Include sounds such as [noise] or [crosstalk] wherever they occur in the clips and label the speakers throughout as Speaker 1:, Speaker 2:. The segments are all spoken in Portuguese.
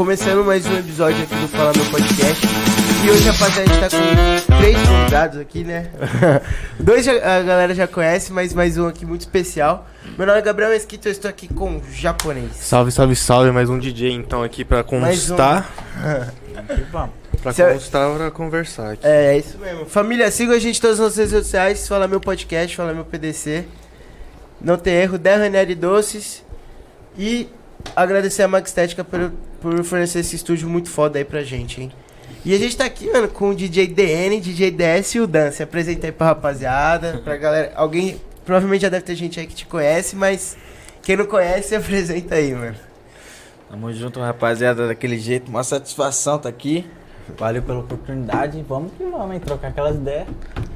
Speaker 1: Começando mais um episódio aqui do Fala Meu Podcast. E hoje, rapaziada, a gente tá com três convidados aqui, né? [laughs] Dois já- a galera já conhece, mas mais um aqui muito especial. Meu nome é Gabriel Mesquita, eu estou aqui com o japonês.
Speaker 2: Salve, salve, salve, mais um DJ então aqui pra
Speaker 1: Mais um.
Speaker 2: constar.
Speaker 3: Vamos.
Speaker 2: Pra
Speaker 1: Cê-
Speaker 2: constar, pra conversar aqui.
Speaker 1: É, é isso mesmo. Família, siga a gente em todas as nossas redes sociais. Fala meu podcast, fala meu PDC. Não tem erro, Der Ranieri Doces. E agradecer a Max Estética por, por fornecer esse estúdio muito foda aí pra gente, hein? E a gente tá aqui, mano, com o DJ DN, DJ DS e o Dan. Se apresenta aí pra rapaziada, pra [laughs] galera. Alguém, provavelmente já deve ter gente aí que te conhece, mas quem não conhece, se apresenta aí, mano.
Speaker 3: Tamo junto, rapaziada, daquele jeito. Uma satisfação tá aqui. Valeu pela oportunidade. Vamos que vamos, hein? Trocar aquelas ideias.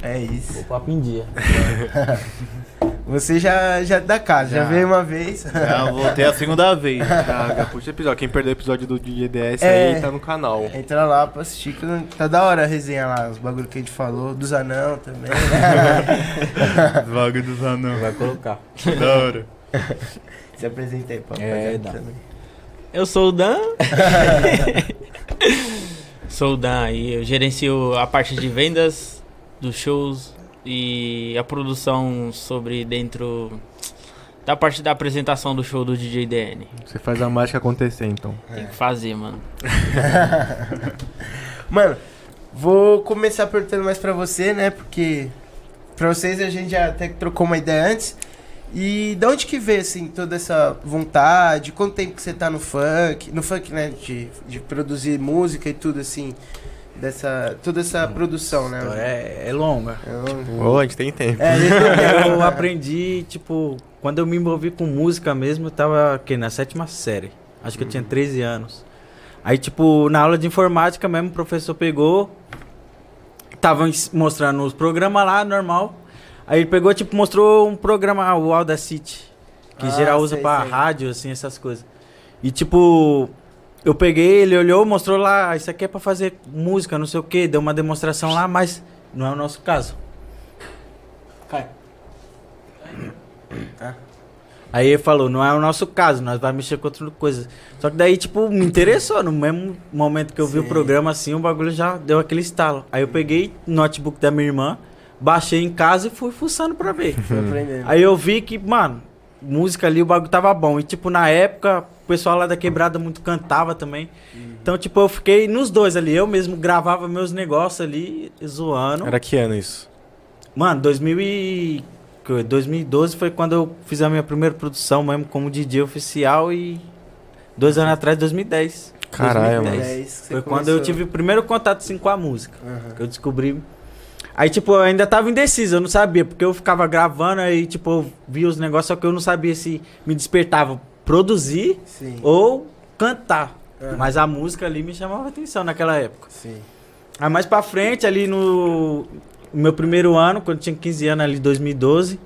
Speaker 1: É
Speaker 3: O
Speaker 1: isso.
Speaker 3: papo em dia. [laughs]
Speaker 1: Você já, já é da casa, já,
Speaker 2: Já.
Speaker 1: veio uma vez.
Speaker 4: Já [laughs] voltei a segunda vez. [laughs]
Speaker 2: Já, puxa episódio. Quem perdeu o episódio do DJ DS
Speaker 1: É.
Speaker 2: aí tá no canal.
Speaker 1: Entra lá pra assistir, que tá da hora a resenha lá, os bagulho que a gente falou, dos anão também. [laughs]
Speaker 4: Vaga dos anão.
Speaker 3: Vai colocar.
Speaker 4: Da hora.
Speaker 1: Se apresenta aí pra
Speaker 3: É, dá.
Speaker 1: também.
Speaker 5: Eu sou o Dan. sou o Dan aí. Eu gerencio a parte de vendas dos shows e a produção sobre dentro da parte da apresentação do show do DJ DN.
Speaker 2: Você faz a mágica acontecer então.
Speaker 5: Tem que fazer, mano. [laughs]
Speaker 1: Mano, vou começar perguntando mais pra você, né? Porque pra vocês a gente já até trocou uma ideia antes. E de onde que veio, assim, toda essa vontade? Quanto tempo que você tá no funk? No funk, né? De, de produzir música e tudo, assim. Dessa, toda essa produção, né?
Speaker 3: É, é longa.
Speaker 1: Eu-
Speaker 2: Ô, a gente tem tempo.
Speaker 1: É, [laughs] eu-
Speaker 3: Eu aprendi, tipo, quando eu me envolvi com música mesmo, eu tava aqui na sétima série. Acho que eu tinha 13 anos. Aí, tipo, na aula de informática mesmo, o professor pegou. Tava mostrando os programas lá, normal. Aí ele pegou, tipo, mostrou um programa, o Audacity. Que
Speaker 1: Ah,
Speaker 3: geral usa
Speaker 1: sei,
Speaker 3: pra
Speaker 1: sei.
Speaker 3: rádio, assim, essas coisas. E, tipo, eu peguei, ele olhou, mostrou lá, "Ah, isso aqui é pra fazer música, não sei o que, deu uma demonstração lá, mas não é o nosso caso. Cai. Aí ele falou, não é o nosso caso, nós vamos mexer com outra coisa. Só que daí, tipo, me interessou. No mesmo momento que eu vi
Speaker 1: Sim.
Speaker 3: o programa, assim, o bagulho já deu aquele estalo. Aí eu peguei o notebook da minha irmã, baixei em casa e fui fuçando pra ver. Aí eu vi que, mano, música ali, o bagulho tava bom. E, tipo, na época, o pessoal lá da quebrada muito cantava também. Então, tipo, eu fiquei nos dois ali. Eu mesmo gravava meus negócios ali, zoando.
Speaker 2: Era que ano isso?
Speaker 3: Mano, 2000 e... que- 2012 foi quando eu fiz a minha primeira produção mesmo como DJ oficial e dois anos atrás, 2010.
Speaker 2: Caralho,
Speaker 3: 2010.
Speaker 2: mano.
Speaker 1: É isso que você
Speaker 3: Foi quando
Speaker 1: começou.
Speaker 3: eu tive o primeiro contato assim, com a música,
Speaker 1: Aham.
Speaker 3: que eu descobri. Aí, tipo, eu ainda tava indeciso, eu não sabia, porque eu ficava gravando aí, tipo, eu via os negócios, só que eu não sabia se me despertava produzir
Speaker 1: Sim.
Speaker 3: ou cantar.
Speaker 1: Aham.
Speaker 3: Mas a música ali me chamava atenção naquela época.
Speaker 1: Sim.
Speaker 3: Aí mais pra frente, ali no meu primeiro ano, quando eu tinha 15 anos, ali 2012,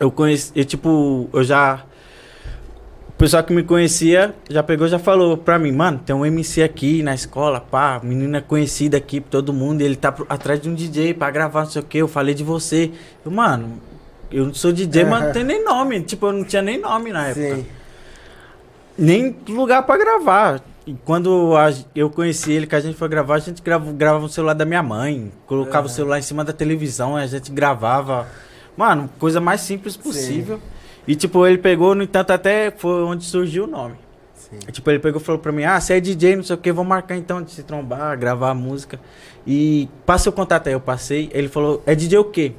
Speaker 3: eu conheci, eu tipo, eu já o pessoal que me conhecia já pegou, já falou pra mim, mano, tem um MC aqui na escola, pá, menina conhecida aqui pra todo mundo, ele tá pro- atrás de um DJ pra gravar, não sei o que, eu falei de você. Eu, mano, eu não sou DJ, mas não tem nem nome, tipo, eu não tinha nem nome na época
Speaker 1: Sim.
Speaker 3: Nem lugar pra gravar. E quando a- eu conheci ele, que a gente foi gravar, a gente grava, gravava no celular da minha mãe, colocava o celular em cima da televisão, a gente gravava. Mano, coisa mais simples possível. E tipo, ele pegou, no entanto, até foi onde surgiu o nome.
Speaker 1: Sim.
Speaker 3: E, tipo, ele pegou e falou pra mim, ah, você é DJ, não sei o que, vamos marcar então de se trombar, gravar a música. E passa o contato aí, eu passei, ele falou, é DJ o quê?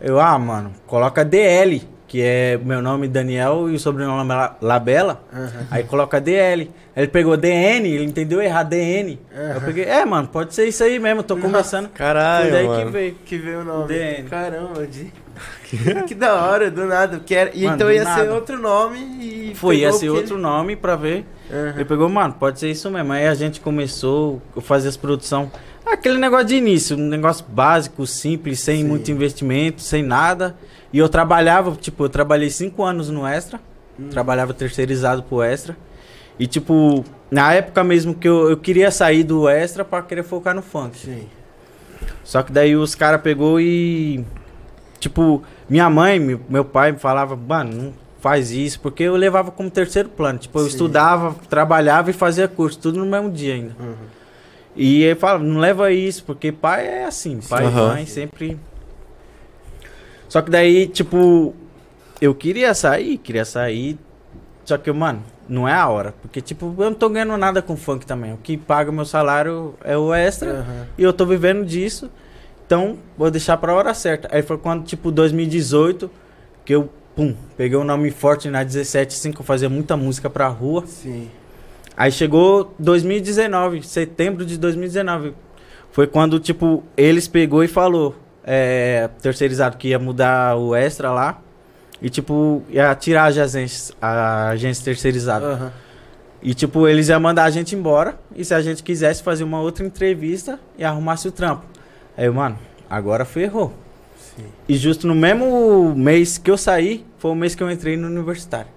Speaker 3: Eu, ah, mano, coloca DL, que é meu nome Daniel e o sobrenome é La- Labela.
Speaker 1: Aham.
Speaker 3: Aí coloca DL. Aí ele pegou DN, ele entendeu errado, DN. Eu peguei, é, mano, pode ser isso aí mesmo, tô começando.
Speaker 2: Caralho,
Speaker 3: Foi daí que
Speaker 2: mano.
Speaker 3: veio.
Speaker 1: Que veio o nome.
Speaker 3: DN.
Speaker 1: Caramba, de... [laughs] que da hora, do nada. Que era... E
Speaker 3: Mano,
Speaker 1: então ia ser
Speaker 3: nada.
Speaker 1: outro nome e.
Speaker 3: Foi, ia ser outro nome pra ver.
Speaker 1: ele- Aham.
Speaker 3: Ele pegou, mano, pode ser isso mesmo. Aí a gente começou a fazer as produções. Aquele negócio de início, um negócio básico, simples, sem
Speaker 1: Sim.
Speaker 3: muito investimento, sem nada. E eu trabalhava, tipo, eu trabalhei cinco anos no Extra.
Speaker 1: Hum.
Speaker 3: Trabalhava terceirizado pro Extra. E, tipo, na época mesmo que eu, eu queria sair do Extra pra querer focar no funk.
Speaker 1: Sim.
Speaker 3: Só que daí os caras pegou e. Tipo, minha mãe, meu, pai me falava, mano, não faz isso, porque eu levava como terceiro plano. Tipo, eu
Speaker 1: Sim.
Speaker 3: estudava, trabalhava e fazia curso, tudo no mesmo dia ainda.
Speaker 1: Uhum.
Speaker 3: E ele fala, não leva isso, porque pai é assim, pai e
Speaker 2: Aham.
Speaker 3: mãe sempre. Só que daí, tipo, eu queria sair, queria sair. Só que, mano, não é a hora. Porque, tipo, eu não tô ganhando nada com funk também. O que paga meu salário é o extra.
Speaker 1: Aham.
Speaker 3: E eu tô vivendo disso. Então, vou deixar pra hora certa. Aí foi quando, tipo, 2018, que eu, pum, peguei um nome forte na 17, assim, que eu fazia muita música pra rua.
Speaker 1: Sim.
Speaker 3: Aí chegou 2019, setembro de 2019. Foi quando, tipo, eles pegou e falou, é, terceirizado, que ia mudar o extra lá. E, tipo, ia tirar a agência, a agência terceirizada.
Speaker 1: Aham.
Speaker 3: E, tipo, eles iam mandar a gente embora. E se a gente quisesse fazer uma outra entrevista e arrumasse o trampo. Aí, mano, agora ferrou.
Speaker 1: Sim.
Speaker 3: E justo no mesmo mês que eu saí, foi o mês que eu entrei no universitário.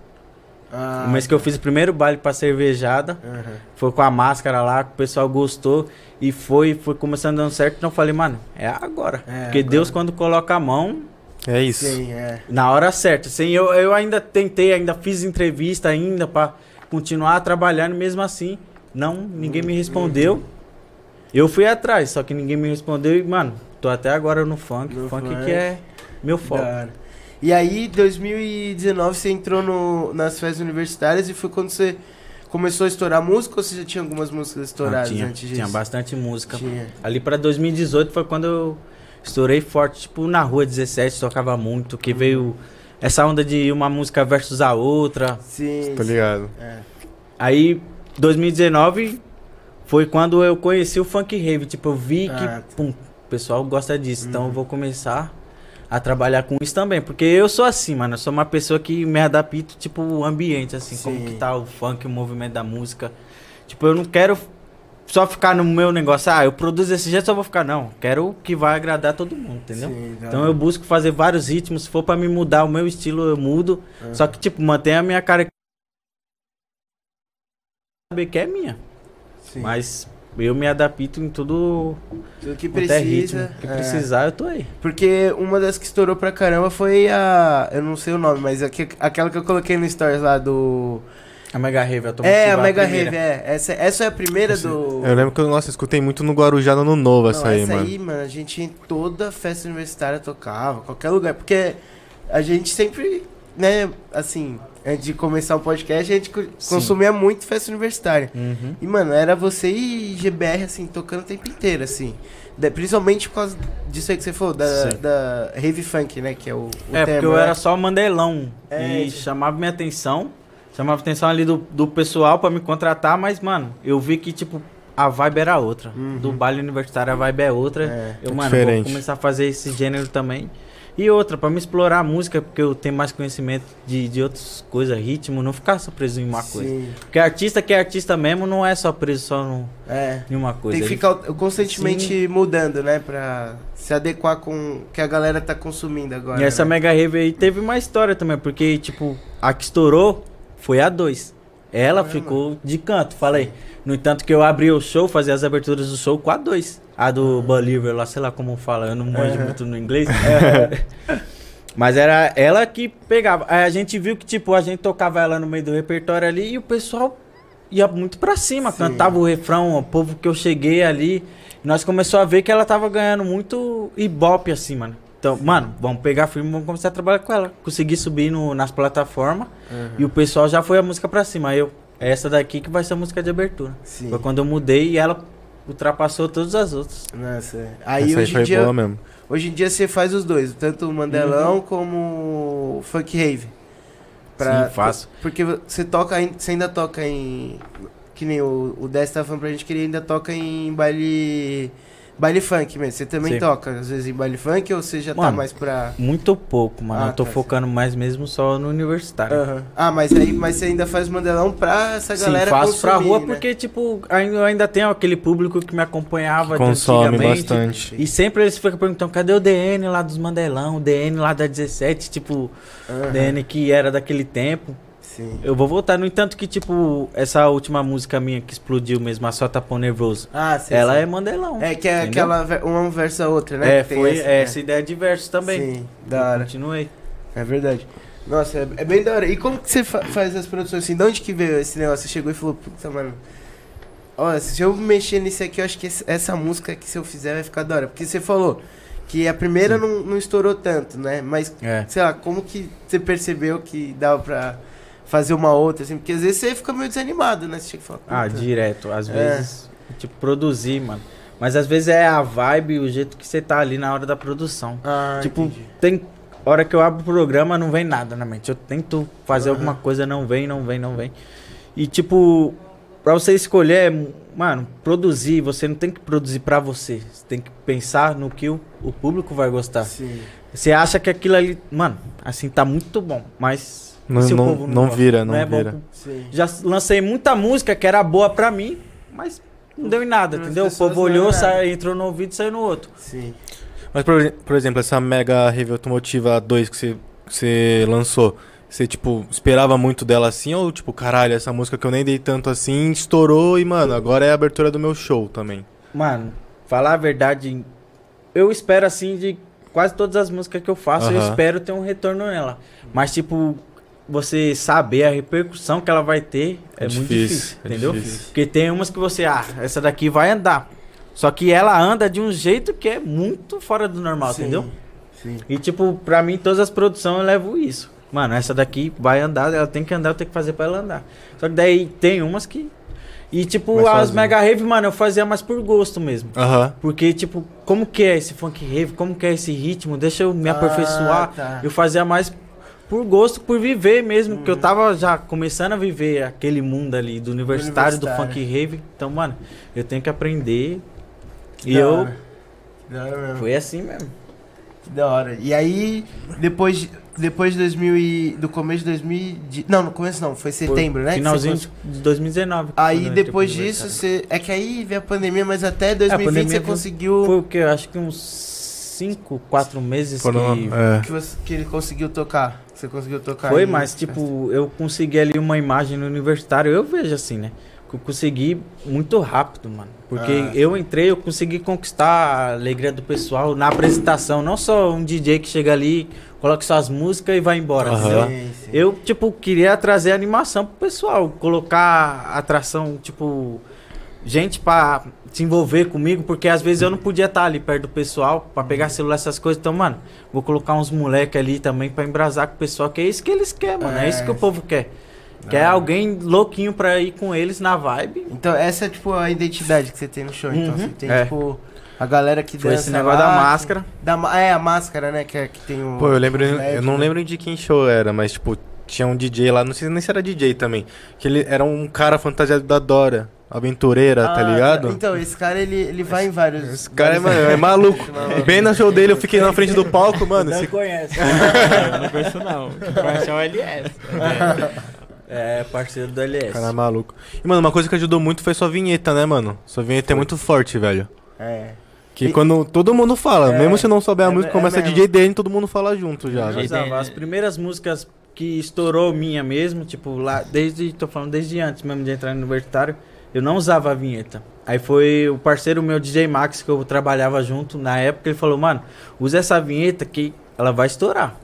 Speaker 1: Ah,
Speaker 3: o mês que eu fiz o primeiro baile pra cervejada.
Speaker 1: aham.
Speaker 3: Foi com a máscara lá, que o pessoal gostou. E foi, foi começando dando certo. Então eu falei, mano, é agora.
Speaker 1: É
Speaker 3: Porque
Speaker 1: agora.
Speaker 3: Deus, quando coloca a mão,
Speaker 2: É isso.
Speaker 1: Sim, é.
Speaker 3: na hora certa. Assim, eu, eu ainda tentei, ainda fiz entrevista ainda pra continuar trabalhando, mesmo assim, não, ninguém me respondeu. Eu fui atrás, só que ninguém me respondeu e, mano, tô até agora no funk.
Speaker 1: No
Speaker 3: funk
Speaker 1: funk.
Speaker 3: que é meu foco.
Speaker 1: E aí, 2019, você entrou no, nas festas universitárias e foi quando você começou a estourar música ou você já tinha algumas músicas
Speaker 3: Não,
Speaker 1: estouradas
Speaker 3: tinha,
Speaker 1: antes disso?
Speaker 3: tinha bastante música.
Speaker 1: Tinha.
Speaker 3: Ali pra 2018 foi quando eu estourei forte, tipo, na rua 17 tocava muito, que veio essa onda de uma música versus a outra.
Speaker 1: Sim.
Speaker 2: Tá
Speaker 1: sim.
Speaker 2: ligado?
Speaker 1: É.
Speaker 3: Aí 2019 foi quando eu conheci o funk rave, tipo, eu vi
Speaker 1: Ah,
Speaker 3: que
Speaker 1: tá.
Speaker 3: pum, o pessoal gosta disso, então
Speaker 1: Uhum.
Speaker 3: eu vou começar a trabalhar com isso também, porque eu sou assim, mano, eu sou uma pessoa que me adapto, tipo, o ambiente, assim, como
Speaker 1: Sim.
Speaker 3: que tá o funk, o movimento da música. Tipo, eu não quero só ficar no meu negócio, ah, eu produzo desse jeito, só vou ficar, não. Quero que vai agradar todo mundo, entendeu?
Speaker 1: Sim, da
Speaker 3: Então eu busco fazer vários ritmos, se for pra me mudar o meu estilo, eu mudo.
Speaker 1: Aham.
Speaker 3: Só que, tipo, mantém a minha cara. Saber que é minha.
Speaker 1: Sim.
Speaker 3: Mas eu me adapto em tudo
Speaker 1: Tudo que
Speaker 3: é ritmo.
Speaker 1: precisa.
Speaker 3: que
Speaker 1: é.
Speaker 3: precisar, eu tô aí.
Speaker 1: Porque uma das que estourou pra caramba foi a. Eu não sei o nome, mas aque- aquela que eu coloquei no Stories lá do.
Speaker 3: A Mega Rave, eu tô
Speaker 1: É, a Mega Rave, é. Essa, essa é a primeira do.
Speaker 2: Eu lembro que eu, nossa, escutei muito no Guarujá no Ano Novo
Speaker 1: Não,
Speaker 2: essa aí,
Speaker 1: essa
Speaker 2: mano.
Speaker 1: aí, mano, a gente em toda festa universitária tocava, qualquer lugar. Porque a gente sempre, né, assim, antes de começar o podcast, a gente
Speaker 3: Sim.
Speaker 1: consumia muito festa universitária.
Speaker 3: Uhum.
Speaker 1: E, mano, era você e GBR, assim, tocando o tempo inteiro, assim. Da- principalmente por causa disso aí que você falou, da,
Speaker 3: Sim.
Speaker 1: da Rave Funk, né, que é o, o
Speaker 3: É, porque
Speaker 1: termo,
Speaker 3: eu
Speaker 1: né?
Speaker 3: era só mandelão.
Speaker 1: É,
Speaker 3: e
Speaker 1: isso.
Speaker 3: chamava minha atenção. Chamava a atenção ali do, do pessoal pra me contratar, mas, mano, eu vi que, tipo, a vibe era outra.
Speaker 1: Uhum.
Speaker 3: Do baile universitário a vibe é outra.
Speaker 1: É.
Speaker 3: Eu,
Speaker 2: É
Speaker 3: mano,
Speaker 2: diferente.
Speaker 3: vou começar a fazer esse gênero também. E outra, pra me explorar a música, porque eu tenho mais conhecimento de, de outras coisas, ritmo, não ficar só preso em uma coisa.
Speaker 1: Sim,
Speaker 3: Porque artista que é artista mesmo não é só preso só no-
Speaker 1: é.
Speaker 3: em uma coisa.
Speaker 1: Tem que ficar constantemente mudando, né? Pra se adequar com o que a galera tá consumindo agora.
Speaker 3: E essa
Speaker 1: né?
Speaker 3: Mega Rave aí teve uma história também, porque, tipo, a que estourou foi a 2. Ela
Speaker 1: Caramba.
Speaker 3: ficou de canto, falei. No entanto que eu abri o show, fazia as aberturas do show com a 2. A do Believer lá, sei lá como fala, eu não manjo
Speaker 1: Aham.
Speaker 3: muito no inglês. [laughs] Mas era ela que pegava. Aí a gente viu que, tipo, a gente tocava ela no meio do repertório ali e o pessoal ia muito pra cima,
Speaker 1: Sim.
Speaker 3: cantava o refrão, o povo que eu cheguei ali. Nós começou a ver que ela tava ganhando muito ibope, assim, mano. Então, mano, vamos pegar firme, vamos começar a trabalhar com ela. Consegui subir no, nas plataformas
Speaker 1: Uhum.
Speaker 3: e o pessoal já foi a música pra cima. Aí eu, é essa daqui que vai ser a música de abertura.
Speaker 1: Sim.
Speaker 3: Foi quando eu mudei e ela ultrapassou todas as outras.
Speaker 1: Nossa, é. aí
Speaker 2: essa aí
Speaker 1: hoje em
Speaker 2: foi
Speaker 1: dia,
Speaker 2: boa mesmo.
Speaker 1: hoje em dia você faz os dois, tanto o Mandelão
Speaker 3: Uhum.
Speaker 1: como o Funk Rave.
Speaker 3: Sim, faço.
Speaker 1: Porque você toca, você ainda toca em que nem o, o Dez tava falando pra gente que ele ainda toca em baile baile funk mesmo. Você também
Speaker 3: Sim.
Speaker 1: toca às vezes em baile funk ou você já tá
Speaker 3: Mano,
Speaker 1: mais pra
Speaker 3: Muito pouco, mano.
Speaker 1: Ah,
Speaker 3: eu tô
Speaker 1: tá,
Speaker 3: focando mais mesmo só no universitário.
Speaker 1: Aham. Ah, mas aí mas você ainda faz Mandelão pra essa
Speaker 3: Sim,
Speaker 1: galera
Speaker 3: faço pra
Speaker 1: consumir,
Speaker 3: rua
Speaker 1: né?
Speaker 3: porque, tipo, ainda, eu ainda tenho aquele público que me acompanhava de
Speaker 2: Consome
Speaker 3: antigamente.
Speaker 2: bastante.
Speaker 3: E sempre eles ficam perguntando, cadê o DN lá dos Mandelão, o DN lá da 17, tipo,
Speaker 1: Aham.
Speaker 3: DN que era daquele tempo.
Speaker 1: Sim.
Speaker 3: Eu vou voltar, no entanto que, tipo, essa última música minha que explodiu mesmo, a Só Tapão Nervoso,
Speaker 1: Ah, sim.
Speaker 3: ela
Speaker 1: sim.
Speaker 3: é Mandelão.
Speaker 1: É que é
Speaker 3: entendeu?
Speaker 1: aquela uma versa a outra, né?
Speaker 3: É,
Speaker 1: Que
Speaker 3: foi
Speaker 1: essa,
Speaker 3: essa ideia de verso também.
Speaker 1: Sim, da hora.
Speaker 3: Continuei.
Speaker 1: É verdade. Nossa, é, é bem da hora. E como que você fa- faz as produções assim? De onde que veio esse negócio? Você chegou e falou, puta, mano. Ó, se eu mexer nisso aqui, eu acho que essa música aqui, se eu fizer, vai ficar da hora. Porque você falou que a primeira não, não estourou tanto, né? Mas,
Speaker 3: É.
Speaker 1: sei lá, como que você percebeu que dava pra fazer uma outra, assim? Porque às vezes você fica meio desanimado, né? Você chega e fala,
Speaker 3: Ah, direto. Às
Speaker 1: É.
Speaker 3: vezes, tipo, produzir, mano. Mas às vezes é a vibe e o jeito que você tá ali na hora da produção.
Speaker 1: Ah,
Speaker 3: tipo,
Speaker 1: entendi.
Speaker 3: tem hora que eu abro o programa, não vem nada na mente. Eu tento fazer
Speaker 1: Aham.
Speaker 3: alguma coisa, não vem, não vem, não vem. E tipo, pra você escolher, mano, produzir, você não tem que produzir pra você. Você tem que pensar no que o, o público vai gostar.
Speaker 1: Sim.
Speaker 3: Você acha que aquilo ali, mano, assim tá muito bom, mas
Speaker 2: Não-
Speaker 3: se o
Speaker 2: não-
Speaker 3: povo
Speaker 2: não
Speaker 3: gosta?
Speaker 2: vira, não
Speaker 3: é bom
Speaker 2: vira.
Speaker 3: pro-
Speaker 1: Sim.
Speaker 3: já lancei muita música que era boa pra mim, mas não deu em nada,
Speaker 1: As
Speaker 3: entendeu? O povo
Speaker 1: não
Speaker 3: olhou,
Speaker 1: é nada.
Speaker 3: sa- entrou no ouvido e saiu no outro.
Speaker 1: Sim.
Speaker 2: Mas, por, por exemplo, essa Mega Review Automotiva 2 que você, que você lançou, você, tipo, esperava muito dela assim? Ou, tipo, caralho, essa música que eu nem dei tanto assim, estourou e, mano, agora é a abertura do meu show também.
Speaker 3: Mano, falar a verdade, eu espero assim de quase todas as músicas que eu faço, eu
Speaker 2: Aham.
Speaker 3: espero ter um retorno nela. Mas, tipo, você saber a repercussão que ela vai ter é, muito difícil,
Speaker 2: é
Speaker 3: entendeu?
Speaker 2: difícil.
Speaker 3: Porque tem umas que você, ah, essa daqui vai andar. Só que ela anda de um jeito que é muito fora do normal,
Speaker 1: Sim.
Speaker 3: entendeu?
Speaker 1: Sim.
Speaker 3: E tipo, pra mim, todas as produções eu levo isso. Mano, essa daqui vai andar, ela tem que andar, eu tenho que fazer pra ela andar. Só que daí tem umas que. E tipo,
Speaker 2: Mais
Speaker 3: as
Speaker 2: sozinho.
Speaker 3: Mega Rave, mano, eu fazia mais por gosto mesmo.
Speaker 2: Aham.
Speaker 3: Porque, tipo, como que é esse funk rave? Como que é esse ritmo? Deixa eu me aperfeiçoar.
Speaker 1: Ah, tá.
Speaker 3: Eu fazia mais por gosto, por viver mesmo. Porque eu
Speaker 1: Uhum.
Speaker 3: tava já começando a viver aquele mundo ali do universitário, do,
Speaker 1: universitário.
Speaker 3: funk rave. Então, mano, eu tenho que aprender.
Speaker 1: Que
Speaker 3: E
Speaker 1: da
Speaker 3: eu.
Speaker 1: hora. Que da hora mesmo.
Speaker 3: Foi assim mesmo.
Speaker 1: Que da hora. E aí, depois, de- depois de 2000 e, do começo de 2000 e de- Não, no começo não, foi setembro, né? que
Speaker 3: Finalzinho
Speaker 1: você
Speaker 3: de 2019.
Speaker 1: Aí
Speaker 3: eu
Speaker 1: depois disso, você... É que aí veio a pandemia, mas até 2020
Speaker 3: pandemia
Speaker 1: você
Speaker 3: foi-
Speaker 1: conseguiu...
Speaker 3: Foi o que? Acho que uns 5, 4 meses
Speaker 2: Foram-
Speaker 3: que.
Speaker 2: é.
Speaker 1: Que, você- que ele conseguiu tocar. Você conseguiu tocar
Speaker 3: Foi, mas tipo, eu consegui ali uma imagem no universitário, eu vejo assim, né? Que eu consegui muito rápido, mano. Porque
Speaker 1: Ah.
Speaker 3: eu entrei, eu consegui conquistar a alegria do pessoal na apresentação. Não só um DJ que chega ali, coloca suas músicas e vai embora, entendeu?
Speaker 1: Sim, sim.
Speaker 3: Eu, tipo, queria trazer animação pro pessoal, colocar atração, tipo, gente pra se envolver comigo, porque às vezes eu não podia estar ali perto do pessoal pra pegar celular, essas coisas. Então, mano, vou colocar uns moleque ali também pra embrasar com o pessoal, que é isso que eles querem, mano. É,
Speaker 1: É.
Speaker 3: isso que o povo quer. Quer
Speaker 1: Ah.
Speaker 3: alguém louquinho pra ir com eles na vibe.
Speaker 1: Então essa é tipo a identidade que você tem no show. Então
Speaker 3: Uhum.
Speaker 1: você tem
Speaker 3: É.
Speaker 1: tipo a galera que
Speaker 3: Foi
Speaker 1: dança
Speaker 3: esse negócio
Speaker 1: lá,
Speaker 3: da máscara.
Speaker 1: Da, é, a máscara, né? Que, é, que tem o.
Speaker 2: Pô, eu lembro, eu não
Speaker 1: né?
Speaker 2: lembro de quem show era, mas, tipo, tinha um DJ lá, não sei nem se era DJ também, que ele era um cara fantasiado da Dora, aventureira, tá
Speaker 1: Ah,
Speaker 2: ligado?
Speaker 1: Então, esse cara ele, ele vai em vários.
Speaker 2: Esse cara é,
Speaker 1: vários
Speaker 2: mano, é [laughs] maluco. Bem no show dele, eu fiquei na frente do palco, mano.
Speaker 3: Não
Speaker 2: esse-
Speaker 3: conhece. [laughs]
Speaker 5: eu não conheço não. Conhece o LS. [laughs]
Speaker 3: é, parceiro do LS.
Speaker 2: cara é maluco. E, mano, uma coisa que ajudou muito foi sua vinheta, né, mano? Sua vinheta é muito forte, velho.
Speaker 1: É.
Speaker 2: Que
Speaker 1: E-
Speaker 2: quando todo mundo fala,
Speaker 1: É,
Speaker 2: mesmo se não souber a
Speaker 1: é
Speaker 2: música,
Speaker 1: é
Speaker 2: começa
Speaker 1: mesmo.
Speaker 2: DJ dele, todo mundo fala junto já.
Speaker 3: Usava as primeiras músicas que estourou minha mesmo, tipo, lá, desde, tô falando desde antes mesmo de entrar no universitário, eu não usava a vinheta. Aí foi o parceiro meu, DJ Max, que eu trabalhava junto, na época, ele falou, mano, usa essa vinheta que ela vai estourar.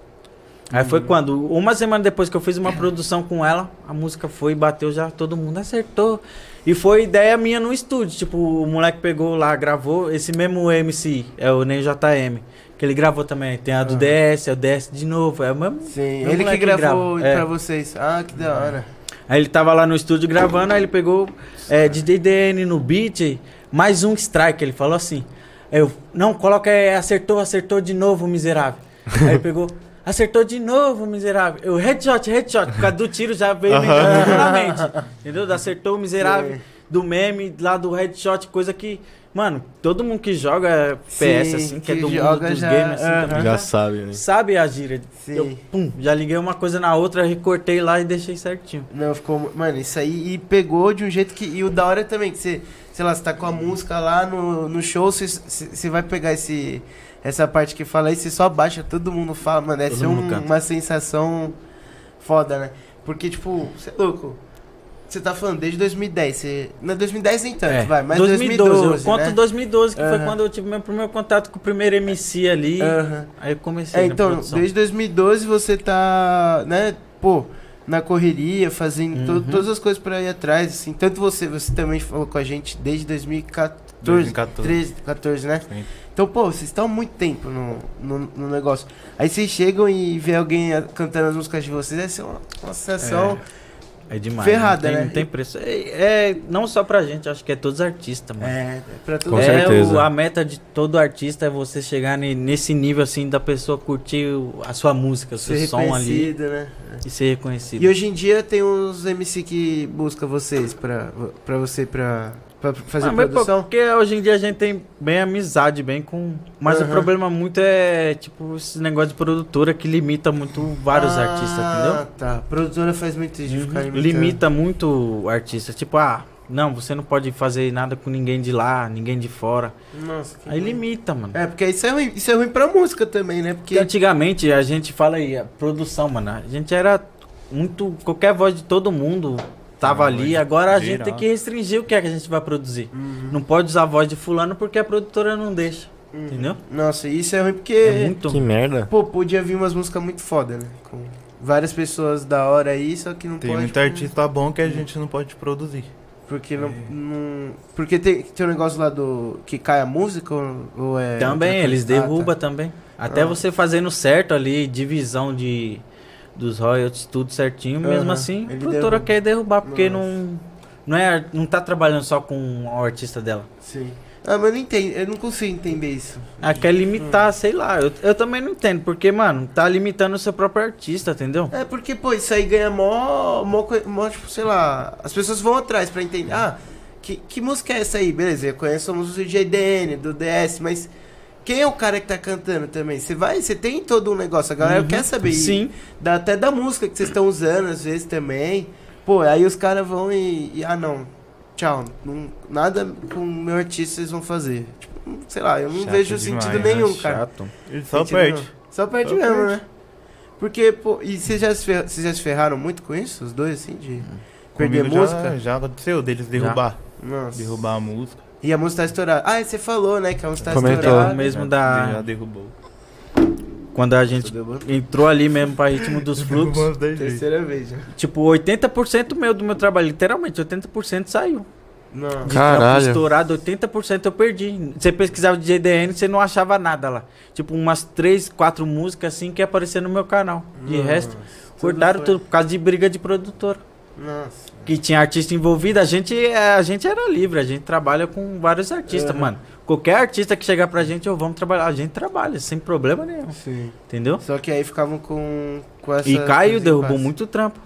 Speaker 3: Aí foi quando, uma semana depois que eu fiz uma produção com ela, a música foi e bateu já, todo mundo acertou. E foi ideia minha no estúdio, tipo, o moleque pegou lá, gravou, esse mesmo MC, é o Ney JM, que ele gravou também, tem a do
Speaker 1: Ah.
Speaker 3: DS, é o DS de novo, é o mesmo
Speaker 1: Sim, ele que gravou
Speaker 3: grava, é.
Speaker 1: pra vocês. Ah, que da hora.
Speaker 3: Aí ele tava lá no estúdio gravando, aí ele pegou é, DJ DN no beat, mais um strike, ele falou assim. Eu, não, coloca é, acertou, acertou de novo, miserável. Aí ele pegou, [laughs] acertou de novo, miserável. Eu, headshot, headshot, por causa do tiro já veio meio na mente. Entendeu? Acertou o miserável do meme, lá do headshot, coisa que, mano, todo mundo que joga PS,
Speaker 1: Sim,
Speaker 3: assim, que, é
Speaker 1: que
Speaker 3: do mundo dos
Speaker 1: já-
Speaker 3: games, assim,
Speaker 1: aham.
Speaker 3: também,
Speaker 2: Já sabe, né?
Speaker 3: sabe a gíria.
Speaker 1: Sim.
Speaker 3: Eu, pum, já liguei uma coisa na outra, recortei lá e deixei certinho.
Speaker 1: Não, ficou. Mano, isso aí e pegou de um jeito que. E o da hora também, que você, sei lá, você tá com a música lá no, no show, você, você vai pegar esse, essa parte que fala aí, você só baixa, todo mundo fala, mano,
Speaker 3: Todo
Speaker 1: ser
Speaker 3: mundo
Speaker 1: um- uma sensação foda, né? Porque, tipo, você é louco. Você tá falando desde 2010. Você... Não, 2010 nem tanto,
Speaker 3: É,
Speaker 1: vai, mas
Speaker 3: 2012,
Speaker 1: 2012.
Speaker 3: eu conto
Speaker 1: né?
Speaker 3: 2012, que foi quando eu tive meu primeiro contato com o primeiro MC ali. Aí eu comecei
Speaker 1: É, então, desde 2012 você tá, né, pô, na correria, fazendo to-
Speaker 3: Uhum.
Speaker 1: todas as coisas pra ir atrás, assim. Tanto você, você também falou com a gente desde 2014,
Speaker 4: 2014.
Speaker 1: 13, 14, né?
Speaker 4: Sim.
Speaker 1: Então, pô, vocês estão há muito tempo no, no, no negócio. Aí vocês chegam e vê alguém cantando as músicas de vocês, ser uma, uma sensação.
Speaker 3: É demais.
Speaker 1: ferrada,
Speaker 3: não tem,
Speaker 1: né?
Speaker 3: Não tem preço. É, é não só pra gente, acho que é todos os artistas, mano.
Speaker 1: É, é pra todo
Speaker 2: Com
Speaker 3: é
Speaker 2: certeza.
Speaker 3: o- a meta de todo artista é você chegar ne- nesse nível assim da pessoa curtir a sua música, o seu
Speaker 1: ser
Speaker 3: som ali
Speaker 1: reconhecido, né?
Speaker 3: e ser reconhecido.
Speaker 1: E hoje em dia tem uns MC que buscam vocês pra, pra você pra, pra fazer
Speaker 3: Ah,
Speaker 1: produção.
Speaker 3: porque hoje em dia a gente tem bem amizade, bem com. Mas o
Speaker 1: Aham.
Speaker 3: problema muito é, tipo, esse negócio de produtora que limita muito vários
Speaker 1: Ah,
Speaker 3: artistas, entendeu?
Speaker 1: Tá. A produtora faz muito isso de ficar
Speaker 3: Uhum.
Speaker 1: limitando.
Speaker 3: Limita muito o artista. Tipo, ah, não, você não pode fazer nada com ninguém de lá, ninguém de fora.
Speaker 1: Nossa, que
Speaker 3: Aí
Speaker 1: ruim.
Speaker 3: limita, mano.
Speaker 1: É, porque isso é ruim, isso é ruim pra música também, né?
Speaker 3: Porque
Speaker 1: Porque.
Speaker 3: antigamente a gente fala aí, a produção, mano. A gente era muito. Qualquer voz de todo mundo tava
Speaker 4: Ah,
Speaker 3: ali.
Speaker 4: hoje
Speaker 3: Agora a gente tem que restringir o que é que a gente vai produzir.
Speaker 1: Uhum,
Speaker 3: Não pode usar a voz de fulano porque a produtora não deixa.
Speaker 1: uhum.
Speaker 3: Entendeu?
Speaker 1: Nossa, isso é ruim porque.
Speaker 3: É muito.
Speaker 2: Que merda.
Speaker 1: Pô, podia vir umas músicas muito foda, né? Com várias pessoas da hora aí, só que não
Speaker 4: Tem
Speaker 1: pode.
Speaker 4: muito
Speaker 1: por-
Speaker 4: artista bom que a gente não pode produzir.
Speaker 1: Porque não.
Speaker 4: É.
Speaker 1: não- porque tem, tem um negócio lá do. que cai a música ou, ou é.
Speaker 3: Também, eles?
Speaker 1: Ah,
Speaker 3: derrubam
Speaker 1: tá.
Speaker 3: também. Até
Speaker 1: Ah.
Speaker 3: você fazendo certo ali, divisão de dos royalties, tudo certinho, mesmo
Speaker 1: Aham,
Speaker 3: assim, a produtora
Speaker 1: derruba.
Speaker 3: quer derrubar, porque
Speaker 1: Nossa.
Speaker 3: não. Não, é, não tá trabalhando só com o artista dela.
Speaker 1: Sim. Ah, mas eu não entendo, eu não consigo entender isso.
Speaker 3: Ah, quer
Speaker 1: Hum.
Speaker 3: limitar, sei lá. Eu, eu também não entendo, porque, mano, tá limitando o seu próprio artista, entendeu?
Speaker 1: É porque, pô, isso aí ganha mó, mó, mó, tipo, sei lá, as pessoas vão atrás pra entender. Ah, que, que música é essa aí? Beleza, eu conheço a música do JDN, do DS, mas quem é o cara que tá cantando também? Você vai, você tem todo um negócio, a galera
Speaker 3: Uhum.
Speaker 1: quer saber.
Speaker 3: Sim.
Speaker 1: dá até da música que vocês estão usando, às vezes, também. Pô, aí os caras vão e, e, ah, não, tchau, não- nada com o meu artista vocês vão fazer. Tipo, sei lá, eu não
Speaker 4: Chato
Speaker 1: vejo
Speaker 4: demais,
Speaker 1: sentido
Speaker 4: né?
Speaker 1: nenhum, cara.
Speaker 3: Chato.
Speaker 4: Só
Speaker 1: Sentido
Speaker 4: perde.
Speaker 1: Só perde
Speaker 4: Só
Speaker 1: mesmo,
Speaker 4: perde.
Speaker 1: né? Porque, pô, e vocês já, se fer- vocês já se ferraram muito com isso, os dois, assim, de perder
Speaker 4: Comigo
Speaker 1: música?
Speaker 4: Já, já aconteceu deles derrubar.
Speaker 1: Nossa.
Speaker 4: Derrubar a música.
Speaker 1: E a música tá estourada. Ah, você falou, né, que a música tá
Speaker 2: Comentou.
Speaker 1: estourada.
Speaker 3: O mesmo
Speaker 4: já,
Speaker 3: da-
Speaker 4: Já derrubou.
Speaker 3: Quando a gente entrou ali mesmo pra ritmo dos fluxos.
Speaker 1: Terceira vez já.
Speaker 3: tipo, 80% meu do meu trabalho, literalmente, 80% saiu.
Speaker 1: Não.
Speaker 3: De
Speaker 2: Caralho.
Speaker 3: estourado, 80% eu perdi. Você pesquisava de JDN, você não achava nada lá. Tipo, umas 3, 4 músicas assim que ia aparecer no meu canal. De
Speaker 1: Nossa.
Speaker 3: resto, cortaram
Speaker 1: foi.
Speaker 3: tudo por causa de briga de produtora.
Speaker 1: Nossa.
Speaker 3: Que tinha artista envolvido, a gente, é, a gente era livre, a gente trabalha com vários artistas,
Speaker 1: Uhum.
Speaker 3: mano. Qualquer artista que chegar pra gente, eu vamos trabalhar, a gente trabalha, sem problema nenhum.
Speaker 1: Sim.
Speaker 3: Entendeu?
Speaker 1: Só que aí ficavam com, com essa...
Speaker 3: E caiu, derrubou
Speaker 1: impasse.
Speaker 3: muito trampo.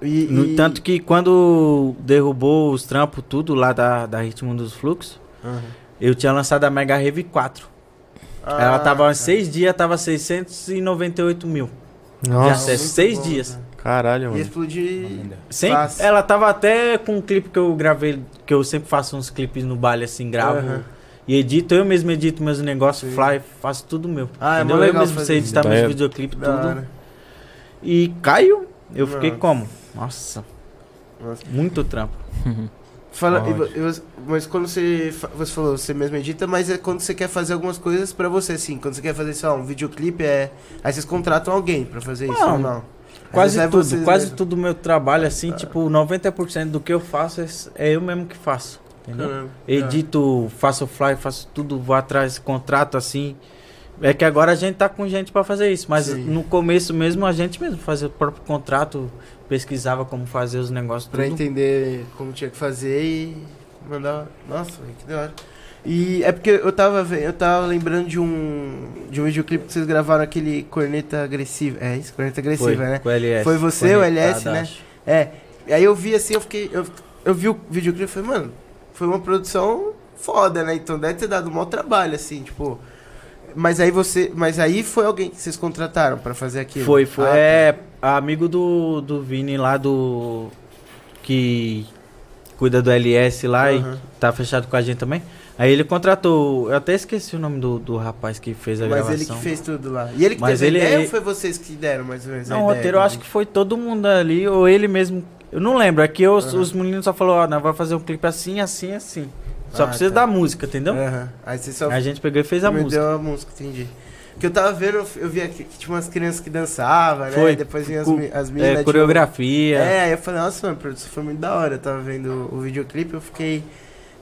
Speaker 1: E,
Speaker 3: No
Speaker 1: e-
Speaker 3: tanto que quando derrubou os trampos, tudo lá da, da Ritmo dos Fluxos,
Speaker 1: Aham.
Speaker 3: eu tinha lançado a Mega Rev 4.
Speaker 1: Ah,
Speaker 3: Ela tava
Speaker 1: tá.
Speaker 3: em seis dias, tava 698 mil.
Speaker 2: Nossa.
Speaker 1: Muito
Speaker 3: seis
Speaker 1: bom,
Speaker 3: dias.
Speaker 1: né?
Speaker 2: Caralho, mano.
Speaker 1: explodir...
Speaker 3: Sem,
Speaker 1: Fácil.
Speaker 3: ela tava até com um clipe que eu gravei, que eu sempre faço uns clipes no baile assim, gravo.
Speaker 1: Aham.
Speaker 3: E edito, eu mesmo edito meus negócios,
Speaker 1: Sim.
Speaker 3: fly, faço tudo meu.
Speaker 1: Ah, é mó
Speaker 3: eu
Speaker 1: legal
Speaker 3: mesmo
Speaker 1: fazer
Speaker 3: sei
Speaker 1: isso.
Speaker 3: editar meus
Speaker 2: é.
Speaker 3: videoclipes,
Speaker 1: Da
Speaker 3: tudo.
Speaker 1: hora.
Speaker 3: E caiu, eu fiquei
Speaker 1: Nossa.
Speaker 3: como? Nossa,
Speaker 1: Nossa.
Speaker 3: muito trampo. [laughs]
Speaker 1: Fala, e vo-
Speaker 4: Pode.
Speaker 1: e você- mas quando você, fa- você falou, você mesmo edita, mas é quando você quer fazer algumas coisas pra você, assim. Quando você quer fazer, sei lá, um videoclipe, é... Aí vocês contratam alguém pra fazer isso,
Speaker 3: Não,
Speaker 1: ou não?
Speaker 3: Quase
Speaker 1: é
Speaker 3: tudo, quase
Speaker 1: mesmo.
Speaker 3: tudo meu trabalho, assim, tipo, 90% do que eu faço é, é eu mesmo que faço. Entendeu?
Speaker 1: Caramba.
Speaker 3: Edito, faço fly, faço tudo, vou atrás, contrato assim. É que agora a gente tá com gente pra fazer isso, mas
Speaker 1: Sim.
Speaker 3: no começo mesmo a gente mesmo fazia o próprio contrato, pesquisava como fazer os negócios
Speaker 1: Pra
Speaker 3: tudo.
Speaker 1: entender como tinha que fazer e mandar. Nossa, que da hora. E é porque eu tava, eu tava lembrando de um de um videoclipe que vocês gravaram aquele corneta agressiva. É isso, corneta agressiva,
Speaker 3: Foi,
Speaker 1: né?
Speaker 3: com o LS.
Speaker 1: Foi você, o LS, né? É. E aí eu vi assim, eu fiquei. Eu, eu vi o videoclipe e falei, mano, foi uma produção foda, né? Então deve ter dado um mau trabalho, assim, tipo. Mas aí você. Mas aí foi alguém que vocês contrataram pra fazer aquilo.
Speaker 3: Foi, foi.
Speaker 1: Ah, tá.
Speaker 3: é amigo do, do Vini lá do. Que cuida do LS lá
Speaker 1: Aham.
Speaker 3: e tá fechado com a gente também. Aí ele contratou. Eu até esqueci o nome do, do rapaz que fez a
Speaker 1: Mas
Speaker 3: gravação.
Speaker 1: ele que fez tudo lá. E ele que
Speaker 3: Mas
Speaker 1: teve
Speaker 3: ele-
Speaker 1: a ideia
Speaker 3: ele-
Speaker 1: ou foi vocês que deram mais ou menos a
Speaker 3: Não, o roteiro eu acho que foi todo mundo ali, ou ele mesmo Eu não lembro, é que os, os meninos só falaram, ó, nós vamos fazer um clipe assim, assim, assim. Só
Speaker 1: Ah,
Speaker 3: precisa
Speaker 1: tá.
Speaker 3: da música, entendeu?
Speaker 1: Aham. Aí você só
Speaker 3: a gente pegou e fez a
Speaker 1: me
Speaker 3: música.
Speaker 1: deu a música, entendi. Porque eu tava vendo, eu vi aqui que tinha umas crianças que dançavam, né?
Speaker 3: Foi.
Speaker 1: Depois vinha as, as meninas.
Speaker 3: É, coreografia.
Speaker 1: É, aí eu falei, nossa, mano, produção foi muito da hora. Eu tava vendo o videoclipe, eu fiquei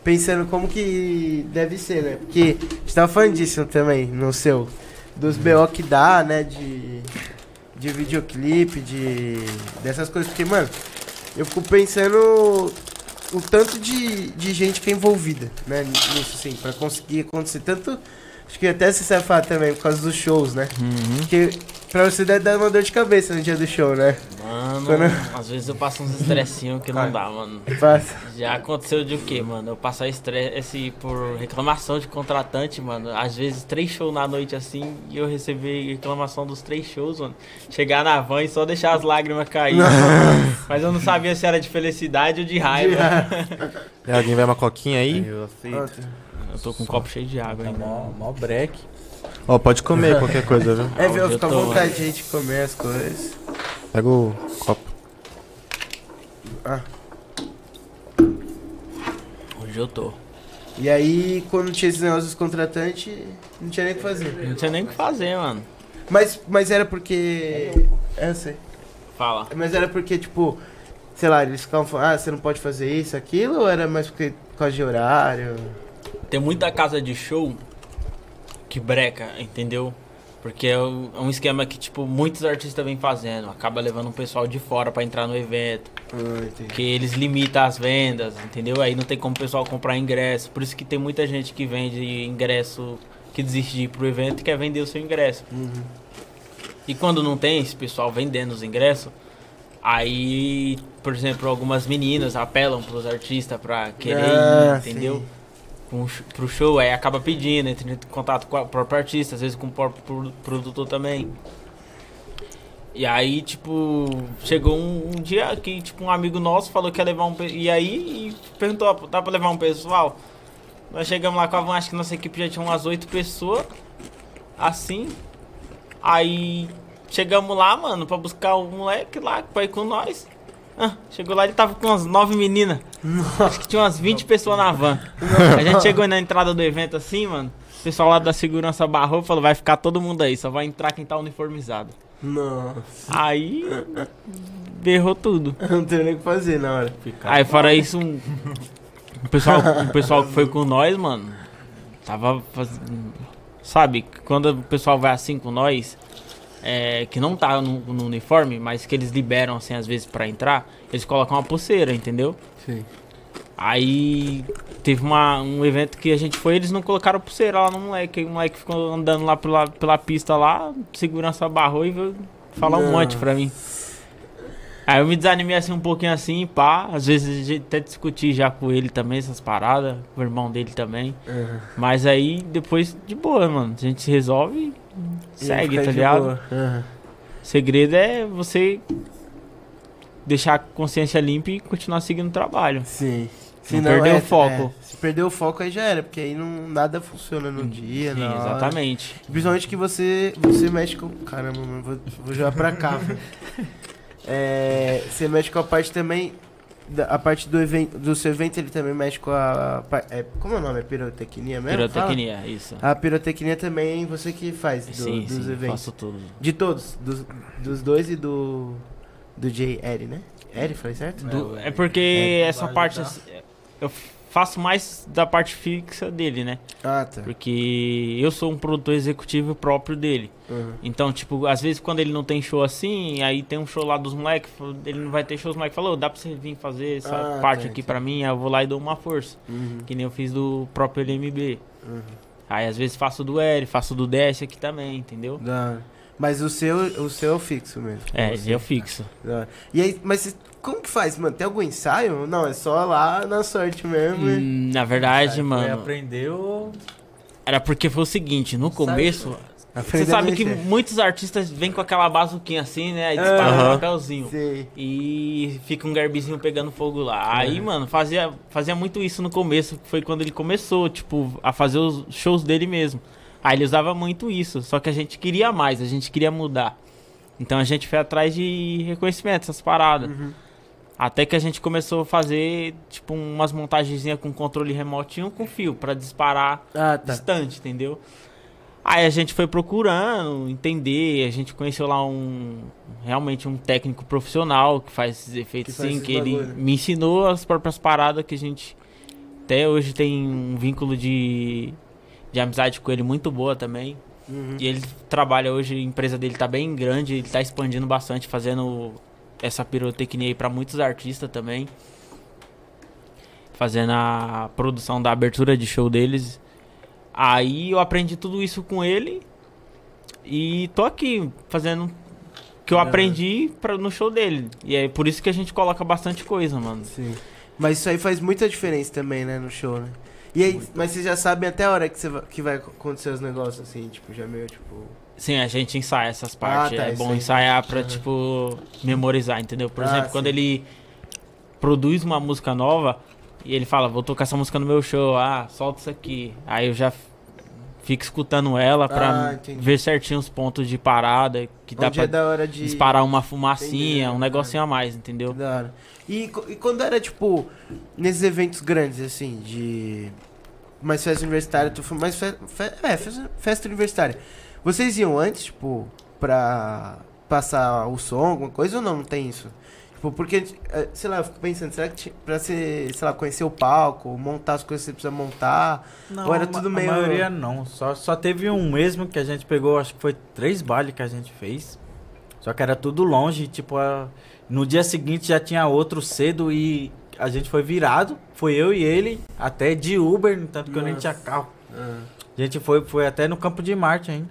Speaker 1: pensando como que deve ser, né? Porque a gente tava falando disso também, no seu. Dos BO que dá, né? De, de videoclipe, de. dessas coisas. Porque, mano, eu fico pensando o tanto de, de gente que é envolvida, né? Nisso, assim, pra conseguir acontecer. Tanto. Acho que até você sabe falar também, por causa dos shows, né?
Speaker 5: Uhum.
Speaker 1: Porque pra você deve dar uma dor de cabeça no dia do show, né?
Speaker 5: Mano,
Speaker 1: Quando-
Speaker 5: às vezes eu passo uns estressinhos que não dá, mano.
Speaker 1: Passa.
Speaker 5: Já aconteceu de o quê, mano? Eu passar estresse por reclamação de contratante, mano. Às vezes três shows na noite assim e eu receber reclamação dos três shows, mano. Chegar na van e só deixar as lágrimas cair. Mas eu não sabia se era de felicidade ou de raiva.
Speaker 2: E [laughs] alguém vai uma coquinha aí?
Speaker 4: Eu aceito.
Speaker 5: Eu tô com um copo cheio de água
Speaker 3: Tá
Speaker 5: ainda.
Speaker 3: mó, mó break.
Speaker 2: Ó, pode comer qualquer coisa, viu?
Speaker 1: É, viu? Fica à vontade de gente comer as coisas.
Speaker 2: Pega o copo.
Speaker 5: Hoje eu tô.
Speaker 1: E aí, quando tinha esses negócios dos contratantes, não tinha nem o que fazer.
Speaker 5: Não tinha nem o que fazer, mano.
Speaker 1: Mas, mas era porque. É, eu sei.
Speaker 5: Fala.
Speaker 1: Mas era porque, tipo, sei lá, eles ficavam falando, ah, você não pode fazer isso, aquilo, ou era mais porque por causa de horário?
Speaker 5: Tem muita casa de show que breca, entendeu? Porque é um é um esquema que, tipo, muitos artistas vêm fazendo. Acaba levando um pessoal de fora pra entrar no evento.
Speaker 1: Ah.
Speaker 5: Que eles limitam as vendas, entendeu? Aí não tem como o pessoal comprar ingresso. Por isso que tem muita gente que vende ingresso, que desiste de ir pro evento e quer vender o seu ingresso.
Speaker 1: Uhum.
Speaker 5: E quando não tem esse pessoal vendendo os ingressos, aí, por exemplo, algumas meninas apelam pros artistas pra querer
Speaker 1: Ah,
Speaker 5: ir, entendeu?
Speaker 1: sim.
Speaker 5: Sh- pro show, aí acaba pedindo, entra em contato com o próprio artista, às vezes com o próprio pro- produtor também. E aí, tipo, chegou um, um dia que, tipo, um amigo nosso falou que ia levar um... E aí, e perguntou, dá pra levar um pessoal? Nós chegamos lá com a van, acho que nossa equipe já tinha umas oito pessoas, assim. Aí, chegamos lá, mano, pra buscar o moleque lá, pra ir com nós. Ah, chegou lá, ele tava com umas nove meninas. Acho que tinha umas 20 pessoas na van. A gente chegou na entrada do evento assim, mano. O pessoal lá da segurança barrou e falou: vai ficar todo mundo aí, só vai entrar quem tá uniformizado.
Speaker 1: Nossa,
Speaker 5: Aí. Berrou tudo.
Speaker 1: não tenho nem o que fazer na hora.
Speaker 5: Aí fora isso, um, o, pessoal, o pessoal que foi com nós, mano, tava fazendo. Sabe, quando o pessoal vai assim com nós, é, que não tá no, no uniforme, mas que eles liberam assim às vezes pra entrar, eles colocam uma pulseira, entendeu?
Speaker 1: Sim.
Speaker 5: Aí teve uma, um evento que a gente foi, eles não colocaram pulseira lá no moleque. Aí o moleque ficou andando lá pela, pela pista lá, segurança barrou e veio falar um monte pra mim. Aí eu me desanimei assim um pouquinho assim, pá. Às vezes a gente até discuti já com ele também essas paradas, com o irmão dele também.
Speaker 1: Uhum.
Speaker 5: Mas aí depois de boa, mano. A gente se resolve segue, tá ligado?
Speaker 1: Uhum.
Speaker 5: Segredo é você deixar a consciência limpa e continuar seguindo o trabalho.
Speaker 1: Sim.
Speaker 5: Não perder o foco.
Speaker 1: é, se perder o foco aí já era, porque aí não, nada funciona no dia,
Speaker 5: Sim,
Speaker 1: na hora.
Speaker 5: exatamente.
Speaker 1: Principalmente que você, você mexe com. Caramba, mano, vou, vou jogar pra cá. [laughs] É, você mexe com a parte também. A parte do evento. Do seu evento ele também mexe com a. é, como é o nome? É pirotecnia mesmo?
Speaker 5: Pirotecnia, isso.
Speaker 1: Fala? A pirotecnia também você que faz do-
Speaker 5: sim,
Speaker 1: dos
Speaker 5: sim,
Speaker 1: eventos.
Speaker 5: faço tudo.
Speaker 1: De todos. Dos, dos dois e do. Do J. Eri, né? Eri, falei certo?
Speaker 5: Do-
Speaker 3: É,
Speaker 5: é porque
Speaker 3: é,
Speaker 5: essa parte assim, eu faço mais da parte fixa dele, né?
Speaker 1: Ah, tá.
Speaker 5: Porque eu sou um produtor executivo próprio dele.
Speaker 1: Uhum.
Speaker 5: Então, tipo, às vezes quando ele não tem show assim, aí tem um show lá dos moleques, ele não vai ter show, os moleques falou, dá pra você vir fazer essa
Speaker 1: Ah,
Speaker 5: parte
Speaker 1: tá,
Speaker 5: aqui
Speaker 1: entendi.
Speaker 5: pra mim, aí eu vou lá e dou uma força.
Speaker 1: Uhum.
Speaker 5: Que nem eu fiz do próprio LMB.
Speaker 1: Uhum.
Speaker 5: Aí às vezes faço do Eri, faço do Dash aqui também, entendeu?
Speaker 1: Da. Mas o seu, o seu é o fixo mesmo.
Speaker 5: É,
Speaker 1: Você.
Speaker 5: eu fixo.
Speaker 1: Da hora. E aí, mas você- como que faz, mano? Tem algum ensaio? Não, é só lá na sorte mesmo. e-
Speaker 5: Hum, Na verdade,
Speaker 3: Aí
Speaker 5: mano,
Speaker 3: aprendeu.
Speaker 5: era porque foi o seguinte, no começo, Você
Speaker 1: Aprender
Speaker 5: sabe
Speaker 1: a
Speaker 5: que
Speaker 1: mexer.
Speaker 5: muitos artistas vêm com aquela bazuquinha assim, né? E
Speaker 1: Aham.
Speaker 5: dispara um papelzinho.
Speaker 1: Sim.
Speaker 5: E fica um garbizinho pegando fogo lá. Aí, mano, fazia, fazia muito isso no começo. Foi quando ele começou, tipo, a fazer os shows dele mesmo. Aí ele usava muito isso. Só que a gente queria mais, a gente queria mudar. Então a gente foi atrás de reconhecimento, essas paradas.
Speaker 1: Uhum.
Speaker 5: Até que a gente começou a fazer, tipo, umas montagenzinhas com controle remotinho com fio, pra disparar
Speaker 1: Ah, tá.
Speaker 5: distante, entendeu? Aí a gente foi procurando, entender, a gente conheceu lá um realmente um técnico profissional que faz esses efeitos
Speaker 1: Que
Speaker 5: assim,
Speaker 1: esses
Speaker 5: que ele
Speaker 1: bagulho.
Speaker 5: me ensinou as próprias paradas que a gente até hoje tem um vínculo de, de amizade com ele muito boa também.
Speaker 1: Uhum.
Speaker 5: E ele trabalha hoje, a empresa dele tá bem grande, ele tá expandindo bastante, fazendo essa pirotecnia aí pra muitos artistas também. Fazendo a produção da abertura de show deles. Aí eu aprendi tudo isso com ele e tô aqui fazendo o que eu
Speaker 1: Uhum.
Speaker 5: aprendi pra, no show dele. E é por isso que a gente coloca bastante coisa, mano.
Speaker 1: Sim. Mas isso aí faz muita diferença também, né, no show, né? E aí, mas vocês já sabem até a hora que, vai, que vai acontecer os negócios, assim, tipo, já meio, tipo...
Speaker 5: Sim, a gente ensaia essas partes.
Speaker 1: tá,
Speaker 5: é bom
Speaker 1: aí.
Speaker 5: ensaiar pra, tipo, memorizar, entendeu? Por
Speaker 1: Ah,
Speaker 5: exemplo, quando
Speaker 1: sim.
Speaker 5: ele produz uma música nova e ele fala, vou tocar essa música no meu show, ah, solta isso aqui. Aí eu já fico escutando ela pra
Speaker 1: Ah, entendi.
Speaker 5: ver certinho os pontos de parada, que dá
Speaker 1: Onde
Speaker 5: pra
Speaker 1: é da hora de...
Speaker 5: disparar uma
Speaker 1: Entendi,
Speaker 5: fumacinha, um
Speaker 1: né?
Speaker 5: negocinho a mais, entendeu?
Speaker 1: Que da hora. E, e quando era, tipo, nesses eventos grandes, assim, de... Mais festa universitária, tu foi mais fe... fe- É, festa, festa universitária. Vocês iam antes, tipo, pra passar o som, alguma coisa, ou não? Não tem isso? Tipo, porque, eh, sei lá, eu fico pensando, será que pra você, sei lá, conhecer o palco, montar as coisas que você precisa montar...
Speaker 3: Não,
Speaker 1: Ou era tudo meio-
Speaker 3: A maioria não. Só, só teve um mesmo que a gente pegou, acho que foi três bailes que a gente fez. Só que era tudo longe, tipo, a- no dia seguinte já tinha outro cedo e a gente foi virado. Foi eu e ele, até de Uber, tanto que eu nem
Speaker 1: Nossa.
Speaker 3: tinha carro.
Speaker 1: Ah,
Speaker 3: A gente foi, foi até no campo de Marte ainda.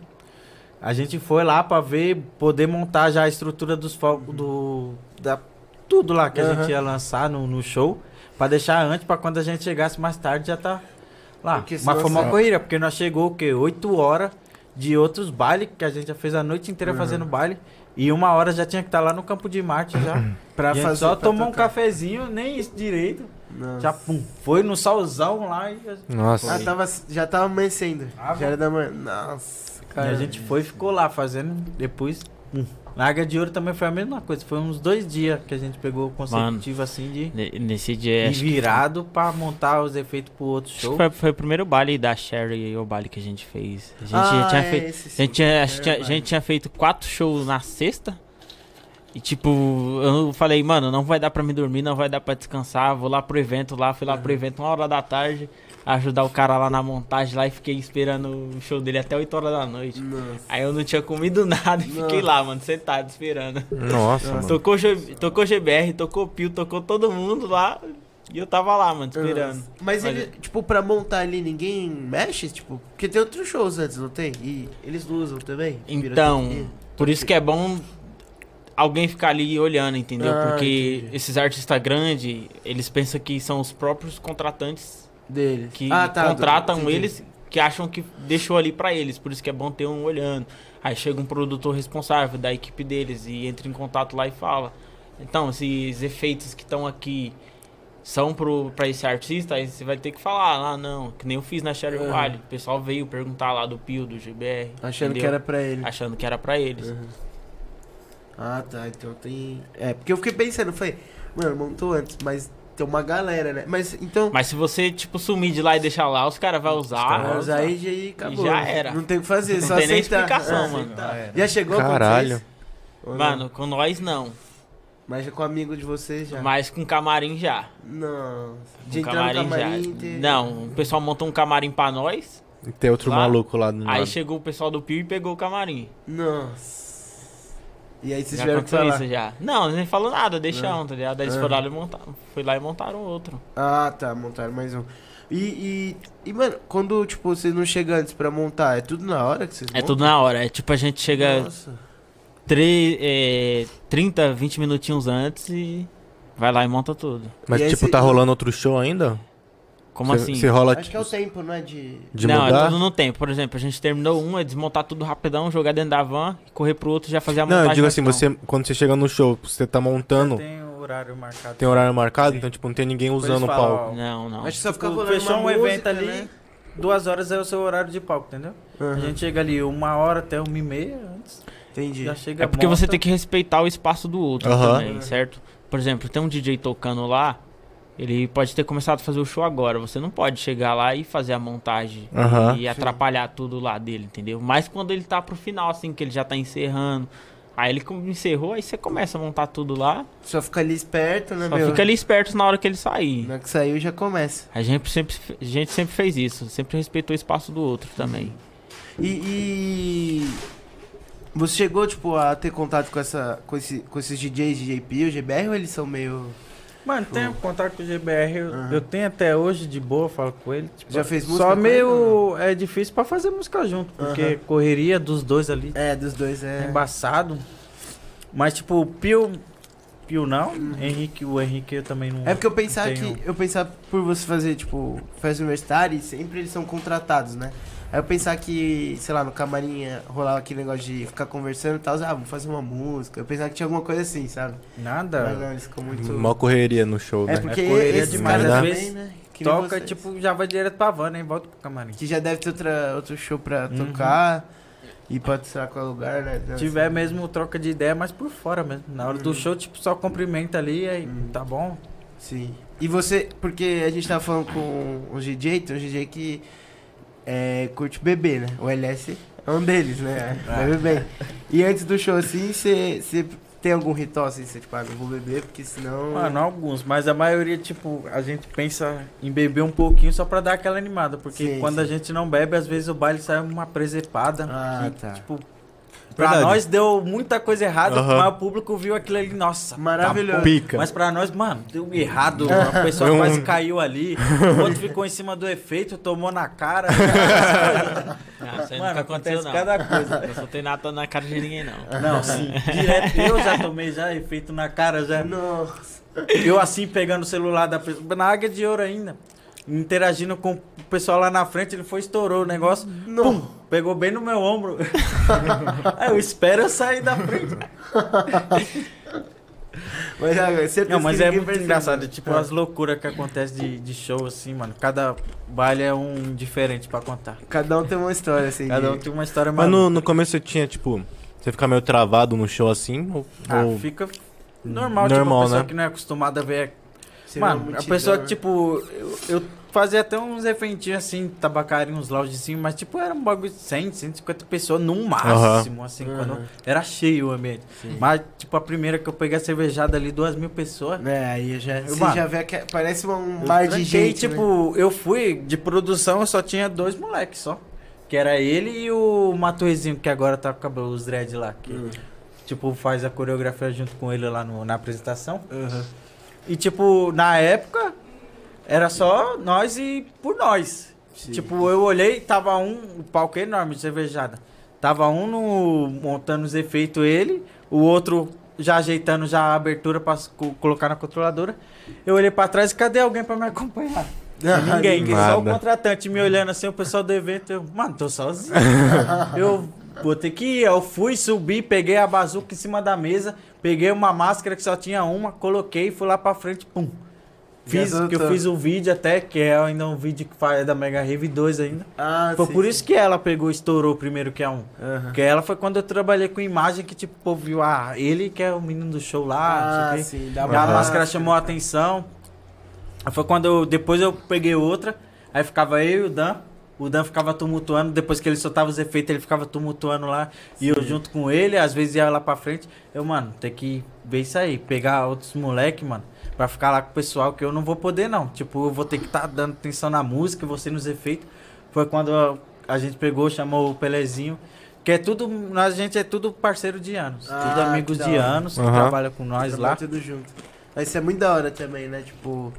Speaker 3: A gente foi lá pra ver, poder montar já a estrutura dos fogos, do. Da, tudo lá que a
Speaker 1: Aham.
Speaker 3: gente ia lançar no, no show. Pra deixar antes, pra quando a gente chegasse mais tarde já tá lá. Mas foi uma corrida, porque nós chegou o quê? 8 horas de outros bailes, que a gente já fez a noite inteira
Speaker 1: Uhum.
Speaker 3: fazendo baile. E uma hora já tinha que estar lá no campo de Marte já. [clears throat]
Speaker 1: pra fazer...
Speaker 3: só
Speaker 1: pra
Speaker 3: tomou um cafezinho, nem isso direito.
Speaker 1: Nossa.
Speaker 3: Já pum, foi no solzão lá e
Speaker 2: Nossa.
Speaker 1: Ah, tava, já tava amanhecendo.
Speaker 3: Ah,
Speaker 1: já era da manhã. Nossa,
Speaker 3: E
Speaker 1: cara.
Speaker 3: a gente foi e ficou lá fazendo. Depois, hum. Na Águia de Ouro também foi a mesma coisa. Foi uns dois dias que a gente pegou consecutivo assim de,
Speaker 5: Ne- Nesse dia,
Speaker 3: de
Speaker 5: acho que-
Speaker 3: virado pra montar os efeitos pro outro show.
Speaker 5: foi, foi o primeiro baile da Sherry, o baile que a gente fez. A gente
Speaker 1: Ah,
Speaker 5: tinha
Speaker 1: é
Speaker 5: feito... A gente, tinha, a, gente tinha, a gente tinha feito quatro shows na sexta. E tipo, eu falei, mano, não vai dar pra me dormir, não vai dar pra descansar. Vou lá pro evento lá, fui lá pro evento uma hora da tarde, ajudar o cara lá na montagem lá e fiquei esperando o show dele até 8 horas da noite.
Speaker 1: Nossa.
Speaker 5: Aí eu não tinha comido [laughs] nada e fiquei
Speaker 1: Nossa.
Speaker 5: lá, mano, sentado esperando.
Speaker 2: Nossa, mano.
Speaker 5: Tocou, G- tocou GBR, tocou Pio, tocou todo mundo lá. E eu tava lá, mano, esperando.
Speaker 1: Nossa. Mas ele, tipo, pra montar ali, ninguém mexe? Tipo, porque tem outros shows antes, não tem? E eles usam também?
Speaker 5: Então, por isso que é bom alguém ficar ali olhando, entendeu?
Speaker 1: Ah,
Speaker 5: Porque
Speaker 1: entendi.
Speaker 5: esses artistas grandes, eles pensam que são os próprios contratantes
Speaker 1: Deles.
Speaker 5: que
Speaker 1: Ah, tá,
Speaker 5: contratam
Speaker 1: entendi.
Speaker 5: eles, que acham que deixou ali pra eles. Por isso que é bom ter um olhando. Aí chega um produtor responsável da equipe deles e entra em contato lá e fala: Então, esses efeitos que estão aqui são pro, pra esse artista, aí você vai ter que falar, ah, não, que nem eu fiz na Sherry. Wiley. O pessoal veio perguntar lá do Pio, do GBR.
Speaker 1: Achando que
Speaker 5: entendeu?
Speaker 1: era pra ele.
Speaker 5: Achando que era pra eles.
Speaker 1: Uhum. Ah, tá. Então tem. É, porque eu fiquei pensando, foi, mano, montou antes, mas tem uma galera, né? Mas então.
Speaker 5: Mas se você, tipo, sumir de lá e deixar lá, os caras vão usar.
Speaker 1: mas aí já aí acabou.
Speaker 5: já era.
Speaker 1: Não tem o que fazer,
Speaker 5: Não
Speaker 1: só
Speaker 5: tem nem
Speaker 1: aceitar.
Speaker 5: explicação,
Speaker 1: É,
Speaker 5: mano.
Speaker 4: Já
Speaker 1: chegou a
Speaker 2: Caralho.
Speaker 5: Mano, com nós não.
Speaker 1: Mas com amigo de vocês já.
Speaker 5: Mas com camarim já.
Speaker 1: Não.
Speaker 5: Com
Speaker 1: De no camarim.
Speaker 5: já.
Speaker 1: ter-
Speaker 5: Não, o pessoal montou um camarim pra nós.
Speaker 2: E tem outro
Speaker 5: Lá.
Speaker 2: maluco lá do
Speaker 5: Aí
Speaker 2: lado.
Speaker 5: chegou o pessoal do Pio e pegou o camarim.
Speaker 1: Nossa. E aí vocês
Speaker 5: já
Speaker 1: tiveram que falar.
Speaker 5: isso já. Não, nem falou nada, deixamos,
Speaker 1: Não.
Speaker 5: tá ligado? Aí eles
Speaker 1: Ah.
Speaker 5: foram lá e montaram. Foi lá e montaram outro.
Speaker 1: Ah, tá, montaram mais um. E, e, e, mano, quando, tipo, vocês não chegam antes pra montar, é tudo na hora que vocês
Speaker 5: É
Speaker 1: montam?
Speaker 5: tudo na hora. É tipo, a gente chega
Speaker 1: Nossa.
Speaker 5: é, 30, 20 minutinhos antes e vai lá e monta tudo.
Speaker 2: Mas,
Speaker 1: E
Speaker 2: tipo,
Speaker 1: cê-
Speaker 2: tá rolando outro show ainda?
Speaker 5: Como
Speaker 2: Cê-
Speaker 5: assim?
Speaker 2: Você rola
Speaker 1: Acho que é o tempo, não é de...
Speaker 2: de
Speaker 5: não,
Speaker 2: mudar?
Speaker 5: é tudo no tempo. Por exemplo, a gente terminou um, é desmontar tudo rapidão, jogar dentro da van, correr pro outro e já fazer a
Speaker 2: Não,
Speaker 5: montagem.
Speaker 2: eu digo assim, você, quando você chega no show, você tá montando, tem,
Speaker 3: Tem o horário marcado.
Speaker 2: horário marcado,
Speaker 3: Sim.
Speaker 2: então, tipo, não tem ninguém usando o palco.
Speaker 5: Não, não.
Speaker 1: Acho que só fica rolando
Speaker 3: fechou um evento
Speaker 1: música,
Speaker 3: ali,
Speaker 1: né?
Speaker 3: duas horas é o seu horário de palco, entendeu? A
Speaker 1: Aham,
Speaker 3: gente chega ali uma hora até uma e meia antes.
Speaker 1: Entendi.
Speaker 3: Já chega
Speaker 5: É porque você tem que respeitar o espaço do outro
Speaker 2: Aham.
Speaker 5: também, certo? por exemplo, tem um DJ tocando lá, ele pode ter começado a fazer o show agora. Você não pode chegar lá e fazer a montagem
Speaker 2: Aham.
Speaker 5: e atrapalhar tudo lá dele, entendeu? Mas quando ele tá pro final, assim, que ele já tá encerrando. Aí ele como encerrou, aí você começa a montar tudo lá.
Speaker 1: Só fica ali esperto, né,
Speaker 5: Só
Speaker 1: meu?
Speaker 5: fica ali esperto na hora que ele sair.
Speaker 1: Na hora que saiu já começa.
Speaker 5: A gente sempre, a gente sempre fez isso, sempre respeitou o espaço do outro também.
Speaker 1: E, e você chegou, tipo, a ter contato com, essa, com, esse, com esses DJs, DJ Pio, GBR, ou eles são meio...
Speaker 3: Mano, tenho contato com o GBR, eu,
Speaker 1: Aham.
Speaker 3: eu tenho até hoje de boa, falo com ele. tipo,
Speaker 1: Já fez música
Speaker 3: Só meio é difícil pra fazer música junto, porque
Speaker 1: Aham.
Speaker 3: correria dos dois ali
Speaker 1: É, dos dois
Speaker 3: é embaçado. Mas tipo, o Pio, Pio não, Henrique, o Henrique eu também não.
Speaker 1: É porque eu pensava
Speaker 3: tenho-
Speaker 1: que. Eu pensava por você fazer, tipo, festa universitária e sempre eles são contratados, né? Aí eu pensava que, sei lá, no camarim rolar aquele negócio de ficar conversando e tal, ah, vamos fazer uma música. Eu pensava que tinha alguma coisa assim, sabe?
Speaker 3: Nada.
Speaker 1: Mas não, eles ficam muito.
Speaker 2: Mó correria no show,
Speaker 1: É
Speaker 2: né?
Speaker 1: porque
Speaker 3: É correria demais,
Speaker 2: né?
Speaker 1: também,
Speaker 3: Às vezes
Speaker 1: né? que
Speaker 3: Toca,
Speaker 1: vocês.
Speaker 3: tipo, já vai direto pra van, né? Volta pro camarim.
Speaker 1: Que já deve ter outra, outro show pra
Speaker 3: Uhum.
Speaker 1: tocar. E pode ser qual lugar, né?
Speaker 3: Se tiver mesmo troca de ideia, mas por fora mesmo. Na hora do
Speaker 1: Uhum.
Speaker 3: show, tipo, só cumprimenta ali, aí
Speaker 1: Uhum.
Speaker 3: tá bom.
Speaker 1: Sim. E você, porque a gente tava falando com um DJ, tem um DJ que é, curte beber, né? O LS é um deles, né? Bebe bem. E antes do show, assim, você você tem algum ritual assim? Você, tipo, ah, não vou beber, porque senão.
Speaker 3: Mano, alguns, mas a maioria, tipo, a gente pensa em beber um pouquinho só pra dar aquela animada. Porque
Speaker 1: Sim,
Speaker 3: quando
Speaker 1: sim.
Speaker 3: a gente não bebe, às vezes o baile sai uma presepada.
Speaker 1: Ah,
Speaker 3: que,
Speaker 1: tá.
Speaker 3: Tipo, pra
Speaker 2: Verdade.
Speaker 3: nós deu muita coisa errada,
Speaker 2: Aham.
Speaker 3: mas o público viu aquilo ali, nossa,
Speaker 1: Maravilhoso.
Speaker 3: tá bom.
Speaker 2: Pica.
Speaker 3: Mas pra nós, mano, deu errado. A [laughs] pessoa quase caiu ali, o outro ficou em cima do efeito, tomou na cara. [laughs]
Speaker 5: Não, isso aí
Speaker 3: Mano,
Speaker 5: nunca aconteceu,
Speaker 3: acontece
Speaker 5: não.
Speaker 3: cada coisa.
Speaker 5: Eu só tenho nada na cara de ninguém, não.
Speaker 3: Não, sim. Direto, eu já tomei já efeito na cara, já.
Speaker 1: Nossa.
Speaker 3: Eu assim pegando o celular da pessoa, na águia de ouro ainda. Interagindo com pessoal lá na frente, ele foi estourou o negócio. Pum, pegou bem no meu ombro. [laughs] Aí eu espero eu sair da frente. [laughs]
Speaker 1: Mas, certeza
Speaker 3: Não, mas
Speaker 1: que
Speaker 3: é muito
Speaker 1: percebeu.
Speaker 3: engraçado, tipo,
Speaker 1: Ah.
Speaker 3: as loucuras que acontecem de, de show, assim, mano. Cada baile é um diferente pra contar.
Speaker 1: Cada um tem uma história, assim.
Speaker 3: Cada um tem uma história
Speaker 2: Mas
Speaker 3: mais.
Speaker 2: no, no começo você tinha, tipo, você ficar meio travado no show assim? Ou,
Speaker 3: Ah,
Speaker 2: ou-
Speaker 3: fica normal, tipo,
Speaker 2: Normal,
Speaker 3: a pessoa
Speaker 2: né?
Speaker 3: que não é acostumada a ver
Speaker 1: ser uma
Speaker 3: Mano, a pessoa
Speaker 1: né?
Speaker 3: tipo, eu, eu fazia até uns eventinhos assim, tabacaria, uns loungezinhos, mas, tipo, era um bagulho de 100, 150 pessoas no máximo, assim,
Speaker 1: Aham.
Speaker 3: quando era cheio o ambiente. Mas, tipo, a primeira que eu peguei a cervejada ali, duas mil pessoas.
Speaker 1: É, aí já, você
Speaker 3: Mano,
Speaker 1: já vê que parece um
Speaker 3: eu
Speaker 1: mar de
Speaker 3: tranquei,
Speaker 1: gente, né?
Speaker 3: tipo, eu fui de produção, eu só tinha dois moleques só. Que era ele e o Matuezinho, que agora tá com cabelo, os dread lá. Que,
Speaker 1: Hum.
Speaker 3: tipo, faz a coreografia junto com ele lá no- na apresentação. E, tipo, na época, era só nós e por nós.
Speaker 1: Sim.
Speaker 3: Tipo, eu olhei, tava um, o palco é enorme de cervejada. Tava um no, montando os efeitos ele, o outro já ajeitando já a abertura pra co- colocar na controladora. Eu olhei pra trás e cadê alguém pra me acompanhar? [laughs]
Speaker 1: Ah,
Speaker 3: Ninguém, só o
Speaker 2: Nada.
Speaker 3: contratante me olhando assim, o pessoal do evento, eu, mano, tô sozinho. [laughs] eu vou ter que ir. Eu fui, subi, peguei a bazuca em cima da mesa, peguei uma máscara que só tinha uma, coloquei e fui lá pra frente, pum. Fiz, que eu fiz um vídeo até, que é ainda um vídeo que faz da Mega Rave 2 ainda.
Speaker 1: Ah,
Speaker 3: Foi
Speaker 1: sim,
Speaker 3: por
Speaker 1: sim.
Speaker 3: isso que ela pegou estourou primeiro que a um.
Speaker 1: Aham.
Speaker 3: Porque ela foi quando eu trabalhei com imagem que, tipo, o povo viu, ah, ele que é o menino do show lá,
Speaker 1: Ah,
Speaker 3: não sei quê.
Speaker 1: sim, dá
Speaker 3: E a máscara chamou a atenção. Aí Foi quando eu, depois eu peguei outra, aí ficava eu e o Dan. O Dan ficava tumultuando, depois que ele soltava os efeitos, ele ficava tumultuando lá. E eu junto com ele, às vezes ia lá pra frente. Eu, mano, tem que ver isso aí, pegar outros moleque, mano, pra ficar lá com o pessoal, que eu não vou poder não. Tipo, eu vou ter que estar dando atenção na música, você nos efeitos. Foi quando a, a gente pegou, chamou o Pelezinho. Que é tudo, a gente é tudo parceiro de anos.
Speaker 1: Ah,
Speaker 3: tudo amigos
Speaker 1: que
Speaker 3: de anos, que
Speaker 2: Aham.
Speaker 3: trabalha com nós
Speaker 1: Trabalha
Speaker 3: lá.
Speaker 1: tudo junto. Mas isso é muito da hora também, né? Tipo,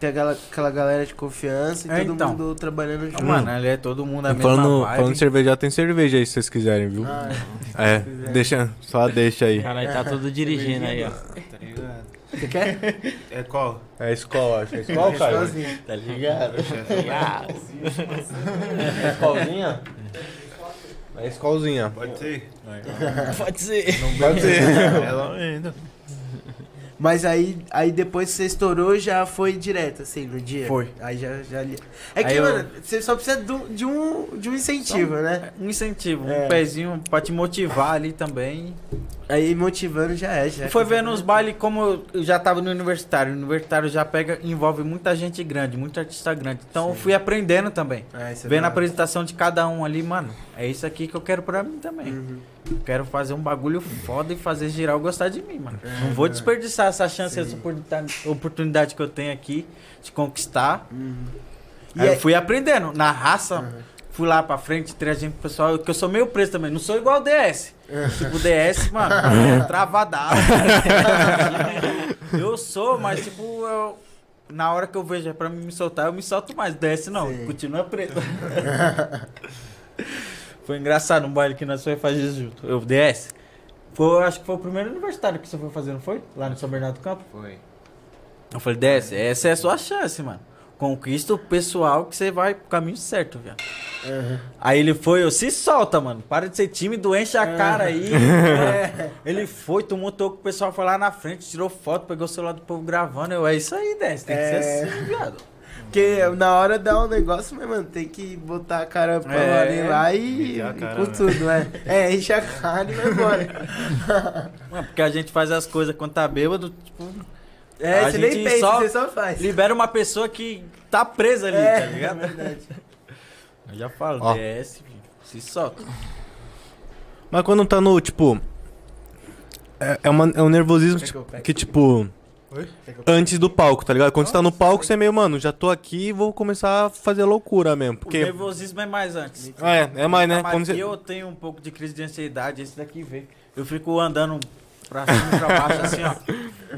Speaker 1: tem aquela, aquela galera de confiança e
Speaker 3: É,
Speaker 1: todo
Speaker 3: então.
Speaker 1: mundo trabalhando junto.
Speaker 3: Mano, ali é todo mundo a mesma
Speaker 2: falando,
Speaker 3: vibe.
Speaker 2: falando de cerveja, tem cerveja aí se vocês quiserem, viu?
Speaker 1: Ah,
Speaker 2: é,
Speaker 1: quiser.
Speaker 2: deixa, só deixa aí.
Speaker 5: Caralho, tá todo dirigindo aí, ó.
Speaker 4: Tá ligado?
Speaker 1: Você quer?
Speaker 4: É qual?
Speaker 2: É escola, acho. É escola, cara?
Speaker 1: Sozinho.
Speaker 3: Tá ligado?
Speaker 2: É escolzinha? É escolzinha.
Speaker 4: Pode ser?
Speaker 5: Pode ser.
Speaker 2: Pode ser.
Speaker 4: Ela ainda.
Speaker 1: Mas aí, aí depois que você estourou, já foi direto, assim, no dia?
Speaker 3: Foi.
Speaker 1: Aí já, já. É que,
Speaker 3: Aí eu-
Speaker 1: mano, você só precisa do- de um, de um incentivo, né?
Speaker 3: Um incentivo,
Speaker 1: É.
Speaker 3: um pezinho pra te motivar ali também.
Speaker 1: Aí motivando já é, já.
Speaker 3: Foi vendo os bailes como eu- já tava no universitário. O universitário já pega, envolve muita gente grande, muito artista grande. Então eu fui aprendendo também.
Speaker 1: Isso é
Speaker 3: Vendo a apresentação de cada um ali, mano. É isso aqui que eu quero pra mim também.
Speaker 1: Uhum.
Speaker 3: Quero fazer um bagulho foda e fazer geral gostar de mim, mano.
Speaker 1: É,
Speaker 3: Não vou desperdiçar essa chance, essa oportunidade, que eu tenho aqui de conquistar.
Speaker 1: E
Speaker 3: Aí
Speaker 1: é-
Speaker 3: eu fui aprendendo. Na raça, fui lá pra frente, interagindo com o pessoal, que eu sou meio preso também. Não sou igual o DS. tipo, o DS, mano, [laughs] é travadado. [laughs] eu sou, mas tipo, eu- na hora que eu vejo é pra mim me soltar, eu me solto mais. DS não,
Speaker 1: Sim.
Speaker 3: continua preto. [laughs] foi engraçado um baile que nós foi fazer junto. Eu, DS. Foi, acho que foi o primeiro aniversário que você foi fazer, não foi? Lá no São Bernardo do Campo?
Speaker 6: Foi.
Speaker 3: Eu falei, desce, essa é a sua chance, mano. Conquista o pessoal que você vai pro caminho certo, viado. Aí ele foi, eu se solta, mano. Para de ser tímido, enche a cara aí. [laughs] É. Ele foi, tumultuou com o pessoal foi lá na frente, tirou foto, pegou o celular do povo gravando. Eu, é isso aí, desce, tem que
Speaker 1: É.
Speaker 3: ser assim, viado.
Speaker 1: Porque na hora dá um negócio, mas, mano, tem que botar a cara pra
Speaker 3: É.
Speaker 1: lá e, e
Speaker 4: cara,
Speaker 1: com
Speaker 4: né?
Speaker 1: tudo, né? É, enche a cara e vai embora. [laughs]
Speaker 3: Mano, porque a gente faz as coisas quando tá bêbado, tipo,
Speaker 1: É,
Speaker 3: A
Speaker 1: você nem
Speaker 3: gente
Speaker 1: pensa,
Speaker 3: só
Speaker 1: você só faz.
Speaker 3: libera uma pessoa que tá presa ali,
Speaker 1: é,
Speaker 3: tá ligado?
Speaker 1: É verdade. [laughs]
Speaker 3: Eu já falo,
Speaker 2: Ó.
Speaker 3: desce, se solta.
Speaker 2: Mas quando tá no, tipo. É, é, uma- é um nervosismo
Speaker 1: que
Speaker 2: tipo, que, tipo.
Speaker 4: Oi?
Speaker 2: Antes do palco, tá ligado? Quando você tá no palco, você é meio, mano, já tô aqui e vou começar a fazer loucura mesmo.
Speaker 3: O
Speaker 2: Porque.
Speaker 3: nervosismo é mais antes.
Speaker 2: Ah, é, é mais, né?
Speaker 3: Mas
Speaker 2: Quando você...
Speaker 3: eu tenho um pouco de crise de ansiedade, esse daqui vê. Eu fico andando pra cima e pra baixo, assim, ó.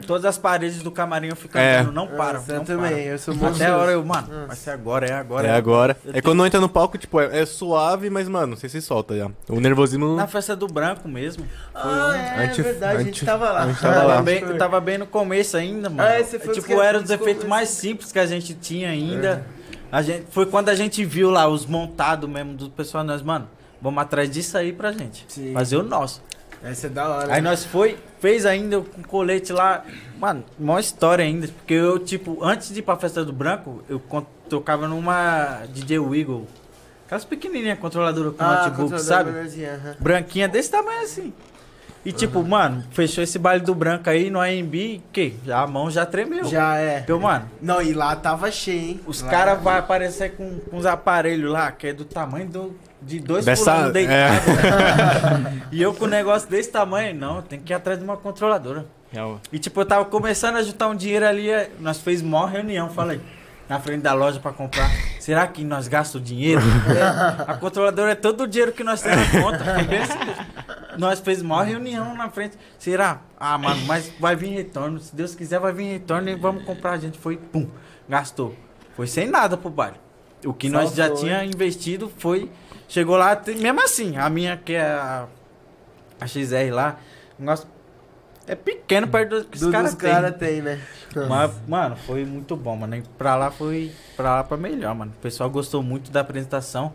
Speaker 3: Todas as paredes do camarim eu fico
Speaker 2: É.
Speaker 3: andando, não para.
Speaker 1: Nossa, eu
Speaker 3: não
Speaker 1: também,
Speaker 3: para.
Speaker 1: eu sou
Speaker 3: Até a hora eu, mano, vai ser agora, é agora.
Speaker 2: É agora.
Speaker 3: Eu
Speaker 2: É
Speaker 3: tenho-
Speaker 2: quando entra no palco, tipo, é, é suave, mas, mano, você se solta já. O nervosismo.
Speaker 3: Na festa do branco mesmo.
Speaker 1: Ah, é,
Speaker 2: A gente-
Speaker 1: verdade, a
Speaker 2: a
Speaker 1: gente tava lá.
Speaker 2: a gente
Speaker 3: Eu
Speaker 2: tava lá.
Speaker 3: bem, eu tava bem no começo ainda, mano.
Speaker 1: Ah, esse foi um dos
Speaker 3: tipo,
Speaker 1: que-
Speaker 3: era os
Speaker 1: dos
Speaker 3: efeitos mais simples que a gente tinha ainda. A gente, foi quando a gente viu lá os montados mesmo do pessoal, nós, mano, vamos atrás disso aí pra gente.
Speaker 1: Sim.
Speaker 3: Fazer o nosso.
Speaker 1: Essa é da hora.
Speaker 3: Aí nós foi, fez ainda com colete lá. Mano, maior história ainda. Porque eu, tipo, antes de ir pra festa do branco, eu tocava numa DJ Wiggle. Aquelas pequenininhas controladoras com
Speaker 1: ah,
Speaker 3: notebook, sabe?
Speaker 1: aham.
Speaker 3: Branquinha desse tamanho assim. E tipo, mano, fechou esse baile do branco aí no AMB, que a mão já tremeu.
Speaker 1: Já é.
Speaker 3: Então, mano,
Speaker 1: Não, e lá tava cheio, hein?
Speaker 3: os caras vão aparecer com, com uns aparelhos lá, que é do tamanho do, de dois
Speaker 2: Dessa-
Speaker 3: fulanos
Speaker 2: é.
Speaker 3: deitados. [laughs] e eu com um negócio desse tamanho, não, tem que ir atrás de uma controladora.
Speaker 5: Real.
Speaker 3: E tipo, eu tava começando a juntar um dinheiro ali, eh, nós fez maior reunião, falei, na frente da loja pra comprar. Será que nós gastamos dinheiro? [laughs] É, a controladora é todo o dinheiro que nós temos na conta. Foi. Nós fez maior reunião na frente. Será? Ah, mano, mas vai vir retorno. Se Deus quiser, vai vir retorno e vamos comprar. A gente foi, pum, gastou. Foi sem nada pro baile. O que nós já
Speaker 1: Saltou,
Speaker 3: tinha investido foi. Chegou lá, tem- mesmo assim, a minha que é a, a XR lá, negócio é pequeno perto do que os caras
Speaker 1: dos
Speaker 3: têm.
Speaker 1: caras tem, né?
Speaker 3: Mas, mano, foi muito bom, mano. E pra lá foi pra lá pra melhor, mano. O pessoal gostou muito da apresentação.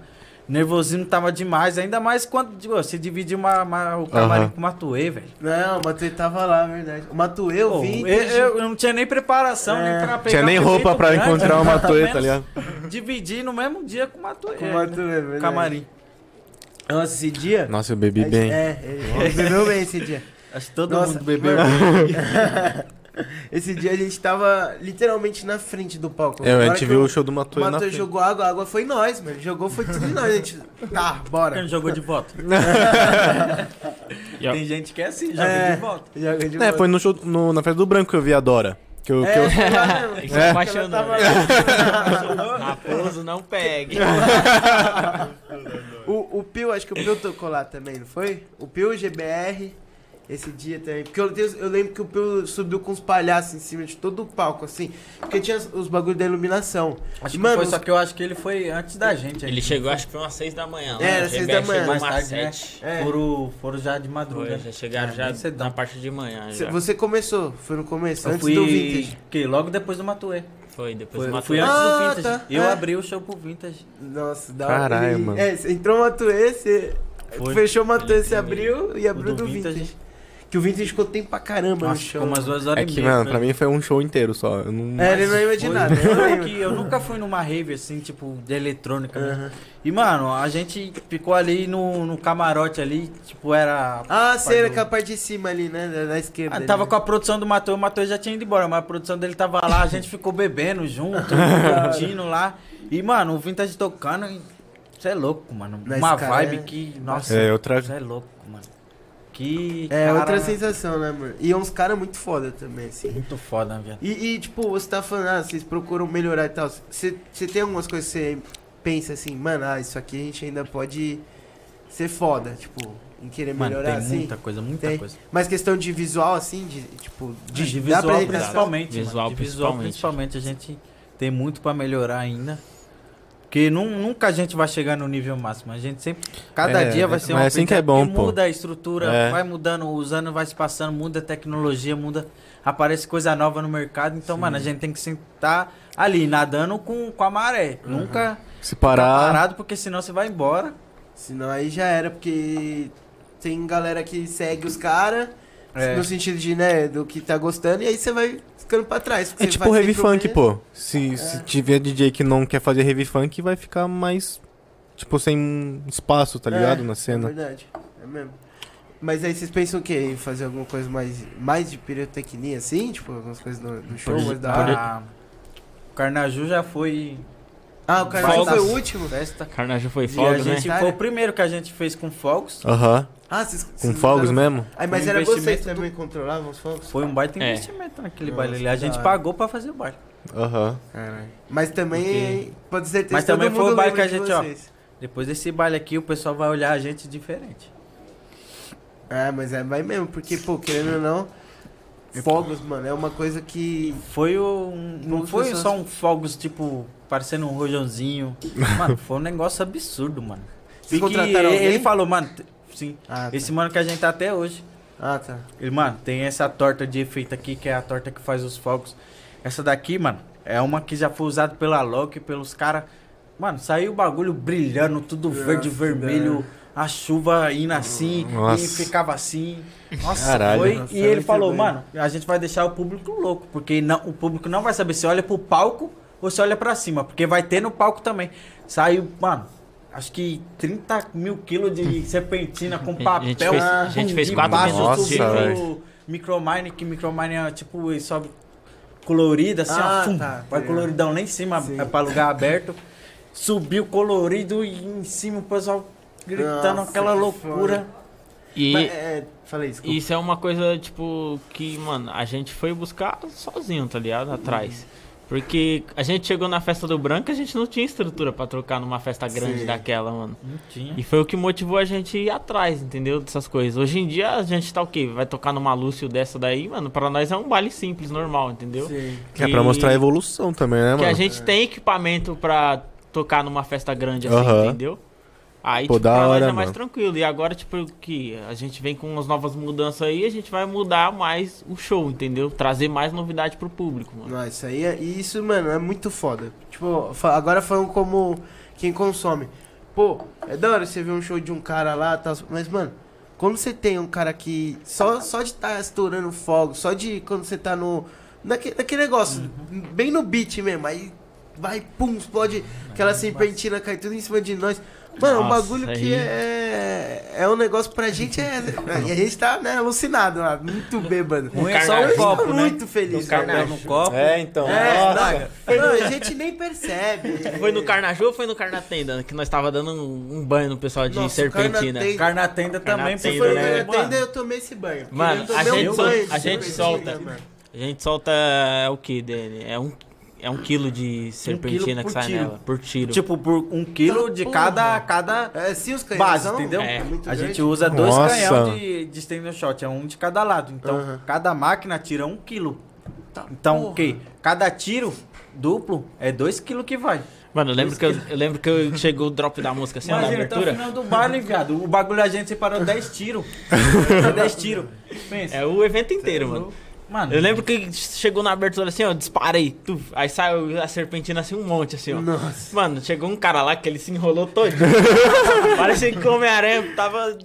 Speaker 3: Nervosismo tava demais, ainda mais quando tipo, você divide uma, uma- o camarim
Speaker 2: Aham.
Speaker 3: com o Matuê, velho.
Speaker 1: Não, o Matuê tava lá, verdade. O Matuê, eu vi.
Speaker 3: eu, eu- eu não tinha nem preparação,
Speaker 1: É.
Speaker 3: nem pra pegar
Speaker 2: Tinha nem roupa pra
Speaker 3: grande,
Speaker 2: encontrar o
Speaker 3: né?
Speaker 2: Matuê, tá ligado?
Speaker 3: Dividir no mesmo dia com o Matuê.
Speaker 1: Com o Matuê, verdade.
Speaker 3: Camarim.
Speaker 1: Nossa, esse dia.
Speaker 2: Nossa, eu bebi
Speaker 1: a-
Speaker 2: bem.
Speaker 1: É, ele bebeu bem esse dia.
Speaker 3: Acho que todo
Speaker 1: Nossa,
Speaker 3: mundo bebeu. [laughs] [laughs]
Speaker 1: Esse dia a gente tava literalmente na frente do palco.
Speaker 2: É, a gente
Speaker 1: que
Speaker 2: viu
Speaker 1: o-
Speaker 2: o show do
Speaker 1: O
Speaker 2: na
Speaker 1: Matuê
Speaker 2: frente.
Speaker 1: jogou água, a água foi nós, mano. Jogou, foi tudo nós. A gente. Tá, bora.
Speaker 3: jogou de volta? [laughs] Tem gente que é assim, joga
Speaker 1: É.
Speaker 3: de volta.
Speaker 1: Joga de
Speaker 2: É,
Speaker 1: volta.
Speaker 2: foi no show, no- na festa do branco que eu vi a Dora. Que eu, que
Speaker 1: É,
Speaker 2: eu-
Speaker 1: mesmo.
Speaker 5: Ele se
Speaker 1: Ela
Speaker 5: apaixonou,
Speaker 1: tava. [laughs]
Speaker 5: Raposo não pegue.
Speaker 1: O, o Pio, acho que o Pio tocou lá também, não foi? O Pio, o GBR, esse dia também. Porque eu, tenho- eu lembro que o Pio subiu com os palhaços em cima de todo o palco, assim. Porque tinha os, os bagulhos da iluminação.
Speaker 3: Acho que
Speaker 1: Mano,
Speaker 3: foi,
Speaker 1: os-
Speaker 3: só que eu acho que ele foi antes da gente.
Speaker 5: Ele
Speaker 3: ainda.
Speaker 5: chegou, acho que foi umas 6 da manhã.
Speaker 1: É,
Speaker 5: né?
Speaker 1: era
Speaker 5: O
Speaker 1: seis
Speaker 5: GBR
Speaker 1: da manhã.
Speaker 3: mais tarde, né?
Speaker 5: 7.
Speaker 1: É.
Speaker 3: Foram, foram já de
Speaker 5: Foi,
Speaker 3: madrugada.
Speaker 5: já chegaram
Speaker 3: É,
Speaker 5: já na parte de manhã. Já.
Speaker 1: Você começou, foi no começo,
Speaker 3: Eu
Speaker 1: antes
Speaker 3: fui
Speaker 1: do Vintage.
Speaker 3: que logo depois do Matuê.
Speaker 5: Foi, depois
Speaker 3: Foi, eu
Speaker 5: matou.
Speaker 3: fui antes
Speaker 1: Ah,
Speaker 3: do Vintage.
Speaker 1: tá.
Speaker 3: Eu
Speaker 1: É.
Speaker 3: abri o show pro Vintage.
Speaker 1: Nossa, da
Speaker 2: Caralho,
Speaker 1: ele-
Speaker 2: mano.
Speaker 1: É, você entrou o Matuê, você
Speaker 3: Foi.
Speaker 1: fechou o Matuê, você abriu e
Speaker 3: O
Speaker 1: abriu
Speaker 3: do
Speaker 1: do Vintage.
Speaker 3: Vintage.
Speaker 1: Que o Vintage ficou tempo pra caramba
Speaker 3: Nossa,
Speaker 1: no show.
Speaker 3: ficou umas duas horas
Speaker 2: É
Speaker 3: e
Speaker 2: que,
Speaker 3: meia.
Speaker 2: mano,
Speaker 3: né?
Speaker 2: pra mim foi um show inteiro só. Eu não...
Speaker 1: É, ele não ia
Speaker 3: Foi
Speaker 1: imaginar, né? Eu lembro.
Speaker 3: que eu nunca fui numa rave assim, tipo, de eletrônica?
Speaker 1: Aham.
Speaker 3: E, mano, a gente ficou ali no, no camarote ali, tipo, era.
Speaker 1: Ah, sei, era
Speaker 3: do-
Speaker 1: com a parte de cima ali, né? Da, da esquerda.
Speaker 3: Ah,
Speaker 1: ali,
Speaker 3: tava
Speaker 1: né?
Speaker 3: com a produção do Matheus, o Matheus já tinha ido embora, mas a produção dele tava lá, a gente ficou bebendo junto, [laughs] curtindo lá. E, mano, o Vintage tocando, você é louco, mano.
Speaker 1: Na
Speaker 3: Uma
Speaker 1: escala,
Speaker 3: vibe
Speaker 1: é-
Speaker 3: que, nossa,
Speaker 2: É, outra...
Speaker 3: você é louco. Que
Speaker 1: É,
Speaker 3: cara
Speaker 1: outra sensação, né, mano? E uns caras muito foda também, assim.
Speaker 3: muito foda, velho.
Speaker 1: E, e, tipo, você tá falando, ah, vocês procuram melhorar e tal. Você tem algumas coisas que você pensa assim, mano, ah, isso aqui a gente ainda pode ser foda, tipo, em querer
Speaker 3: Mano,
Speaker 1: melhorar
Speaker 3: tem
Speaker 1: assim.
Speaker 3: muita coisa, muita
Speaker 1: Tem.
Speaker 3: coisa.
Speaker 1: Mas questão de visual, assim, de, tipo, de,
Speaker 3: De, visual principalmente,
Speaker 5: Visual
Speaker 3: mano. De visual
Speaker 5: principalmente.
Speaker 3: principalmente, a gente tem muito pra melhorar ainda. Porque nun- nunca a gente vai chegar no nível máximo. A gente sempre. Cada
Speaker 2: É,
Speaker 3: dia vai
Speaker 2: é,
Speaker 3: ser
Speaker 2: mas
Speaker 3: uma
Speaker 2: assim que é bom,
Speaker 3: porque
Speaker 2: pô.
Speaker 3: Muda a estrutura,
Speaker 2: É.
Speaker 3: vai mudando, os anos vai se passando, muda a tecnologia, muda. Aparece coisa nova no mercado. Então, mano, a gente tem que sentar ali, nadando com, com a maré. Nunca
Speaker 2: Se parar...
Speaker 3: parado, porque senão você vai embora.
Speaker 1: Senão aí já era, porque tem galera que segue os caras,
Speaker 3: É.
Speaker 1: no sentido de, né, do que tá gostando, e aí você vai ficando pra trás.
Speaker 2: É tipo heavy funk, pô. Se, se tiver DJ que não quer fazer heavy funk, vai ficar mais. Tipo, sem espaço, tá ligado?
Speaker 1: É,
Speaker 2: Na
Speaker 1: É
Speaker 2: cena.
Speaker 1: verdade, é mesmo. Mas aí vocês pensam o quê? Em fazer alguma coisa mais, mais de pirotecnia, assim? Tipo, algumas coisas no, no show,
Speaker 3: Pode-
Speaker 1: da?
Speaker 3: Ah, o Carnaju já foi
Speaker 1: Ah, o
Speaker 3: Fogos.
Speaker 1: foi o último?
Speaker 3: festa.
Speaker 5: Carnage foi
Speaker 3: E a
Speaker 5: fogo, né?
Speaker 3: gente
Speaker 1: né?
Speaker 3: foi o primeiro que a gente fez com fogos.
Speaker 2: Aham.
Speaker 1: Ah, vocês...
Speaker 2: Com
Speaker 1: vocês
Speaker 2: fogos
Speaker 1: usaram-
Speaker 2: mesmo?
Speaker 1: Aí, mas
Speaker 3: Foi um
Speaker 1: era vocês
Speaker 3: investimento
Speaker 1: que também controlavam os fogos?
Speaker 3: Foi um baita
Speaker 5: É.
Speaker 3: investimento naquele
Speaker 1: Nossa,
Speaker 3: baile ali. A gente
Speaker 1: da hora.
Speaker 3: pagou pra fazer o baile.
Speaker 2: Aham.
Speaker 1: Caralho. Mas também,
Speaker 3: Porque-
Speaker 1: pode ser
Speaker 3: Mas também foi o baile que a gente, ó. Depois desse baile aqui, o pessoal vai olhar a gente diferente.
Speaker 1: Ah, mas é, vai mesmo, porque, pô, querendo ou não, fogos, mano, é uma coisa que...
Speaker 3: Foi o. um- Não
Speaker 1: Poucas
Speaker 3: foi
Speaker 1: pessoas-
Speaker 3: só um fogos, tipo, parecendo um rojãozinho. [laughs] Mano, foi um negócio absurdo, mano.
Speaker 1: Vocês
Speaker 3: E que
Speaker 1: contrataram
Speaker 3: ele,
Speaker 1: alguém?
Speaker 3: ele falou, mano, t- sim.
Speaker 1: Ah, tá.
Speaker 3: Esse mano que a gente tá até hoje.
Speaker 1: Ah, tá.
Speaker 3: Ele, mano, tem essa torta de efeito aqui, que é a torta que faz os fogos. Essa daqui, mano, é uma que já foi usada pela Loki, pelos caras. Mano, saiu o bagulho brilhando, tudo verde,
Speaker 1: Nossa,
Speaker 3: vermelho, a chuva indo assim,
Speaker 2: Nossa.
Speaker 3: e ficava assim. Nossa,
Speaker 2: Caralho.
Speaker 3: foi.
Speaker 1: Nossa,
Speaker 3: e
Speaker 1: é
Speaker 3: ele falou,
Speaker 1: bem.
Speaker 3: mano, a gente vai deixar o público louco, porque não, o público não vai saber se olha pro palco ou se olha pra cima, porque vai ter no palco também. Saiu, mano. Acho que 30 mil quilos de serpentina com
Speaker 5: A
Speaker 3: papel.
Speaker 5: gente fez- a gente fez quatro
Speaker 2: minutos.
Speaker 3: Micromine, que Micromine é tipo, ele sobe colorido, assim,
Speaker 1: Ah,
Speaker 3: ó. fum,
Speaker 1: tá,
Speaker 3: vai
Speaker 1: tá
Speaker 3: coloridão lá em cima,
Speaker 1: Sim.
Speaker 3: é pra lugar aberto. Subiu colorido e em cima o pessoal gritando
Speaker 1: Nossa,
Speaker 3: aquela
Speaker 1: que
Speaker 3: loucura.
Speaker 5: E
Speaker 1: Mas, é, falei isso.
Speaker 5: isso é uma coisa, tipo, que, mano, a gente foi buscar sozinho, tá ligado? Atrás. Porque a gente chegou na festa do branco, a gente não tinha estrutura pra trocar numa festa grande
Speaker 1: Sim.
Speaker 5: daquela, mano.
Speaker 3: Não tinha.
Speaker 5: E foi o que motivou a gente ir atrás, entendeu? Dessas coisas. Hoje em dia a gente tá o quê? Vai tocar numa Lúcio dessa daí, mano. Pra nós é um baile simples, normal, entendeu?
Speaker 1: Sim.
Speaker 2: É pra
Speaker 5: Que-
Speaker 2: mostrar a evolução também, né,
Speaker 5: Que
Speaker 2: mano?
Speaker 5: a gente tem equipamento pra tocar numa festa grande assim,
Speaker 2: Aham.
Speaker 5: entendeu? Aí,
Speaker 2: Pô,
Speaker 5: tipo,
Speaker 2: da
Speaker 5: pra nós
Speaker 2: hora,
Speaker 5: é mais
Speaker 2: mano.
Speaker 5: tranquilo. E agora, tipo, que a gente vem com umas novas mudanças aí, a gente vai mudar mais o show, entendeu? Trazer mais novidade pro público, mano.
Speaker 1: Não, isso aí é, e isso, mano, é muito foda. Tipo, agora falando como quem consome. Pô, é da hora você ver um show de um cara lá, tal, mas, mano, quando você tem um cara que só, só de estar estourando fogo, só de quando você tá no. Naquele, naquele negócio, bem no beat mesmo, aí vai, pum, explode aquela serpentina, cai tudo em cima de nós. Mano, é um
Speaker 5: Nossa,
Speaker 1: bagulho
Speaker 5: aí-
Speaker 1: que é. É um negócio pra gente. É, e a gente tá, né, alucinado lá, muito bêbado.
Speaker 3: Um é só
Speaker 5: carnaval.
Speaker 3: o copo, né?
Speaker 1: muito feliz.
Speaker 3: Um carnal no copo.
Speaker 2: É, então.
Speaker 1: É,
Speaker 2: Nossa.
Speaker 1: não, não, a gente nem percebe.
Speaker 5: Foi no Carnaju ou foi no Carnatenda? Que nós tava dando um, um banho no pessoal de
Speaker 1: Nossa,
Speaker 5: serpentina.
Speaker 1: Carnatenda-
Speaker 3: Carnatenda também,
Speaker 1: Se foi no
Speaker 5: né?
Speaker 1: Carnatenda, eu tomei esse banho. porque
Speaker 5: Mano, a gente
Speaker 1: um banho
Speaker 5: a gente solta. A gente solta é, o que, Dani? É um, é um quilo de serpentina
Speaker 3: por
Speaker 5: que sai
Speaker 3: tiro.
Speaker 5: nela, por tiro.
Speaker 3: Tipo, por um quilo de
Speaker 1: Porra.
Speaker 3: cada, cada
Speaker 1: É, sim, os canhões.
Speaker 3: base,
Speaker 1: são-
Speaker 3: entendeu?
Speaker 5: É.
Speaker 1: muito
Speaker 3: A
Speaker 1: grande.
Speaker 3: gente usa dois
Speaker 2: Nossa.
Speaker 3: canhão de, de stand shot, é um de cada lado. Então, cada máquina tira um quilo. Então,
Speaker 1: porra.
Speaker 3: o quê? Cada tiro duplo é dois quilos que vai.
Speaker 5: Mano, eu lembro que eu, eu lembro que eu chegou o drop da música assim, ó, na
Speaker 3: Imagina, até o
Speaker 5: abertura.
Speaker 3: final do baile, viado. O bagulho a gente separou 10 tiros. [laughs] 10 tiros. Pensa.
Speaker 5: É o evento inteiro, mano.
Speaker 3: Mano,
Speaker 5: Eu lembro que chegou na abertura assim, ó, disparei. tuf, aí saiu a serpentina assim, um monte assim, ó.
Speaker 1: Nossa.
Speaker 5: Mano, chegou um cara lá que ele se enrolou todo. [laughs] Parecia que o Homem-Aranha tava.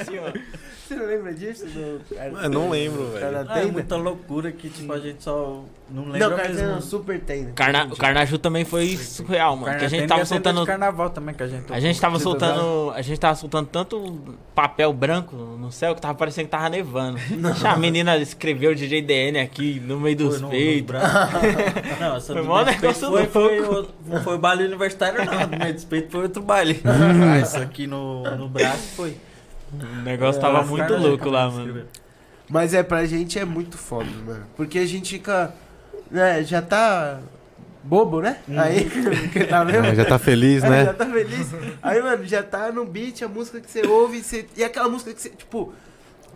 Speaker 5: assim, ó.
Speaker 1: Você não lembra disso? Do...
Speaker 2: Eu não lembro, velho.
Speaker 3: Ah, é muita loucura que, tipo, a gente só não lembra
Speaker 1: Não, Carna
Speaker 3: mesmo.
Speaker 1: Super Tenda.
Speaker 5: Carna... O Carnaju também foi surreal, mano. Que a gente tava soltando.
Speaker 3: carnaval também que a gente
Speaker 5: A gente tava soltando. A gente tava soltando tanto papel branco no céu que tava parecendo que tava nevando. [laughs] A menina escreveu DJ DN aqui no meio dos
Speaker 3: Foi no- no
Speaker 5: peitos.
Speaker 3: braço. [laughs] Não, essa
Speaker 5: Foi mó negócio
Speaker 3: foi, foi, não foi o baile universitário, não. Do meio dos peitos foi outro baile. [laughs] Isso aqui no, no braço foi.
Speaker 5: O negócio tava
Speaker 3: Os
Speaker 5: muito louco lá, mano.
Speaker 1: Mas é, pra gente é muito foda, mano. Porque a gente fica. Né, já tá. Bobo, né? Aí, que tá vendo?
Speaker 2: É, já tá feliz,
Speaker 1: É,
Speaker 2: né?
Speaker 1: já tá feliz. Aí, mano, já tá no beat, a música que você ouve, você... e aquela música que você, tipo.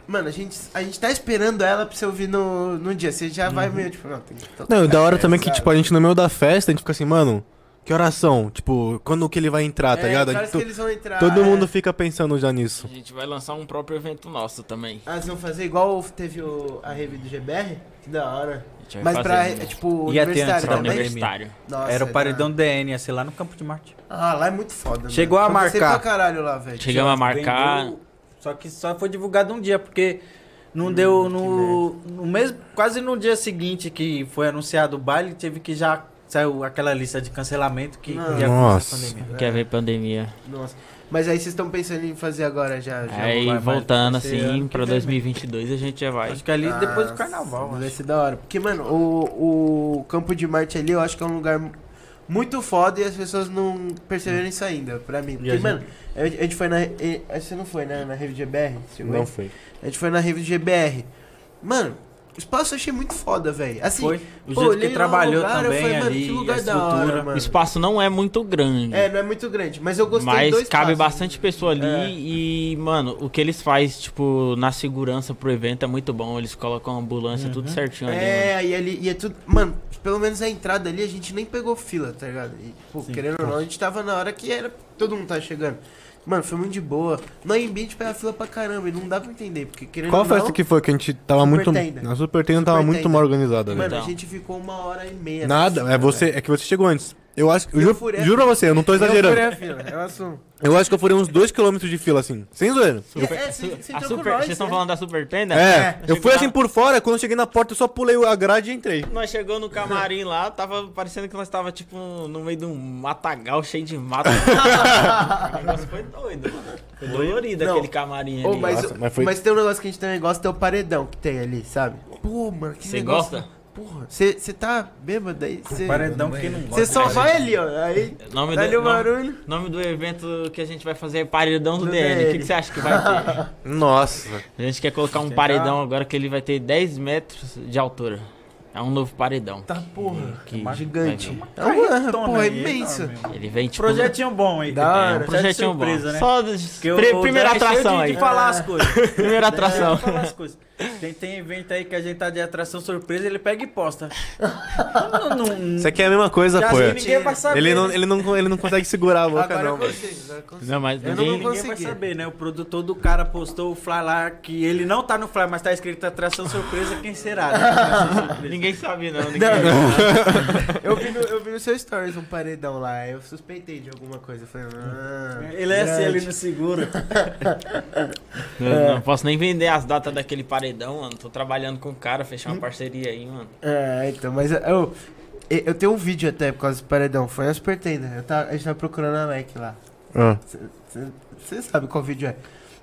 Speaker 1: Mano, a gente, a gente tá esperando ela pra você ouvir no, no dia. Você já vai meio, tipo, não, tem que
Speaker 2: Não, e da hora
Speaker 1: essa,
Speaker 2: também que,
Speaker 1: sabe?
Speaker 2: tipo, a gente no meio da festa, a gente fica assim, mano, que oração? Tipo, quando que ele vai entrar, tá
Speaker 1: É,
Speaker 2: ligado? To-
Speaker 1: que eles vão entrar,
Speaker 2: Todo
Speaker 1: é.
Speaker 2: mundo fica pensando já nisso.
Speaker 5: A gente vai lançar um próprio evento nosso também.
Speaker 1: Ah, vocês vão fazer igual teve o, a rave do GBR? Que da hora. Mas pra, é, tipo,
Speaker 3: Ia ter
Speaker 1: universitário
Speaker 3: antes da
Speaker 5: universitário.
Speaker 1: Nossa,
Speaker 3: Era o
Speaker 1: é
Speaker 3: paredão DN, ia ser lá no Campo de Marte.
Speaker 1: Ah, lá é muito foda,
Speaker 3: Chegou
Speaker 1: mano.
Speaker 3: a marcar.
Speaker 1: pra caralho lá, velho.
Speaker 5: Chegamos a marcar.
Speaker 3: Vendeu, só que só foi divulgado um dia, porque não deu no, no mesmo. Quase no dia seguinte que foi anunciado o baile, teve que já. Saiu aquela lista de cancelamento que
Speaker 1: Não.
Speaker 3: ia
Speaker 2: Nossa.
Speaker 3: pandemia.
Speaker 5: Quer ver pandemia.
Speaker 1: Nossa. Mas aí vocês estão pensando em fazer agora já? já
Speaker 5: Aí voltando assim
Speaker 1: que
Speaker 5: pra
Speaker 1: vem.
Speaker 5: 2022 a gente já vai.
Speaker 3: Acho que ali depois do
Speaker 1: Ah,
Speaker 3: carnaval.
Speaker 1: Vai ser da hora. Porque, mano, o, o Campo de Marte ali eu acho que é um lugar muito foda e as pessoas não perceberam isso ainda, pra mim. Porque, mano, a gente foi na. e- que você não foi, né? Na rave de GBR? Aí?
Speaker 2: foi.
Speaker 1: A gente foi na rave de GBR. Mano, espaço eu achei muito foda, velho. Assim,
Speaker 3: Foi. O
Speaker 1: pô,
Speaker 3: jeito que trabalhou
Speaker 1: lugar,
Speaker 3: também
Speaker 1: falei,
Speaker 3: ali,
Speaker 1: que lugar
Speaker 3: a
Speaker 1: da hora, mano.
Speaker 5: O espaço não é muito grande.
Speaker 1: É, não é muito grande, mas eu gostei
Speaker 5: Mas
Speaker 1: do
Speaker 5: cabe
Speaker 1: espaço.
Speaker 5: bastante pessoa ali
Speaker 1: É.
Speaker 5: e, mano, o que eles fazem, tipo, na segurança pro evento é muito bom. Eles colocam ambulância, tudo certinho ali.
Speaker 1: É, e ali, e é tudo. Mano, pelo menos a entrada ali a gente nem pegou fila, tá ligado? E, pô,
Speaker 3: Sim.
Speaker 1: querendo ou não, a gente tava na hora que era. Todo mundo tava chegando. Mano, foi muito de boa. No ambiente a gente pega fila pra caramba e não dá pra entender, porque querendo
Speaker 2: Qual
Speaker 1: ou não.
Speaker 2: festa que foi que a gente tava
Speaker 1: Super
Speaker 2: muito.
Speaker 1: Tenda.
Speaker 2: Na Super Tenda tava
Speaker 1: Super
Speaker 2: muito
Speaker 1: Tenda.
Speaker 2: mal organizada,
Speaker 1: Mano,
Speaker 2: velho.
Speaker 1: a
Speaker 5: Então.
Speaker 1: gente ficou uma hora e meia. na
Speaker 2: Nada, é você, é que você chegou antes. Eu acho, eu
Speaker 1: Eu
Speaker 2: juro,
Speaker 1: furei a
Speaker 2: juro pra você, eu não tô
Speaker 1: Eu
Speaker 2: exagerando.
Speaker 1: furei a fila, eu assumo.
Speaker 2: Eu acho que eu furei uns 2km de fila, assim. Sem zoeira.
Speaker 1: É, você, você
Speaker 5: A
Speaker 1: entrou com
Speaker 5: super,
Speaker 1: nós,
Speaker 5: vocês estão
Speaker 1: né?
Speaker 5: falando da Super Tenda?
Speaker 2: É, eu
Speaker 5: Chegou
Speaker 2: fui
Speaker 5: lá-
Speaker 2: assim por fora, quando eu cheguei na porta eu só pulei a grade e entrei.
Speaker 5: Nós chegou no camarim lá, tava parecendo que nós tava, tipo, no meio de um matagal cheio de mato. [laughs] o negócio foi doido, mano. Foi dolorido
Speaker 1: Não.
Speaker 5: aquele camarim
Speaker 1: Ô,
Speaker 5: ali.
Speaker 1: mas,
Speaker 2: Nossa,
Speaker 1: mas,
Speaker 2: mas foi-
Speaker 1: tem um negócio que a gente também gosta, é o paredão que tem ali, sabe? Pô, mano, que
Speaker 5: Você
Speaker 1: negócio.
Speaker 5: gosta?
Speaker 1: Porra, você tá bêbado aí? Cê...
Speaker 3: Paredão que não gosta.
Speaker 1: Você só vai ali, ó. Aí,
Speaker 5: Nome
Speaker 1: dá ali
Speaker 5: do,
Speaker 1: o
Speaker 5: nome,
Speaker 1: barulho.
Speaker 5: nome do evento que a gente vai fazer é Paredão do,
Speaker 1: Do
Speaker 5: DN. O que, você acha que vai ter? [laughs]
Speaker 2: Nossa.
Speaker 5: A gente quer colocar um paredão agora que ele vai ter 10 metros de altura. É um novo paredão.
Speaker 1: Tá, porra.
Speaker 5: Que
Speaker 1: Gigante.
Speaker 5: vai
Speaker 1: É uma
Speaker 3: Carretona
Speaker 1: porra, é
Speaker 5: vir. Ele vem tipo.
Speaker 3: Projetinho bom aí.
Speaker 1: Da
Speaker 5: é, um projetinho bom.
Speaker 3: surpresa, né?
Speaker 5: Só pri-
Speaker 3: o
Speaker 5: primeira
Speaker 3: é
Speaker 5: atração
Speaker 3: de,
Speaker 5: aí.
Speaker 3: de falar as coisas. [laughs]
Speaker 5: Primeira atração.
Speaker 3: É, falar as coisas. Tem, tem evento aí que a gente tá de atração surpresa, ele pega e posta. Não, não,
Speaker 2: Isso aqui é a mesma coisa, pô.
Speaker 3: ninguém.
Speaker 2: Ele não,
Speaker 3: né?
Speaker 2: ele, não, ele não consegue segurar a boca,
Speaker 1: Agora
Speaker 2: não,
Speaker 1: eu
Speaker 2: velho.
Speaker 5: Não, mas
Speaker 1: Eu não
Speaker 5: ninguém.
Speaker 1: vou
Speaker 3: Ninguém vai
Speaker 1: conseguir.
Speaker 3: saber, né? O produtor do cara postou o fly lá que ele não tá no fly, mas tá escrito atração surpresa, quem será? Né?
Speaker 5: Ninguém sabe, não. Ninguém
Speaker 1: Eu vi, no, eu vi no seu stories um paredão lá, eu suspeitei de alguma coisa. Eu Falei, ah,
Speaker 3: Ele é assim, ele não segura.
Speaker 5: Não posso nem vender as datas daquele paredão, mano. Tô trabalhando com o cara, fechar uma parceria aí, mano.
Speaker 1: É, então, mas eu, eu, tenho um vídeo até por causa do paredão. Foi na Super Tenda. Eu tava, a gente tava procurando a Mac lá.
Speaker 2: Ah.
Speaker 1: Você sabe qual vídeo é.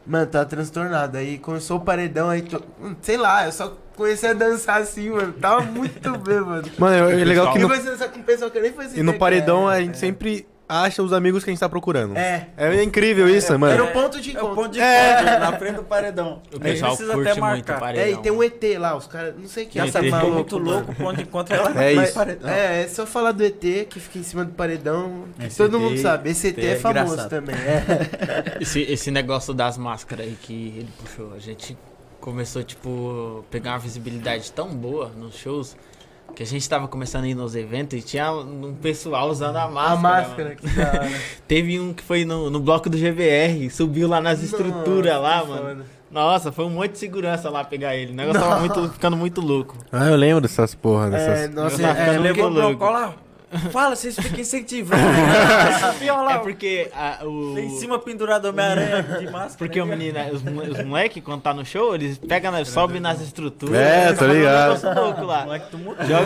Speaker 1: Mano, tava transtornado. Aí começou o paredão, aí. To... hum, Sei lá, eu só comecei a dançar assim, mano. Tava muito [laughs] bem, mano.
Speaker 2: Mano, é legal que
Speaker 1: Eu
Speaker 2: no,
Speaker 1: comecei a dançar com o pessoal que eu nem fazia
Speaker 2: e no
Speaker 1: ideia
Speaker 2: paredão a gente sempre acha os amigos que a gente tá procurando.
Speaker 1: É.
Speaker 2: É incrível isso,
Speaker 1: Era
Speaker 2: mano.
Speaker 1: o ponto de
Speaker 3: É o
Speaker 1: encontro.
Speaker 3: ponto de
Speaker 2: É.
Speaker 3: encontro, [laughs] na frente do paredão.
Speaker 5: O pessoal
Speaker 3: precisa
Speaker 5: curte
Speaker 3: até
Speaker 5: muito o
Speaker 3: marcar.
Speaker 5: paredão.
Speaker 1: É, e tem um ET lá, os caras. Não sei quem
Speaker 5: Tem
Speaker 3: Essa
Speaker 5: ET.
Speaker 3: ficou
Speaker 1: maluco,
Speaker 3: muito louco, o ponto de encontro é lá.
Speaker 2: É isso.
Speaker 3: paredão.
Speaker 1: É, é só falar do ET que fica em cima do paredão. que
Speaker 3: Esse
Speaker 1: todo
Speaker 3: ET
Speaker 1: mundo sabe. Esse ET é,
Speaker 3: é
Speaker 1: famoso
Speaker 3: engraçado.
Speaker 1: também. É. [laughs]
Speaker 5: Esse, esse negócio das máscaras aí que ele puxou, a gente começou, tipo, pegar uma visibilidade tão boa nos shows que a gente tava começando a ir nos eventos e tinha um pessoal usando a máscara.
Speaker 1: A máscara,
Speaker 5: mano.
Speaker 1: que da hora. [laughs]
Speaker 5: Teve um que foi no, no bloco do GBR, subiu lá nas estruturas
Speaker 1: Nossa,
Speaker 5: lá, mano.
Speaker 1: foda.
Speaker 5: Nossa, foi um monte de segurança lá pegar ele. O negócio tava muito, ficando muito louco.
Speaker 2: Ah, eu lembro dessas porra,
Speaker 1: É,
Speaker 2: dessas.
Speaker 1: nossa,
Speaker 5: Eu tava
Speaker 1: é,
Speaker 5: ficando
Speaker 3: o
Speaker 5: louco.
Speaker 3: Fala, vocês ficam incentivando. né? [laughs]
Speaker 5: É porque a- o.
Speaker 3: lá em cima pendurado Homem-Aranha de máscara.
Speaker 5: Porque o
Speaker 3: né?
Speaker 5: menino, os, mo- os moleques, quando tá no show, eles pegam, né, sobem nas estruturas.
Speaker 2: É,
Speaker 5: um
Speaker 2: ligado.
Speaker 5: negócio louco lá.
Speaker 3: Moleque tumultuado.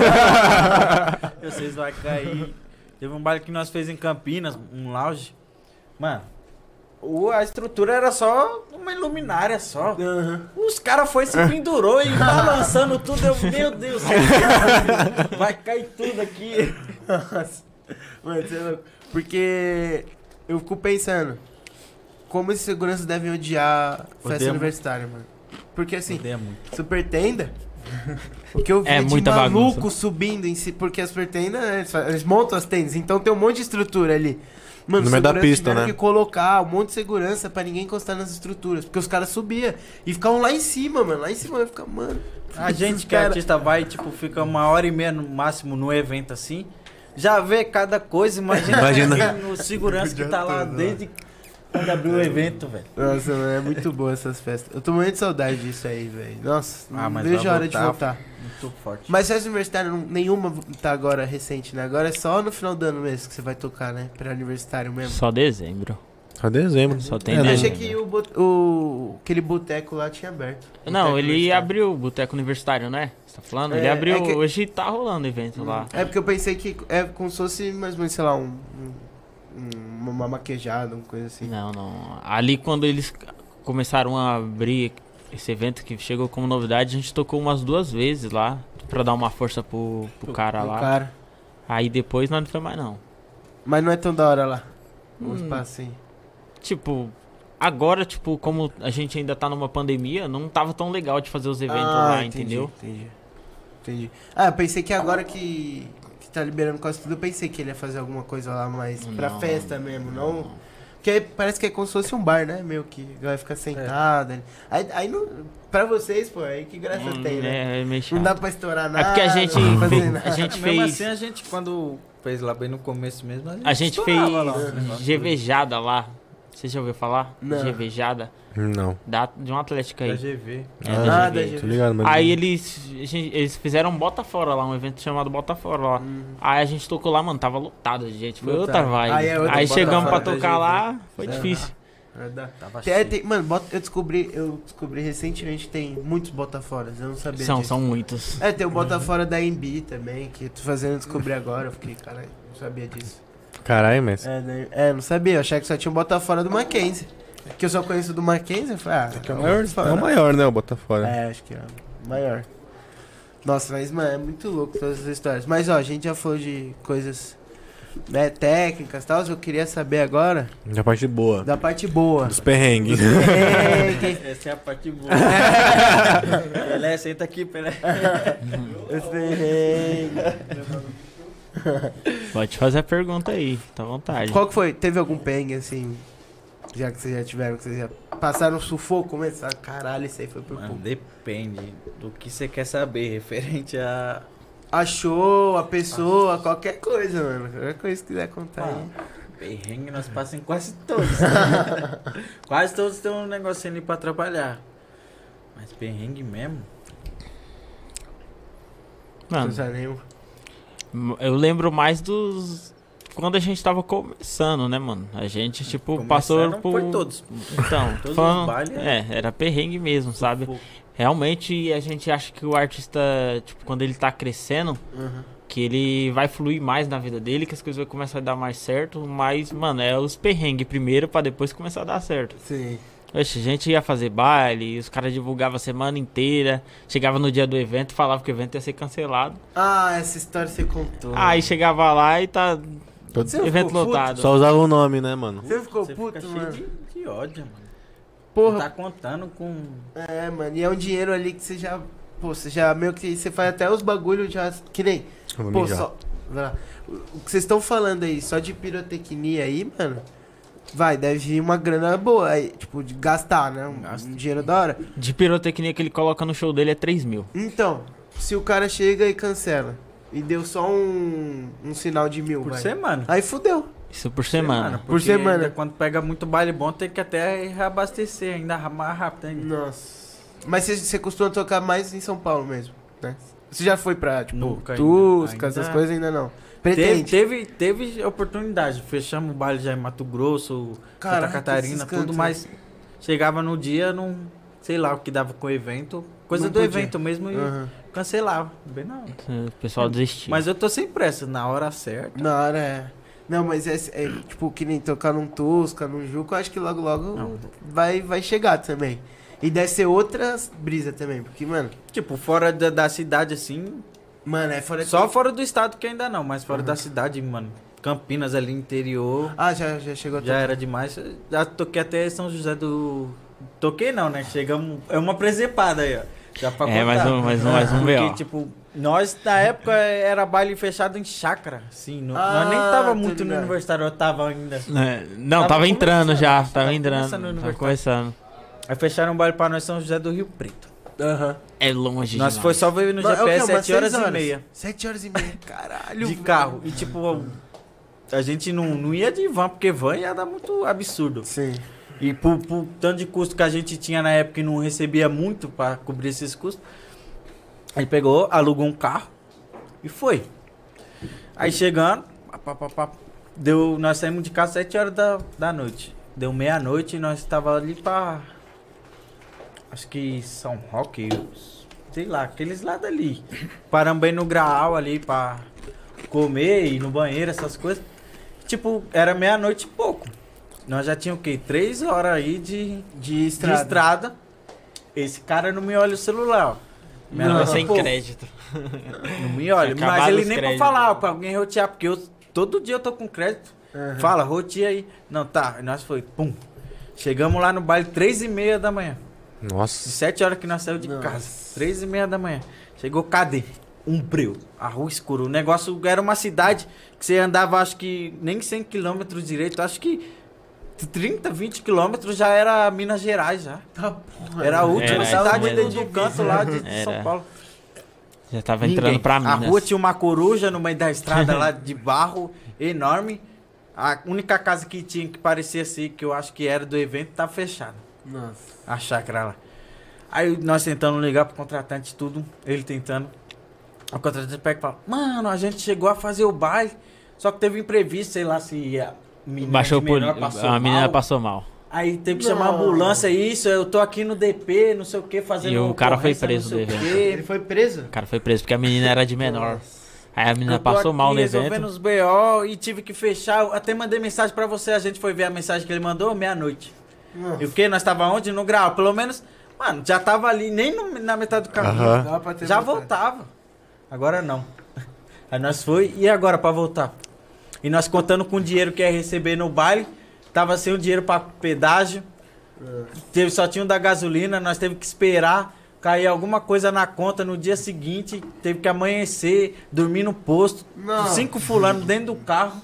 Speaker 3: [laughs] Vocês vão cair. Teve um baile que nós fez em Campinas, um lounge. Mano, o- a estrutura era só uma luminária só. Os caras foi se pendurou e [laughs] balançando tudo. Eu, meu Deus, vai cair tudo aqui.
Speaker 1: Nossa. Mano, você é louco. Porque eu fico pensando, como esses seguranças devem odiar festa
Speaker 3: Odeia
Speaker 1: universitária, mano. Porque assim,
Speaker 3: muito.
Speaker 1: super tenda, o que eu vi
Speaker 5: É
Speaker 1: de
Speaker 5: muita
Speaker 1: maluco
Speaker 5: bagunça.
Speaker 1: subindo em si, porque as super tendas, né, eles, eles montam as tendas, então tem um monte de estrutura ali. Mano,
Speaker 2: No meio da
Speaker 1: segurança
Speaker 2: pista, né?
Speaker 1: que colocar um monte de segurança pra ninguém encostar nas estruturas, porque os caras subiam e ficavam lá em cima, mano, lá em cima eu ficava, mano...
Speaker 3: A gente que é
Speaker 1: cara-
Speaker 3: artista vai, tipo, fica uma hora e meia no máximo no evento assim. Já vê cada coisa, imagina,
Speaker 2: Imagina.
Speaker 3: quem no segurança que tá lá desde quando abriu o evento, velho.
Speaker 1: Nossa, mano, é muito boa essas festas. Eu tô morrendo de saudade disso aí, velho. Nossa,
Speaker 3: Ah,
Speaker 1: não vejo a hora de
Speaker 3: voltar.
Speaker 1: voltar.
Speaker 3: Muito forte.
Speaker 1: Mas festa universitária, nenhuma tá agora recente, né? Agora é só no final do ano mesmo que você vai tocar, né? Pré-universitário mesmo.
Speaker 5: Só dezembro.
Speaker 2: Só dezembro.
Speaker 5: Só tem
Speaker 2: É,
Speaker 1: Eu
Speaker 2: né?
Speaker 1: achei
Speaker 5: dezembro.
Speaker 1: que o, o- aquele boteco lá tinha aberto.
Speaker 5: Não, ele
Speaker 1: universitário.
Speaker 5: abriu o Boteco Universitário, né? Você tá falando? ele
Speaker 1: É,
Speaker 5: abriu.
Speaker 1: é que-
Speaker 5: Hoje tá rolando evento lá.
Speaker 1: É porque eu pensei que é como se fosse mais ou menos, sei lá, um, um- uma maquejada, uma coisa assim.
Speaker 5: Não, não. Ali quando eles começaram a abrir esse evento que chegou como novidade, a gente tocou umas duas vezes lá. Pra dar uma força pro, pro cara
Speaker 1: Do
Speaker 5: lá.
Speaker 1: cara.
Speaker 5: Aí depois nós não foi mais não.
Speaker 1: Mas não é tão da hora lá. O
Speaker 5: Hum.
Speaker 1: espaço assim.
Speaker 5: Tipo, agora, tipo, como a gente ainda tá numa pandemia, não tava tão legal de fazer os eventos
Speaker 1: Ah,
Speaker 5: lá,
Speaker 1: entendi,
Speaker 5: entendeu?
Speaker 1: Entendi. Entendi. Ah, eu pensei que agora que, que tá liberando quase tudo, eu pensei que ele ia fazer alguma coisa lá mais pra
Speaker 5: Não.
Speaker 1: festa mesmo, não. Porque aí parece que é como se fosse um bar, né? Meio que vai ficar sentada. Aí, aí não. Pra vocês, pô, aí que graça
Speaker 5: Hum,
Speaker 1: tem, né?
Speaker 5: É, é.
Speaker 1: Não dá pra estourar nada.
Speaker 5: É porque a gente
Speaker 1: não fazer
Speaker 5: fez,
Speaker 1: nada.
Speaker 5: a gente
Speaker 3: Mesmo
Speaker 5: fez,
Speaker 3: assim, a gente, quando fez lá bem no começo mesmo, a gente,
Speaker 5: a gente fez
Speaker 3: lá os negócios.
Speaker 5: GVjada lá. Você já ouviu falar?
Speaker 1: Não.
Speaker 5: GVjada
Speaker 2: Não.
Speaker 5: da, de um Atlético
Speaker 3: Da
Speaker 5: aí.
Speaker 3: GV.
Speaker 5: É,
Speaker 2: Ah,
Speaker 5: da GV.
Speaker 1: da
Speaker 2: Tô ligado, mas.
Speaker 5: Aí eles, eles fizeram Bota Fora lá, um evento chamado Bota Fora lá.
Speaker 1: Hum.
Speaker 5: Aí a gente tocou lá, mano, tava lotado de gente. Foi outra vibe.
Speaker 1: Aí é outra
Speaker 5: Aí chegamos pra
Speaker 3: da
Speaker 5: tocar
Speaker 3: GV.
Speaker 5: lá, foi
Speaker 1: É.
Speaker 5: difícil.
Speaker 1: Da-
Speaker 3: Tava
Speaker 1: Tem- tem- mano, bota- eu descobri, eu descobri recentemente que tem muitos Botaforas, eu não sabia
Speaker 5: São,
Speaker 1: disso.
Speaker 5: são muitos.
Speaker 1: É, tem o Botafora da Embi também, que eu tô fazendo descobrir agora, eu fiquei, caralho, não sabia disso.
Speaker 2: Caralho, mas.
Speaker 1: É, daí- é, não sabia, eu achava que só tinha um Botafora do Mackenzie. Que eu só conheço do Mackenzie, eu falei, ah,
Speaker 2: É o maior, é o maior, né? O Botafora.
Speaker 1: É, acho que é o maior. Nossa, mas, mano, é muito louco todas essas histórias. Mas, ó, a gente já falou de coisas né, técnicas e tal, eu queria saber agora
Speaker 2: Da parte boa.
Speaker 1: da parte boa.
Speaker 2: Dos perrengues.
Speaker 1: É, que- [laughs]
Speaker 3: Essa é a parte boa. [laughs] Pelé, senta aqui, Pelé.
Speaker 1: Os perrengues. [laughs]
Speaker 5: Pode fazer a pergunta aí, tá à vontade.
Speaker 1: Qual que foi? Teve algum perrengue, assim, já que vocês já tiveram, que vocês já passaram sufoco? Ah, Caralho, isso aí foi por
Speaker 3: Mano,
Speaker 1: pouco.
Speaker 3: depende do que você quer saber [laughs] referente a.
Speaker 1: Achou a pessoa, qualquer coisa, mano. Qualquer coisa que quiser contar aí.
Speaker 3: Perrengue nós passamos em quase todos. [laughs] quase todos têm um negocinho ali pra trabalhar. Mas perrengue mesmo?
Speaker 5: Mano,
Speaker 1: Não sabe nenhum.
Speaker 5: Eu lembro mais dos. Quando a gente tava começando, né, mano? A gente, tipo, passou por.
Speaker 3: Todos.
Speaker 5: Então, [laughs]
Speaker 3: Todos
Speaker 5: falando-
Speaker 3: os bailes
Speaker 5: É, era perrengue mesmo, sabe?
Speaker 3: Sufoco.
Speaker 5: Realmente a gente acha que o artista, tipo, quando ele tá crescendo,
Speaker 1: Uhum.
Speaker 5: que ele vai fluir mais na vida dele, que as coisas vão começar a dar mais certo, mas, mano, é os perrengues primeiro pra depois começar a dar certo.
Speaker 1: Sim.
Speaker 5: Oxe, a gente ia fazer baile, os caras divulgavam a semana inteira, chegava no dia do evento, falava que o evento ia ser cancelado.
Speaker 1: Ah, essa história você contou.
Speaker 5: Aí chegava lá e tá
Speaker 1: Você
Speaker 5: evento
Speaker 1: puto?
Speaker 5: lotado.
Speaker 2: Só usava o nome, né, mano?
Speaker 1: Você ficou
Speaker 3: Você
Speaker 1: puto,
Speaker 3: fica
Speaker 1: mano?
Speaker 3: cheio de, de ódio, mano.
Speaker 1: Porra,
Speaker 3: Tá contando com.
Speaker 1: é, mano. E é um dinheiro ali que você já. Pô, você já meio que. Você faz até os bagulhos já. Que nem. Pô,
Speaker 2: mijar.
Speaker 1: só. o que vocês estão falando aí, só de pirotecnia aí, mano. Vai, deve vir uma grana boa aí, tipo, de gastar, né? Um,
Speaker 3: Gasta.
Speaker 1: um dinheiro da hora.
Speaker 5: De pirotecnia que ele coloca no show dele é 3 mil.
Speaker 1: Então, se o cara chega e cancela e deu só um, um sinal de mil,
Speaker 3: Por
Speaker 1: vai.
Speaker 3: semana.
Speaker 1: Aí fudeu.
Speaker 5: Isso por semana.
Speaker 1: Por
Speaker 3: porque
Speaker 1: semana.
Speaker 3: ainda Quando pega muito baile bom, tem que até reabastecer ainda mais rápido ainda.
Speaker 1: Nossa. Mas você- você costuma tocar mais em São Paulo mesmo, né? Você já foi pra, tipo,
Speaker 3: Nunca ainda.
Speaker 1: Tusca, essas
Speaker 3: Ainda-
Speaker 1: coisas ainda não?
Speaker 3: Teve,
Speaker 1: Pretende?
Speaker 3: teve, teve oportunidade. Fechamos o baile já em Mato Grosso,
Speaker 1: Caraca,
Speaker 3: Santa Catarina, tudo, mas chegava no dia, não sei lá o que dava com o evento. Coisa
Speaker 1: Não
Speaker 3: do
Speaker 1: podia.
Speaker 3: evento mesmo e
Speaker 1: Aham.
Speaker 3: cancelava. Bem não.
Speaker 5: O pessoal desistiu.
Speaker 3: Mas eu tô sem pressa, na hora certa.
Speaker 1: Na hora é. Não, mas é, é, tipo que nem tocar num Tusca, num Juco, eu acho que logo logo
Speaker 3: Não.
Speaker 1: vai, vai chegar também. E deve ser outra brisa também, porque, mano,
Speaker 3: Tipo, fora da, da cidade assim.
Speaker 1: Mano, é fora
Speaker 3: Só fora do estado que ainda não, mas fora da cidade, mano. Campinas ali interior.
Speaker 1: Ah, já, já chegou
Speaker 3: Já era demais. Já toquei até São José do. Toquei não, né? Chegamos. É uma presepada aí, ó. Já pra
Speaker 5: É,
Speaker 3: contar.
Speaker 5: mais um, mais um, mais um
Speaker 3: Porque, tipo, nós na época era baile fechado em chácara. Sim, no-
Speaker 1: Ah,
Speaker 3: nós nem tava
Speaker 1: tô
Speaker 3: muito no
Speaker 1: ligado.
Speaker 3: universitário, eu tava ainda.
Speaker 5: É, Não,
Speaker 3: Tava
Speaker 5: tava, entrando já,
Speaker 3: tava
Speaker 5: tava entrando.
Speaker 3: no
Speaker 5: Tava começando.
Speaker 3: Aí fecharam um baile pra nós São José do Rio Preto.
Speaker 1: Aham.
Speaker 5: É longe
Speaker 3: nós
Speaker 5: demais.
Speaker 3: foi só ver no
Speaker 1: é?
Speaker 3: GPS
Speaker 1: Umas
Speaker 3: 7 horas,
Speaker 1: seis
Speaker 3: e meia.
Speaker 1: 7 horas e meia, caralho.
Speaker 3: De carro. E tipo, a gente não, não ia de van, porque van ia dar muito absurdo.
Speaker 1: Sim.
Speaker 3: E por, por tanto de custo que a gente tinha na época e não recebia muito pra cobrir esses custos, ele pegou, alugou um carro e foi. Aí chegando, pá, pá, pá, deu, nós saímos de casa às 7 horas da, da noite. Deu meia-noite e nós estava ali pra. Acho que São Roque, sei lá, aqueles lados ali. Paramos bem no graal ali pra comer, ir no banheiro, essas coisas. Tipo, era meia-noite e pouco. Nós já tínhamos o quê? Três horas aí de,
Speaker 1: De
Speaker 3: estrada. de estrada. Esse cara não me olha o celular, ó.
Speaker 5: Não,
Speaker 3: e
Speaker 5: sem
Speaker 3: pouco.
Speaker 5: crédito.
Speaker 3: Não me olha. Mas ele nem
Speaker 5: créditos.
Speaker 3: pra falar, ó, pra alguém rotear, porque eu todo dia eu tô com crédito.
Speaker 1: Aham.
Speaker 3: Fala, roteia aí. Não, tá. E nós foi, pum. Chegamos lá no baile três e meia da manhã. De
Speaker 2: Nossa.
Speaker 3: sete horas que nós saímos de
Speaker 1: Nossa.
Speaker 3: casa. Três e meia da manhã. Chegou, cadê? Um breu. A rua escura. O negócio era uma cidade que você andava, acho que nem 100 quilômetros direito. Acho que 30, 20 quilômetros já era Minas Gerais já.
Speaker 1: Tá porra.
Speaker 3: Era a última
Speaker 5: Era,
Speaker 3: cidade
Speaker 5: era.
Speaker 3: do canto lá de
Speaker 5: Era.
Speaker 3: São Paulo.
Speaker 5: Já tava
Speaker 3: Ninguém.
Speaker 5: entrando pra
Speaker 3: A
Speaker 5: Minas.
Speaker 3: rua tinha uma coruja no meio da estrada lá [laughs] de barro enorme. A única casa que tinha que parecia assim, que eu acho que era do evento, tá fechada.
Speaker 1: Nossa.
Speaker 3: A chácara lá. Aí nós tentando ligar pro contratante tudo, ele tentando. O contratante pega e fala, mano, a gente chegou a fazer o baile, só que teve imprevisto, sei lá se a menina
Speaker 5: Baixou por.
Speaker 3: passou
Speaker 5: A menina
Speaker 3: mal.
Speaker 5: passou mal.
Speaker 3: Aí teve que chamar a
Speaker 1: Não.
Speaker 3: ambulância, isso, eu tô aqui no DP, não sei o que, fazendo
Speaker 5: E o cara foi preso
Speaker 3: não
Speaker 5: do
Speaker 3: o
Speaker 5: evento.
Speaker 1: Ele foi preso?
Speaker 5: O cara foi preso porque a menina era de menor. Aí a menina
Speaker 3: Eu
Speaker 5: passou mal no evento.
Speaker 3: os BO e tive que fechar. Eu até mandei mensagem pra você, a gente foi ver a mensagem que ele mandou meia-noite. E o que? Nós tava onde? No grau. Pelo menos, mano, já tava ali, nem no- na metade do caminho.
Speaker 2: Aham.
Speaker 1: Dava pra ter
Speaker 3: Já voltava. Agora não. Aí nós foi, e agora pra voltar? E nós contando com o dinheiro que ia receber no baile, tava sem o dinheiro pra pedágio. Teve, só tinha o da gasolina, nós teve que esperar cair alguma coisa na conta no dia seguinte, teve que amanhecer, dormir no posto,
Speaker 1: Não.
Speaker 3: cinco fulanos dentro do carro.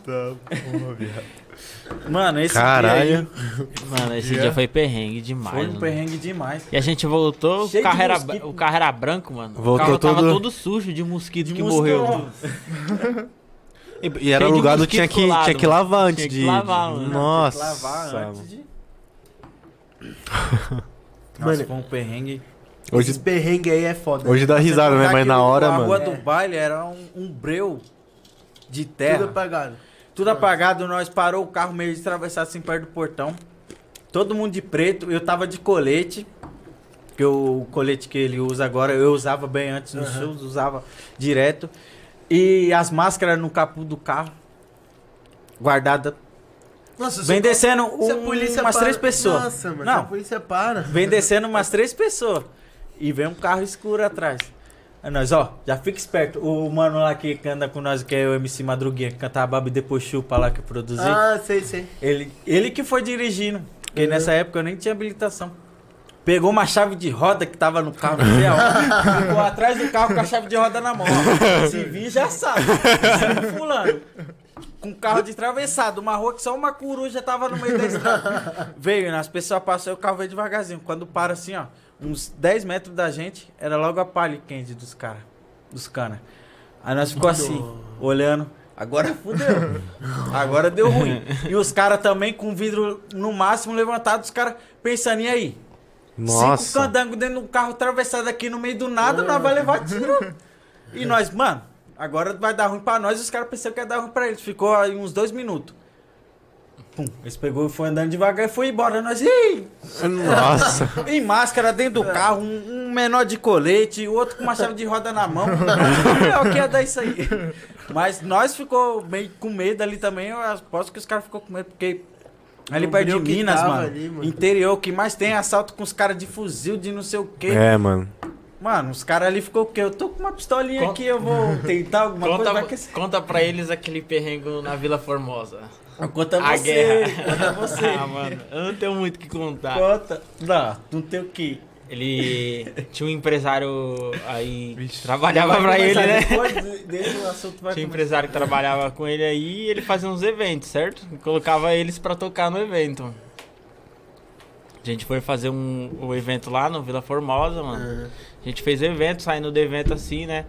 Speaker 3: Mano, esse
Speaker 2: Caralho.
Speaker 3: dia [laughs]
Speaker 5: Mano, esse dia foi perrengue
Speaker 3: aí
Speaker 5: demais.
Speaker 3: foi um
Speaker 5: mano.
Speaker 3: perrengue demais.
Speaker 5: E a gente voltou,
Speaker 3: Cheio
Speaker 5: o carro,
Speaker 3: de
Speaker 5: era, o carro era branco, mano.
Speaker 2: Voltou
Speaker 5: o carro tava
Speaker 2: todo-
Speaker 5: todo sujo de mosquito
Speaker 3: De
Speaker 5: que
Speaker 3: mosquito.
Speaker 5: morreu. [laughs]
Speaker 2: E, e era
Speaker 5: Cheio de
Speaker 2: alugado,
Speaker 5: mosquito
Speaker 2: tinha que,
Speaker 5: colado,
Speaker 2: tinha que lavar antes
Speaker 5: Tinha que
Speaker 2: de.
Speaker 5: lavar, mano.
Speaker 2: Nossa.
Speaker 3: Tem que lavar antes de... [laughs]
Speaker 1: Mano,
Speaker 3: Nossa, foi um perrengue.
Speaker 1: Esses
Speaker 2: Hoje,
Speaker 1: perrengues aí é foda.
Speaker 2: hoje dá risada, né?
Speaker 3: Contar
Speaker 2: Mas na hora,
Speaker 3: a rua
Speaker 2: mano.
Speaker 3: do baile era um, um breu de terra.
Speaker 1: Tudo
Speaker 3: Tudo,
Speaker 1: apagado.
Speaker 3: nós parou o carro meio de atravessar assim perto do portão. Todo mundo de preto, eu tava de colete. Que o colete que ele usa agora, eu usava bem antes nos shows, usava direto. E as máscaras no capô do carro. Guardada.
Speaker 1: Nossa,
Speaker 3: Vem descendo um-
Speaker 1: polícia
Speaker 3: umas
Speaker 1: para-
Speaker 3: três pessoas.
Speaker 1: Nossa, mano,
Speaker 3: Não.
Speaker 1: a polícia para.
Speaker 3: Vem descendo umas três pessoas. E vem um carro escuro atrás. Aí nós, ó, já fica esperto. O mano lá que anda com nós, que é o MC Madruguinha, que canta a Baba e depois chupa lá que eu produzi.
Speaker 1: Ah, sei, sei.
Speaker 3: Ele, ele que foi dirigindo. Porque
Speaker 1: Uhum.
Speaker 3: nessa época eu nem tinha habilitação. Pegou uma chave de roda que tava no carro, não sei aonde. Ficou atrás do carro com a chave de roda na mão. ó. Se vir, já sabe. Fulano. Com carro de atravessado, uma rua que só uma coruja tava no meio da estrada. Veio, né? as pessoas passaram e o carro veio devagarzinho. Quando para assim, ó, uns 10 metros da gente, era logo a palha quente dos caras, dos canas. Aí nós ficou assim, olhando. Agora fudeu. [laughs] Agora deu ruim. E os caras também com o vidro no máximo levantado, os caras pensando, e aí? Cinco
Speaker 2: Nossa.
Speaker 3: candangos dentro do carro atravessado aqui no meio do nada, nós vai levar tiro. E nós, mano, agora vai dar ruim pra nós. Os caras pensaram que ia dar ruim pra eles. Ficou aí uns dois minutos. Pum, eles pegou e foi andando devagar e foi embora. Nós, ih,
Speaker 2: Nossa. [laughs]
Speaker 3: em máscara dentro do carro, um, um menor de colete, o outro com uma chave de roda na mão. [laughs] é o que ia dar isso aí. Mas nós ficou meio com medo ali também. Eu aposto que os caras ficou com medo, porque ali
Speaker 1: O
Speaker 3: perto de Minas, mano,
Speaker 1: ali, mano.
Speaker 3: interior, que mais tem é assalto com os caras de fuzil, de não sei o quê.
Speaker 2: É, mano.
Speaker 3: Mano, os caras ali ficou o quê? Eu tô com uma pistolinha
Speaker 5: Conta-
Speaker 3: aqui, eu vou tentar alguma coisa.
Speaker 5: Conta,
Speaker 3: Vai que...
Speaker 5: conta pra eles aquele perrengo na Vila Formosa.
Speaker 3: Conta
Speaker 5: A
Speaker 3: você,
Speaker 5: guerra.
Speaker 3: conta você. [laughs]
Speaker 5: ah, mano, eu não tenho muito o que contar.
Speaker 3: Conta. Não, não tem o que.
Speaker 5: Ele tinha um empresário aí, trabalhava pra ele, né?
Speaker 3: Depois assunto
Speaker 5: Tinha um empresário que trabalhava com ele aí e ele fazia uns eventos, certo? E colocava eles pra tocar no evento. A gente foi fazer um, o evento lá no Vila Formosa, mano. A gente fez o evento, saindo do evento assim, né?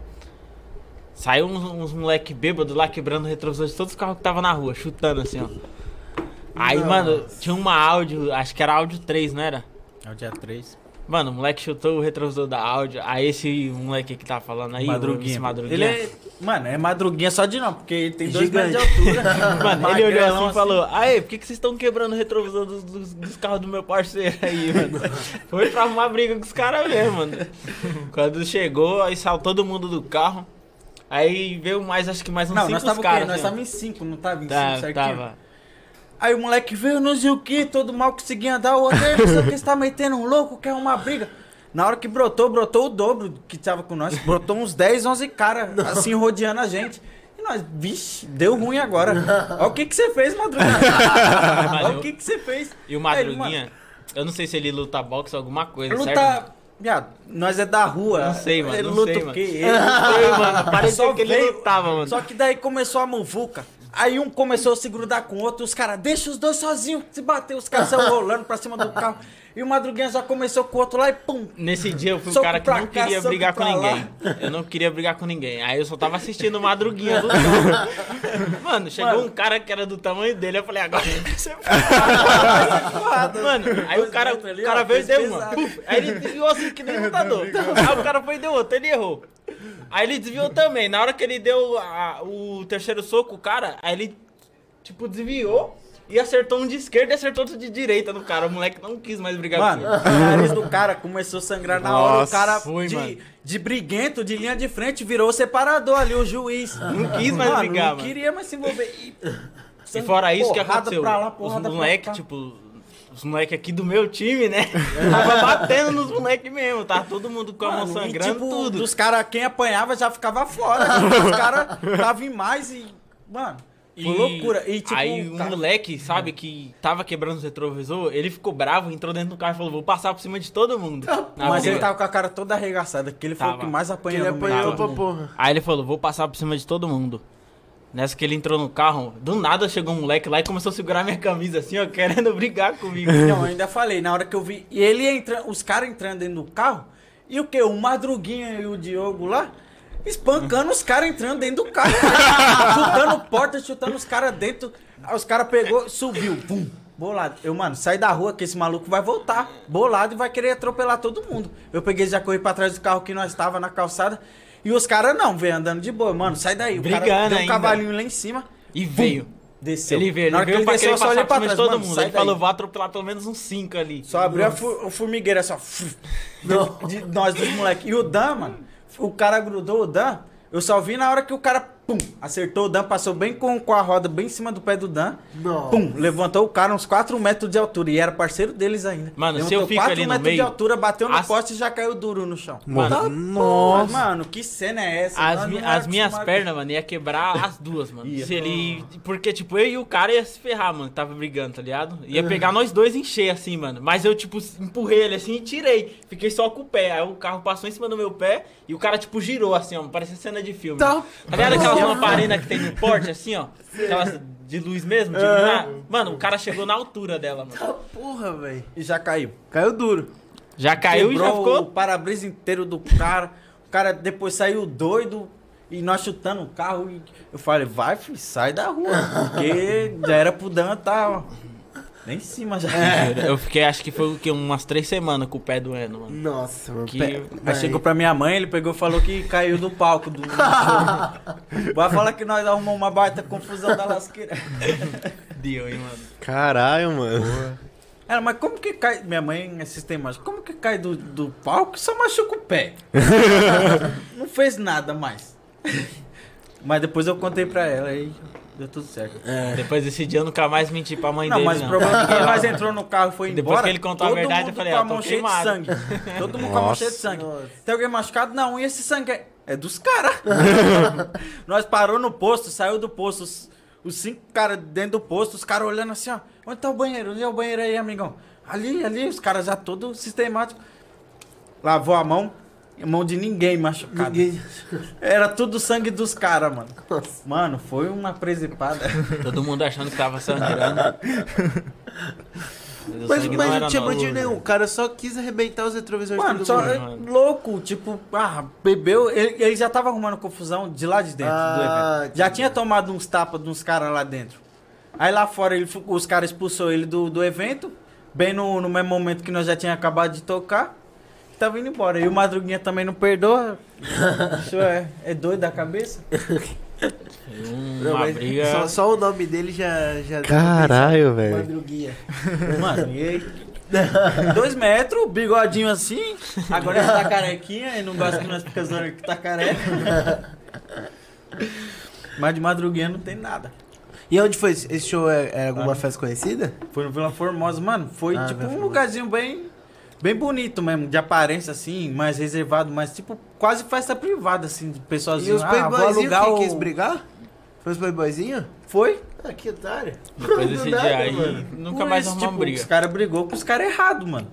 Speaker 5: Saiu uns, uns moleque bêbado lá quebrando o retrovisor de todos os carros que tava na rua, chutando assim, ó. Aí, mano, tinha uma áudio, acho que era áudio 3, não era?
Speaker 3: É o dia 3.
Speaker 5: Mano, o moleque chutou o retrovisor da áudio. Aí esse moleque que tá falando aí,
Speaker 3: Madruguinha.
Speaker 5: esse Madruguinha.
Speaker 3: Ele é. Mano, é madruguinha só de não, porque ele tem dois
Speaker 1: Gigante.
Speaker 3: metros de altura. [laughs]
Speaker 5: Mano, ele olhou assim e falou: Aê, por que, que vocês estão quebrando o retrovisor dos, dos- dos carros do meu parceiro aí, mano? Foi pra arrumar briga com os caras mesmo, mano. Quando chegou, aí saiu todo mundo do carro. Aí veio mais, acho que mais uns
Speaker 3: Não, nós
Speaker 5: cinco
Speaker 3: tava o quê?
Speaker 5: caras.
Speaker 3: Nós
Speaker 5: assim,
Speaker 3: tava em 5, não tava em 5
Speaker 5: Tá-
Speaker 3: certinho?
Speaker 5: tava.
Speaker 3: Aí o moleque veio, não sei o que, todo mal conseguia andar, o outro, "Ei, não sei o que, você tá metendo um louco, quer uma briga. Na hora que brotou, brotou o dobro que tava com nós. Brotou uns 10, 11 caras, assim, rodeando a gente. E nós, vixe, deu ruim agora. Olha o que que você fez, Madruga. Olha [laughs] o que que você fez.
Speaker 5: E o
Speaker 3: Aí
Speaker 5: Madruguinha, eu não sei se ele luta boxe ou alguma coisa,
Speaker 3: Luta.
Speaker 5: certo?
Speaker 3: Viado, nós é da rua.
Speaker 5: Não sei, mano,
Speaker 3: Ele luta o quê? Ele
Speaker 5: mano, [laughs] parecia que ele lutava, mano.
Speaker 3: Só que daí começou a muvuca. Aí um começou a se grudar com o outro, os caras, deixa os dois sozinhos, se bater, os caras saiu rolando pra cima do carro. E o Madruguinha já começou com o outro lá e pum.
Speaker 5: Nesse dia eu fui um cara que não
Speaker 3: cá,
Speaker 5: queria brigar com ninguém. Eu não queria brigar com ninguém. Aí eu só tava assistindo o Madruguinha do. [laughs] Mano, chegou
Speaker 3: Mano.
Speaker 5: um cara que era do tamanho dele. Eu falei, agora ser foda. Mano, aí o cara, o cara veio e deu uma. aí ele desviou assim que nem [laughs] lutador. Aí o cara foi e deu outro, ele errou. Aí ele desviou também. Na hora que ele deu a- o terceiro soco, o cara, aí ele, tipo, desviou. E acertou um de esquerda e acertou outro de direita no cara. O moleque não quis mais brigar
Speaker 3: Mano,
Speaker 5: com ele.
Speaker 3: o nariz do cara começou a sangrar na hora. O cara
Speaker 5: foi,
Speaker 3: de,
Speaker 5: mano.
Speaker 3: de briguento, de linha de frente, virou o separador ali, o juiz.
Speaker 5: Não quis mais
Speaker 3: mano,
Speaker 5: brigar,
Speaker 3: não
Speaker 5: mano.
Speaker 3: queria mais se envolver. E,
Speaker 5: E fora isso, que aconteceu?
Speaker 3: Pra lá,
Speaker 5: os
Speaker 3: cá.
Speaker 5: tipo, os moleques aqui do meu time, né? Tava batendo nos moleques mesmo, tava todo mundo com a mão
Speaker 3: e,
Speaker 5: sangrando,
Speaker 3: tipo,
Speaker 5: tudo.
Speaker 3: Dos caras, quem apanhava já ficava fora. [laughs] os caras estavam em mais e. Mano, foi loucura. E tipo.
Speaker 5: aí um
Speaker 3: cara-
Speaker 5: moleque, sabe, que tava quebrando os retrovisor, ele ficou bravo, entrou dentro do carro e falou, vou passar por cima de todo mundo.
Speaker 3: Mas ele tava com a cara toda arregaçada, que ele foi o
Speaker 5: Tava.
Speaker 3: que mais apanhou.
Speaker 1: Ele apanhou pra porra.
Speaker 5: Aí ele falou, vou passar por cima de todo mundo. Nessa que ele entrou no carro, do nada chegou um moleque lá e começou a segurar minha camisa assim, ó, [laughs] querendo brigar comigo. [laughs]
Speaker 3: Não, eu ainda falei, na hora que eu vi. E ele entra, os caras entrando dentro do carro, e o que? O Madruguinha e o Diogo lá, espancando os caras entrando dentro do carro. [laughs] chutando porta, chutando os caras dentro. Aí os caras pegou, subiu, pum, bolado. Eu, mano, sai da rua que esse maluco vai voltar, bolado e vai querer atropelar todo mundo. Eu peguei já corri pra trás do carro que nós tava na calçada. E os caras não, veio andando de boa, mano, sai daí. O cara deu um
Speaker 5: ainda.
Speaker 3: cavalinho lá em cima,
Speaker 5: E veio.
Speaker 3: desceu.
Speaker 5: Ele veio, ele
Speaker 3: Na hora que
Speaker 5: veio
Speaker 3: ele
Speaker 5: pra
Speaker 3: desceu,
Speaker 5: querer
Speaker 3: eu só
Speaker 5: passar
Speaker 3: olhei
Speaker 5: por
Speaker 3: pra
Speaker 5: cima de
Speaker 3: trás,
Speaker 5: todo
Speaker 3: mano,
Speaker 5: mundo.
Speaker 3: sai
Speaker 5: Ele falou,
Speaker 3: daí.
Speaker 5: vou atropelar pelo menos uns cinco ali.
Speaker 3: Só abriu a fu- o formigueiro assim, ó. De, de nós dos moleques. E o Dan, mano, o cara grudou o Dan. Eu só vi na hora que o cara, pum, acertou o Dan, passou bem com, com a roda bem em cima do pé do Dan.
Speaker 1: Nossa.
Speaker 3: Pum, levantou o cara uns 4 metros de altura. E era parceiro deles ainda.
Speaker 5: Mano, se
Speaker 3: levantou
Speaker 5: eu fico
Speaker 3: 4
Speaker 5: ali no
Speaker 3: metros
Speaker 5: meio,
Speaker 3: de altura, bateu no
Speaker 5: as-
Speaker 3: poste e já caiu duro no chão.
Speaker 2: Mano,
Speaker 3: Nossa. Mano, que cena é essa?
Speaker 5: As,
Speaker 3: Nós
Speaker 5: mi- as minhas pernas, mano, ia quebrar as duas, mano. [laughs]
Speaker 3: Ia.
Speaker 5: Se ele. Porque, tipo, eu e o cara ia se ferrar, mano, tava brigando, tá ligado? Ia pegar nós dois em cheio, assim, mano. Mas eu, tipo, empurrei ele assim e tirei. Fiquei só com o pé. Aí o carro passou em cima do meu pé e o cara, tipo, girou assim, ó. Parecia cena de filme.
Speaker 1: Tá.
Speaker 5: Tá ligado aquelas lamparinas que tem no porte, assim, ó? Aquelas de luz mesmo? de iluminar? Mano, o cara chegou na altura dela, mano.
Speaker 1: Tá porra, velho.
Speaker 3: E já caiu.
Speaker 1: Caiu duro.
Speaker 5: Já caiu e já
Speaker 3: Quebrou o
Speaker 5: ficou.
Speaker 3: para-brisa inteiro do cara. O cara depois saiu doido e nós chutando o carro. E eu falei, vai, filho, sai da rua. Porque já era pro Dan tá. ó. Nem em cima já.
Speaker 5: Eu fiquei, acho que foi o quê? Umas três semanas com o pé doendo, mano.
Speaker 1: Nossa, mano.
Speaker 5: Que-
Speaker 1: pé-
Speaker 3: Aí chegou pra minha mãe, ele pegou e falou que caiu do palco do. Vai falar que nós arrumamos uma baita confusão da lasqueira. [laughs]
Speaker 5: Deu, hein, mano.
Speaker 2: Caralho, mano.
Speaker 3: Ela, mas como que cai. Minha mãe é sistemática. Como que cai do, do palco e só machuca o pé? [laughs] Não fez nada mais. Mas depois eu contei pra ela e deu tudo certo.
Speaker 5: Depois desse dia eu nunca mais menti pra mãe
Speaker 3: Não,
Speaker 5: dele,
Speaker 3: mas
Speaker 5: não.
Speaker 3: o problema é que nós entrou no carro e foi
Speaker 5: Depois
Speaker 3: embora.
Speaker 5: que ele contou a verdade, eu falei,
Speaker 3: com a
Speaker 5: ó, tô
Speaker 3: mão cheia de sangue. Todo mundo com a mão
Speaker 2: Nossa.
Speaker 3: cheia de sangue.
Speaker 1: Nossa.
Speaker 3: Tem alguém machucado? Não, e esse sangue é, é dos caras. [laughs] nós parou no posto, saiu do posto, os, os cinco caras dentro do posto, os caras olhando assim, ó. Onde tá o banheiro? Onde é o banheiro aí, amigão? Ali, ali, os caras já todo sistemático. Lavou a mão, a mão de ninguém machucado.
Speaker 1: Ninguém.
Speaker 3: Era tudo sangue dos caras, mano. Mano, foi uma presepada. [laughs]
Speaker 5: Todo mundo achando que tava sangrando. [laughs] Mas,
Speaker 1: Mas, mas não, tinha
Speaker 5: novo.
Speaker 1: motivo nenhum. O cara só quis arrebentar os retrovisores
Speaker 3: Mano,
Speaker 1: de
Speaker 3: só é
Speaker 1: mundo.
Speaker 5: mano.
Speaker 3: louco, tipo, ah, bebeu. Ele, ele já tava arrumando confusão de lá de dentro
Speaker 1: Ah,
Speaker 3: do evento. Já tinha tomado uns tapas de uns caras lá dentro. Aí lá fora ele, os caras expulsou ele do, do evento, bem no, no mesmo momento que nós já tinha acabado de tocar. Tava indo embora. E o Madruguinha também não perdoa. [laughs] Isso é, é doido da cabeça.
Speaker 5: Foi um-
Speaker 1: Não, mas
Speaker 5: briga.
Speaker 1: só, só o nome dele já. já
Speaker 2: Caralho, velho.
Speaker 1: Madruguinha. [laughs]
Speaker 3: Mano, e aí? [laughs] Dois metros, bigodinho assim. Agora ele tá carequinha e não gosta que nós ficamos zoando que tá careca. Mas de madruguinha não tem nada.
Speaker 1: E onde foi? esse esse show? É, é alguma
Speaker 3: Ah.
Speaker 1: festa conhecida?
Speaker 3: Foi no Vila Formosa, mano. Foi
Speaker 1: Ah,
Speaker 3: tipo
Speaker 1: Vila
Speaker 3: um
Speaker 1: Formosa.
Speaker 3: lugarzinho bem. Bem bonito mesmo, de aparência assim, mais reservado, mas tipo, quase festa privada, assim, de
Speaker 1: E
Speaker 3: pessoalzinho.
Speaker 1: os
Speaker 3: Ah, vou
Speaker 1: playboyzinhos
Speaker 3: alugar
Speaker 1: que
Speaker 3: o...
Speaker 1: quis brigar? Foi os playboyzinhos?
Speaker 3: Foi?
Speaker 1: Ah, que otário.
Speaker 5: Depois desse [laughs]
Speaker 1: Do nada,
Speaker 5: dia aí,
Speaker 1: mano.
Speaker 5: nunca
Speaker 3: Por
Speaker 5: mais
Speaker 3: isso,
Speaker 5: arrumamos
Speaker 3: tipo,
Speaker 5: briga.
Speaker 3: Os caras brigou com os caras errados, mano.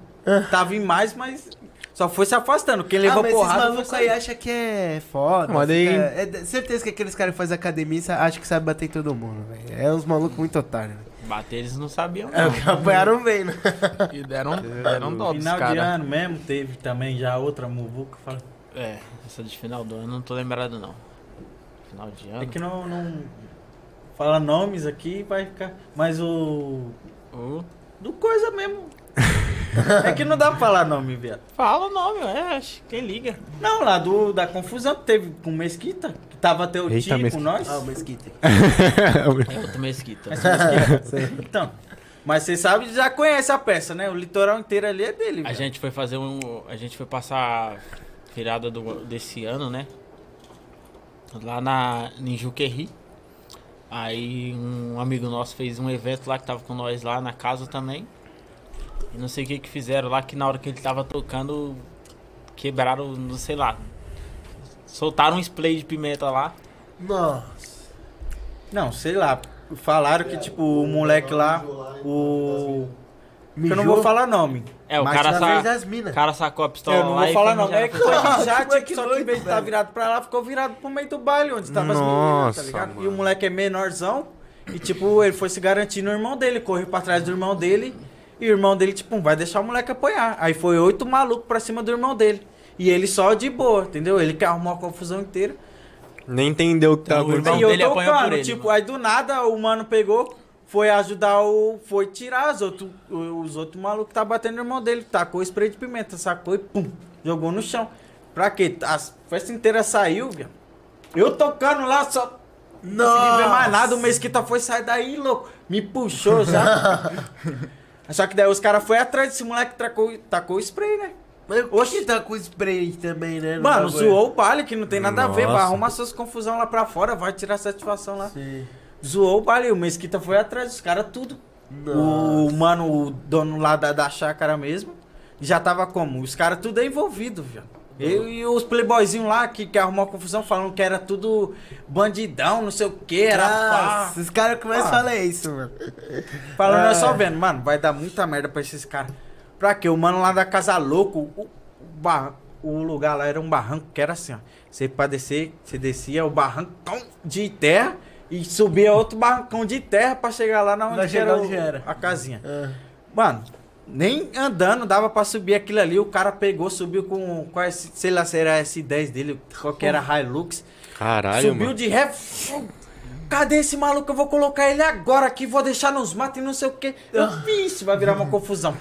Speaker 3: Tava em mais, mas só foi se afastando. Quem levou
Speaker 1: ah, mas esses
Speaker 3: porrada foi
Speaker 1: malucos aí
Speaker 3: sair.
Speaker 1: acham que é foda.
Speaker 2: Mas daí-
Speaker 1: fica- É de- certeza que aqueles caras que fazem academia sa- acham que sabem bater em todo mundo, velho. É uns malucos muito otários. velho.
Speaker 5: Bater eles não sabiam,
Speaker 1: É,
Speaker 5: não.
Speaker 1: que [laughs] apanharam bem, né?
Speaker 6: E deram, [laughs] deram dó dos
Speaker 3: Final de ano mesmo teve também já outra muvuca. Fala.
Speaker 5: É, essa de final do ano não tô lembrado, não. Final de ano.
Speaker 3: É que não, não fala nomes aqui, vai ficar. Mas o.
Speaker 5: Uh,
Speaker 3: Do coisa mesmo. [laughs] é que não dá pra falar nome, viado.
Speaker 5: fala o nome, é, acho. Quem liga?
Speaker 3: Não, lá do, da confusão que teve com Mesquita, que tava até o
Speaker 2: Eita,
Speaker 3: tio com nós.
Speaker 1: Ah, [laughs] o Mesquita.
Speaker 5: É outro mesquita.
Speaker 3: Esse Mesquita. [laughs] então. Mas você sabe, já conhece a peça, né? O litoral inteiro ali é dele.
Speaker 5: A
Speaker 3: viado.
Speaker 5: gente foi fazer um. A gente foi passar virada do, desse ano, né? Lá na em Juquerri. Aí um amigo nosso fez um evento lá que tava com nós lá na casa também. E não sei o que que fizeram lá que na hora que ele tava tocando quebraram, não sei lá. Soltaram um spray de pimenta lá.
Speaker 1: Nossa.
Speaker 3: Não, sei lá. Falaram que, tipo, o moleque lá, o. que eu não vou falar nome.
Speaker 5: É, o
Speaker 3: Mas
Speaker 5: cara, sa...
Speaker 1: das minas.
Speaker 5: cara sacou a pistola
Speaker 3: Eu não vou
Speaker 5: e
Speaker 3: falar nome. É que foi
Speaker 1: Nossa, mas
Speaker 3: tipo,
Speaker 1: que
Speaker 3: só que em vez de estar virado pra lá, ficou virado pro meio do baile, onde tava as meninas,
Speaker 2: Nossa,
Speaker 3: tá ligado? E
Speaker 2: mano.
Speaker 3: o moleque é menorzão. E, tipo, ele foi se garantir no irmão dele, correu pra trás do irmão dele. E o irmão dele, tipo, vai deixar o moleque apoiar. Aí foi oito malucos pra cima do irmão dele. E ele só de boa, entendeu? Ele que arrumou a confusão inteira.
Speaker 2: Nem entendeu o que
Speaker 5: Então,
Speaker 2: tava
Speaker 5: o irmão
Speaker 2: acontecendo.
Speaker 3: Aí eu
Speaker 5: ele,
Speaker 3: tipo,
Speaker 5: mano.
Speaker 3: aí do nada o mano pegou, foi ajudar o. Foi tirar os outros. Os outros malucos que tá batendo no irmão dele. Tacou spray de pimenta, sacou e pum, jogou no chão. Pra quê? A festa inteira saiu, viu? Eu tocando lá, só. Não consegui ver mais nada, o Mesquita foi sair daí, louco. Me puxou já. [laughs] Só que daí os caras foram atrás desse moleque tacou, tacou o spray, né?
Speaker 1: Mas o que tá com spray também, né? no
Speaker 3: Mano,
Speaker 1: bagulho?
Speaker 3: zoou o baile, que não tem nada a ver. Vai
Speaker 2: Nossa.
Speaker 3: arrumar suas confusão lá pra fora, vai tirar satisfação lá.
Speaker 1: Sim.
Speaker 3: Zoou o baile, o Mesquita foi atrás dos caras tudo. O mano, o dono lá da, da chácara mesmo, já tava como? Os caras tudo é envolvido, viu? Eu e os playboyzinhos lá que, que arrumou a confusão falando que era tudo bandidão, não sei o que, era pá.
Speaker 1: Nossa, os caras começam a
Speaker 3: Ah.
Speaker 1: falar isso, mano.
Speaker 3: Falando,
Speaker 1: Ah.
Speaker 3: nós só vendo, mano, vai dar muita merda pra esses caras. Pra quê? O mano lá da Casa Louco, o, bar- o lugar lá era um barranco que era assim, ó. Você pra descer, você descia o barrancão de terra e subia outro barrancão de terra pra chegar lá na onde, era,
Speaker 1: onde era.
Speaker 3: a casinha.
Speaker 1: Ah.
Speaker 3: Mano, nem andando dava pra subir aquilo ali. O cara pegou, subiu com, com esse, sei lá se era S10 dele, qual que era Hilux.
Speaker 2: Caralho,
Speaker 3: subiu
Speaker 2: mano.
Speaker 3: de ré, Cadê esse maluco? Eu vou colocar ele agora aqui, vou deixar nos matos e não sei o que. Eu vi isso, vai virar uma confusão.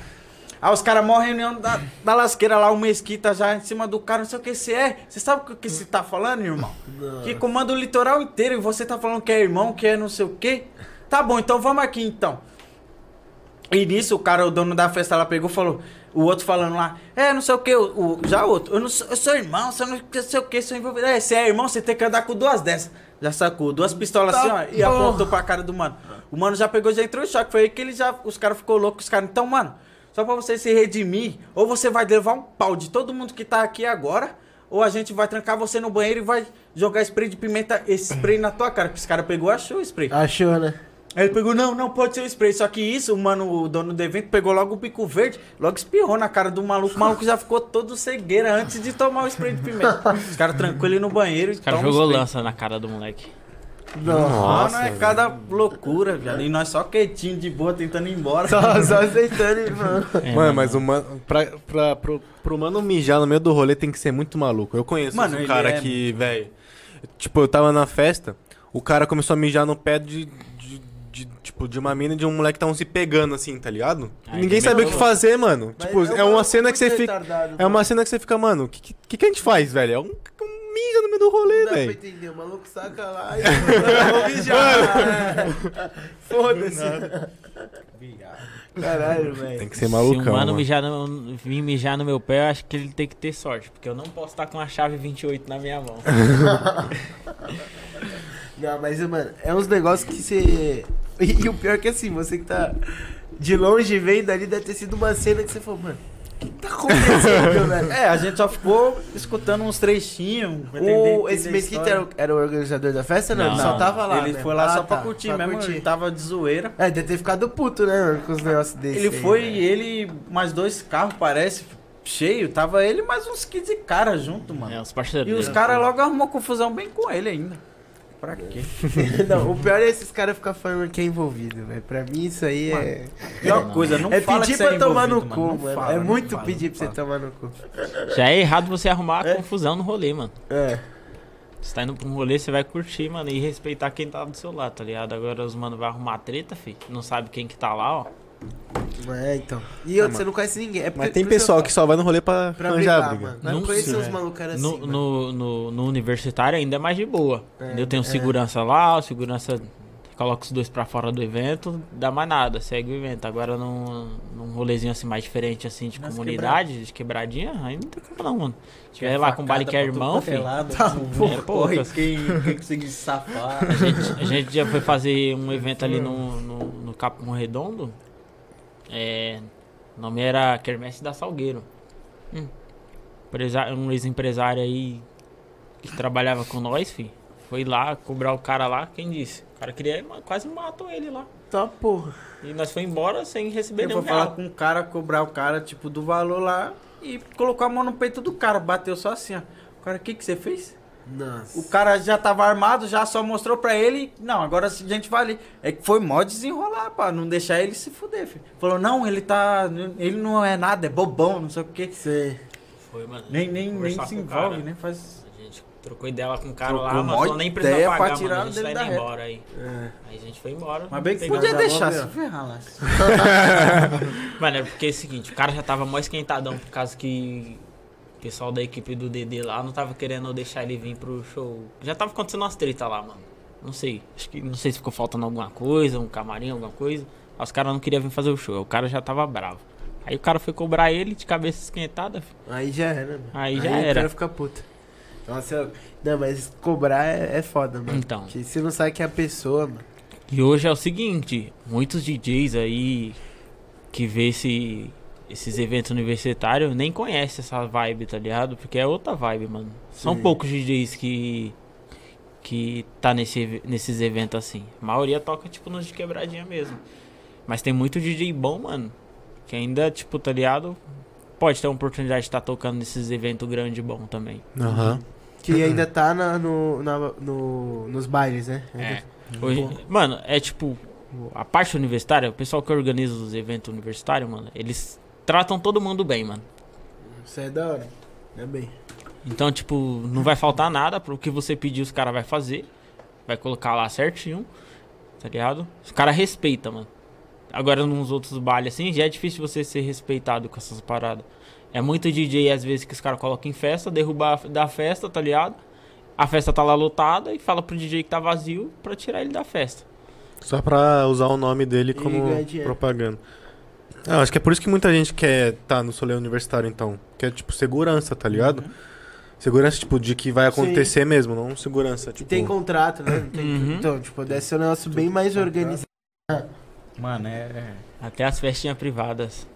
Speaker 3: Aí os caras morrem reunião da, da lasqueira lá, o Mesquita já em cima do cara, não sei o que você é. Você sabe o que você tá falando, irmão? Que comanda o litoral inteiro e você tá falando que é irmão, que é não sei o que. Tá bom, então vamos aqui então. E nisso o cara, o dono da festa lá pegou e falou, o outro falando lá, é, não sei o que, o, o- já o outro, eu, não sou, eu sou irmão, você não sei o que, sou envolvido. É, você é irmão, você tem que andar com duas dessas. Já sacou, duas pistolas assim, ó, e apontou pra cara do mano. O mano já pegou, já entrou em choque, foi aí que ele já, os caras ficou loucos, os caras, então, mano, só pra você se redimir, ou você vai levar um pau de todo mundo que tá aqui agora, ou a gente vai trancar você no banheiro e vai jogar spray de pimenta, esse spray na tua cara, que os caras pegou, achou o spray.
Speaker 1: Achou, né?
Speaker 3: Aí ele pegou, não, não pode ser o spray. Só que isso, o mano, o dono do evento, pegou logo o pico verde, logo espirrou na cara do maluco. O maluco já ficou todo cegueira antes de tomar o spray de pimenta. Os caras trancou ele no banheiro e
Speaker 5: O cara
Speaker 3: toma o
Speaker 5: jogou
Speaker 3: spray.
Speaker 5: lança na cara do moleque.
Speaker 3: Mano, é cada loucura, viado. E nós só quietinho de boa, tentando ir embora.
Speaker 1: Só, só aceitando, irmão.
Speaker 5: É,
Speaker 2: Mano, mas o mano. Pra, pra, pro, pro mano mijar no meio do rolê tem que ser muito maluco. Eu conheço
Speaker 3: Mano,
Speaker 2: um cara
Speaker 3: é-
Speaker 2: que, velho. Tipo, eu tava na festa, o cara começou a mijar no pé de. De- tipo, de uma mina e de um moleque que estavam se pegando assim, tá ligado?
Speaker 5: Ai,
Speaker 2: Ninguém sabia o que fazer, mano.
Speaker 1: Mas
Speaker 2: tipo, é,
Speaker 1: um
Speaker 2: uma
Speaker 1: maluco
Speaker 2: cena que você fica. É uma cena que você fica, mano, o que, que, que a gente faz, velho? É um, um mija no meio do rolê,
Speaker 1: Não dá pra
Speaker 2: velho.
Speaker 1: entender, o maluco saca lá e eu vou mijar. Foda-se. Caralho,
Speaker 2: Tem
Speaker 1: velho.
Speaker 2: que ser
Speaker 5: Se
Speaker 2: malucão.
Speaker 5: um mano
Speaker 2: mano.
Speaker 5: mijar no, vir mijar no meu pé, eu acho que ele tem que ter sorte. Porque eu não posso estar com a chave 28 na minha mão. [laughs]
Speaker 1: Não, mas, mano, é uns negócios que você. E, [laughs] e o pior é que assim, você que tá de longe vendo ali, deve ter sido uma cena que você falou, mano, o que tá acontecendo, [laughs] velho?
Speaker 3: É, a gente só ficou escutando uns trechinhos.
Speaker 1: O, esse Mesquita era, o- era o organizador da festa? Não,
Speaker 5: Não.
Speaker 1: ele só tava lá.
Speaker 3: Ele
Speaker 1: né?
Speaker 3: foi lá
Speaker 1: Ah,
Speaker 3: só pra
Speaker 1: tá,
Speaker 3: curtir
Speaker 1: pra
Speaker 3: mesmo,
Speaker 1: curtir.
Speaker 3: ele tava de zoeira.
Speaker 1: É, deve ter ficado puto, né, mano, com os negócios desse.
Speaker 3: Ele
Speaker 1: aí,
Speaker 3: foi,
Speaker 1: velho.
Speaker 3: ele, mais dois carros, parece, cheio. Tava ele mais uns 15 caras junto, mano.
Speaker 5: É, os parceiros.
Speaker 3: E os caras logo arrumou confusão bem com ele ainda. Pra quê? [laughs]
Speaker 1: Não, o pior é esses caras ficar falando que é envolvido, velho. Pra mim isso aí é.
Speaker 3: Pior coisa, não
Speaker 1: é
Speaker 3: fala
Speaker 1: pedir
Speaker 3: que você
Speaker 1: pra
Speaker 3: é
Speaker 1: tomar no
Speaker 3: envolvido,
Speaker 1: cu, mano.
Speaker 3: fala,
Speaker 1: é muito
Speaker 3: fala,
Speaker 1: pedir pra você tomar no cu.
Speaker 5: Já é errado você arrumar
Speaker 1: É.
Speaker 5: confusão no rolê, mano.
Speaker 1: É.
Speaker 5: Você tá indo pra um rolê, você vai curtir, mano, e respeitar quem tá do seu lado, tá ligado? Agora os mano vai arrumar treta, fi. Não sabe quem que tá lá, ó.
Speaker 1: É, então. E outro, você não conhece ninguém. É
Speaker 2: Mas tem pessoal
Speaker 1: eu
Speaker 2: que só vai no rolê pra,
Speaker 1: Pra
Speaker 2: arranjar
Speaker 1: brigar,
Speaker 2: briga.
Speaker 1: mano. Não,
Speaker 5: Não
Speaker 1: conheço uns
Speaker 5: velho.
Speaker 1: malucos assim,
Speaker 5: no,
Speaker 1: mano.
Speaker 5: no, no, no universitário ainda é mais de boa.
Speaker 1: É?
Speaker 5: Tem um
Speaker 1: é.
Speaker 5: segurança lá, o segurança coloca os dois pra fora do evento, dá mais nada, segue o evento. Agora num, num rolezinho assim mais diferente, assim, de
Speaker 3: Nas
Speaker 5: comunidade, de quebradinha, aí não tem como não, mano. Se tiver lá com um baile que é irmão,
Speaker 3: é
Speaker 5: filho.
Speaker 1: Tá,
Speaker 5: pô,
Speaker 3: é,
Speaker 5: porra.
Speaker 3: porra, quem, quem conseguir se safar.
Speaker 5: A gente, a gente já foi fazer um evento ali no, no, no Capão Redondo. É, o nome era Quermesse da Salgueiro. Hum. Um ex-empresário aí que trabalhava com nós, fi. Foi lá cobrar o cara lá, quem disse? O cara queria, quase matou ele lá.
Speaker 1: Tá, porra.
Speaker 5: E nós foi embora sem receber
Speaker 3: Eu
Speaker 5: nenhum
Speaker 3: vou falar
Speaker 5: real.
Speaker 3: com o cara, cobrar o cara, tipo, do valor lá e colocou a mão no peito do cara, bateu só assim, ó. O cara, o que que você fez?
Speaker 1: Nossa.
Speaker 3: O cara já tava armado, já só mostrou pra ele. Não, agora a gente vai ali. É que foi mó desenrolar, pá, não deixar ele se fuder, filho. Falou, não, ele tá. Ele não é nada, é bobão, não sei o quê.
Speaker 1: Sei.
Speaker 5: Foi, mano.
Speaker 3: Nem, nem, nem se envolve,
Speaker 5: cara.
Speaker 3: né? Faz.
Speaker 5: A gente trocou ideia lá com o cara
Speaker 3: Trocou
Speaker 5: lá, mas falou, nem precisa
Speaker 3: ideia
Speaker 5: pagar,
Speaker 3: pra tirar
Speaker 5: mano. A gente tá
Speaker 3: reta.
Speaker 5: embora aí.
Speaker 1: É.
Speaker 5: Aí a gente foi embora.
Speaker 3: Mas bem que podia deixar se ferrar lá. [laughs] [laughs]
Speaker 5: Mano, é porque é o seguinte, o cara já tava mó esquentadão por causa que pessoal da equipe do DD lá não tava querendo deixar ele vir pro show. Já tava acontecendo umas treta lá, mano. Não sei. Acho que não sei se ficou faltando alguma coisa, um camarim, alguma coisa. Aí os caras não queriam vir fazer o show. O cara já tava bravo. Aí o cara foi cobrar ele de cabeça esquentada. filho.
Speaker 1: Aí já era, mano.
Speaker 5: Aí já
Speaker 1: o
Speaker 5: era.
Speaker 1: cara fica puto. Nossa, eu... não, mas cobrar é, é foda, mano.
Speaker 5: Então.
Speaker 1: Porque você não sabe que é a pessoa, mano.
Speaker 5: E hoje é o seguinte, muitos DJs aí que vê esse, esses eventos universitários nem conhecem essa vibe, tá ligado? Porque é outra vibe, mano. São
Speaker 1: Sim.
Speaker 5: poucos DJs que que tá nesse, nesses eventos assim. A maioria toca tipo nos de quebradinha mesmo. Mas tem muito DJ bom, mano, que ainda tipo, tá ligado? Pode ter a oportunidade de estar tocando nesses eventos grandes bom também.
Speaker 2: Aham.
Speaker 1: Que ainda tá na, no, na- no, nos bailes, né?
Speaker 5: É. Hoje, mano, é tipo, a parte universitária, o pessoal que organiza os eventos universitários, mano, eles tratam todo mundo bem, mano.
Speaker 1: Isso é da hora. É bem.
Speaker 5: Então, tipo, não vai faltar nada pro que você pedir, os caras vai fazer. Vai colocar lá certinho, tá ligado? Os caras respeitam, mano. Agora, nos outros bailes assim, já é difícil você ser respeitado com essas paradas. É muito DJ, às vezes, que os caras colocam em festa, derrubar da festa, tá ligado? A festa tá lá lotada e fala pro DJ que tá vazio pra tirar ele da festa.
Speaker 2: Só pra usar o nome dele como propaganda. Ah, acho que é por isso que muita gente quer tá no Solê Universitário, então. Que é tipo segurança, tá ligado?
Speaker 1: Uhum.
Speaker 2: Segurança, tipo, de que vai acontecer mesmo, não segurança,
Speaker 1: E
Speaker 2: tipo...
Speaker 1: tem contrato, né? Tem-
Speaker 5: Uhum.
Speaker 1: Então, tipo, deve ser um negócio bem mais organizado.
Speaker 3: Mano, é.
Speaker 5: Até as festinhas privadas.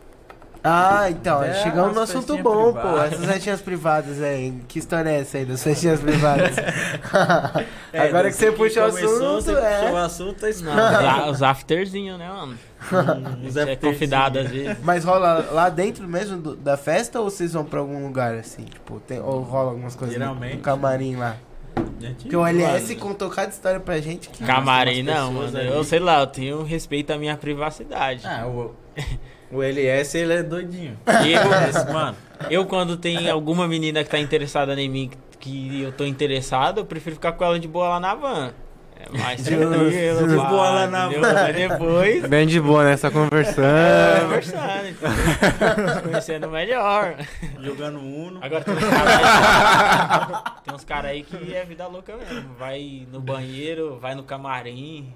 Speaker 1: Ah, então,
Speaker 3: É,
Speaker 1: chegamos no assunto bom, pô. Essas festinhas privadas aí. Que história é essa aí das festinhas privadas? [laughs] Agora que você puxa o assunto,
Speaker 3: você
Speaker 1: é.
Speaker 3: puxou o assunto, é.
Speaker 5: Não, os os afterzinhos, né, mano? [laughs]
Speaker 3: Os
Speaker 5: Você é convidado às vezes.
Speaker 1: Mas rola lá dentro mesmo do- da festa ou vocês vão pra algum lugar assim? Tipo, tem, ou rola algumas coisas no-
Speaker 3: Geralmente.
Speaker 1: no camarim lá? Porque o LS contou cada história pra gente que.
Speaker 5: Camarim não, mano. Eu sei lá, eu tenho respeito à minha privacidade.
Speaker 3: Ah, o, [laughs] o LS, ele é doidinho.
Speaker 5: Eu,
Speaker 3: Esse, mano,
Speaker 5: eu, quando tem alguma menina que tá interessada em mim, que eu tô interessado, eu prefiro ficar com ela de boa lá na van. É mais tranquilo,
Speaker 3: De boa lá na
Speaker 5: entendeu?
Speaker 3: van.
Speaker 5: Mas depois...
Speaker 2: Bem de boa, né? Só conversando.
Speaker 5: É, conversando, entendeu? Se Conhecendo melhor.
Speaker 3: jogando Uno.
Speaker 5: Agora tem uns caras aí, tem uns cara aí que é vida louca mesmo. Vai no banheiro, vai no camarim.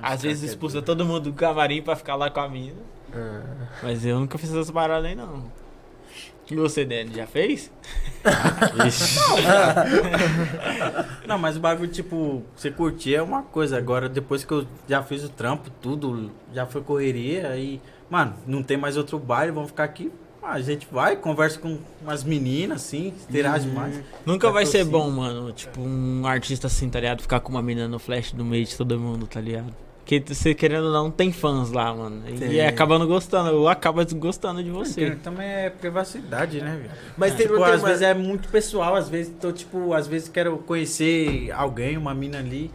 Speaker 5: Às vezes expulsa todo mundo do camarim pra ficar lá com a mina. Mas eu nunca fiz essas paradas aí, não. E você, Dani, já fez? [laughs]
Speaker 3: Não, mas o bagulho, tipo, você curtir é uma coisa. Agora, depois que eu já fiz o trampo, tudo, já foi correria e, mano, não tem mais outro baile, vamos ficar aqui. Ah, a gente vai, conversa com umas meninas, assim, interage mais.
Speaker 5: Nunca vai ser bom, mano. Tipo, um artista assim, tá ligado? Ficar com uma menina no flash do meio de todo mundo, tá ligado? Porque você querendo ou não, tem fãs lá, mano. E
Speaker 1: Tem.
Speaker 5: acaba não gostando, ou acaba gostando de você.
Speaker 3: Também é privacidade, né, velho?
Speaker 1: Mas tem,
Speaker 3: Tipo,
Speaker 1: tem
Speaker 3: às
Speaker 1: uma-
Speaker 3: vezes é muito pessoal, às vezes tô, tipo, às vezes quero conhecer alguém, uma mina ali.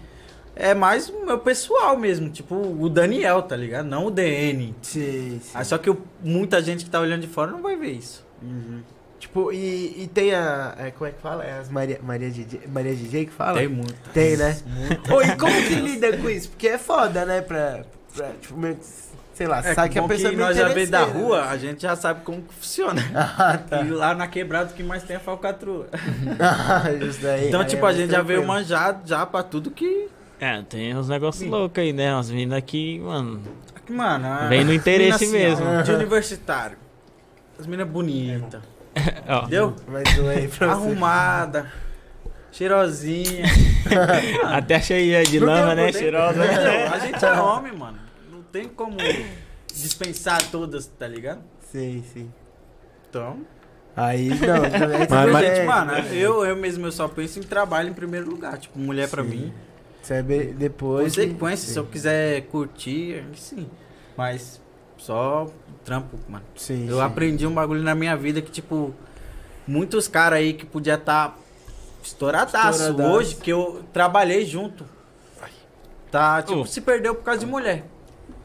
Speaker 3: É mais o meu pessoal mesmo, tipo o Daniel, tá ligado? Não o DN.
Speaker 1: Sim, sim.
Speaker 3: Ah, só que o- muita gente que tá olhando de fora não vai ver isso.
Speaker 1: Tipo, e, e tem a. é, como é que fala? É as Maria, Maria, DJ, Maria DJ que fala?
Speaker 3: Tem muito.
Speaker 1: Tem, né? Ô, e como que lida com isso? Porque é foda, né? Pra. pra tipo, meio que, sei lá,
Speaker 3: É,
Speaker 1: sabe que a pessoa
Speaker 3: que
Speaker 1: é
Speaker 3: nós já vê da rua,
Speaker 1: né?
Speaker 3: a gente já sabe como que funciona. [laughs]
Speaker 1: Ah, tá.
Speaker 3: E lá na quebrada o que mais tem é falcatrua. [laughs]
Speaker 1: Ah, Isso daí.
Speaker 3: Então,
Speaker 1: aí
Speaker 3: tipo,
Speaker 1: é
Speaker 3: a gente já veio manjado já pra tudo que.
Speaker 5: É, tem uns negócios loucos aí, né? Umas meninas que, mano.
Speaker 3: que, Mano,
Speaker 5: Vem no interesse
Speaker 3: assim, ó,
Speaker 5: mesmo.
Speaker 3: de universitário. As meninas bonitas.
Speaker 5: Ó, [laughs]
Speaker 3: Entendeu?
Speaker 1: Mais um aí pra você.
Speaker 3: Arrumada. Cheirosinha. [laughs]
Speaker 5: até cheia de
Speaker 1: Não tem
Speaker 5: lama, né? Cheirosa.
Speaker 3: Entendeu? A gente é homem, mano. Não tem como dispensar todas, tá ligado?
Speaker 1: Sim, sim.
Speaker 3: Então,
Speaker 1: Aí, não, [laughs] é
Speaker 2: Mas- mas-
Speaker 3: gente, mano, eu, eu mesmo eu só penso em trabalho em primeiro lugar. Tipo, mulher pra
Speaker 1: Sim.
Speaker 3: mim.
Speaker 1: Sabe, depois.
Speaker 3: Consequência,
Speaker 1: sim.
Speaker 3: se eu quiser curtir, aí sim. Mas só trampo, mano.
Speaker 1: Sim,
Speaker 3: Eu
Speaker 1: sim.
Speaker 3: aprendi um bagulho na minha vida que, tipo, muitos caras aí que podia estar tá estouradaço,
Speaker 1: Estouradaço.
Speaker 3: hoje, que eu trabalhei junto. Tá, tipo,
Speaker 5: Oh.
Speaker 3: se perdeu por causa de mulher.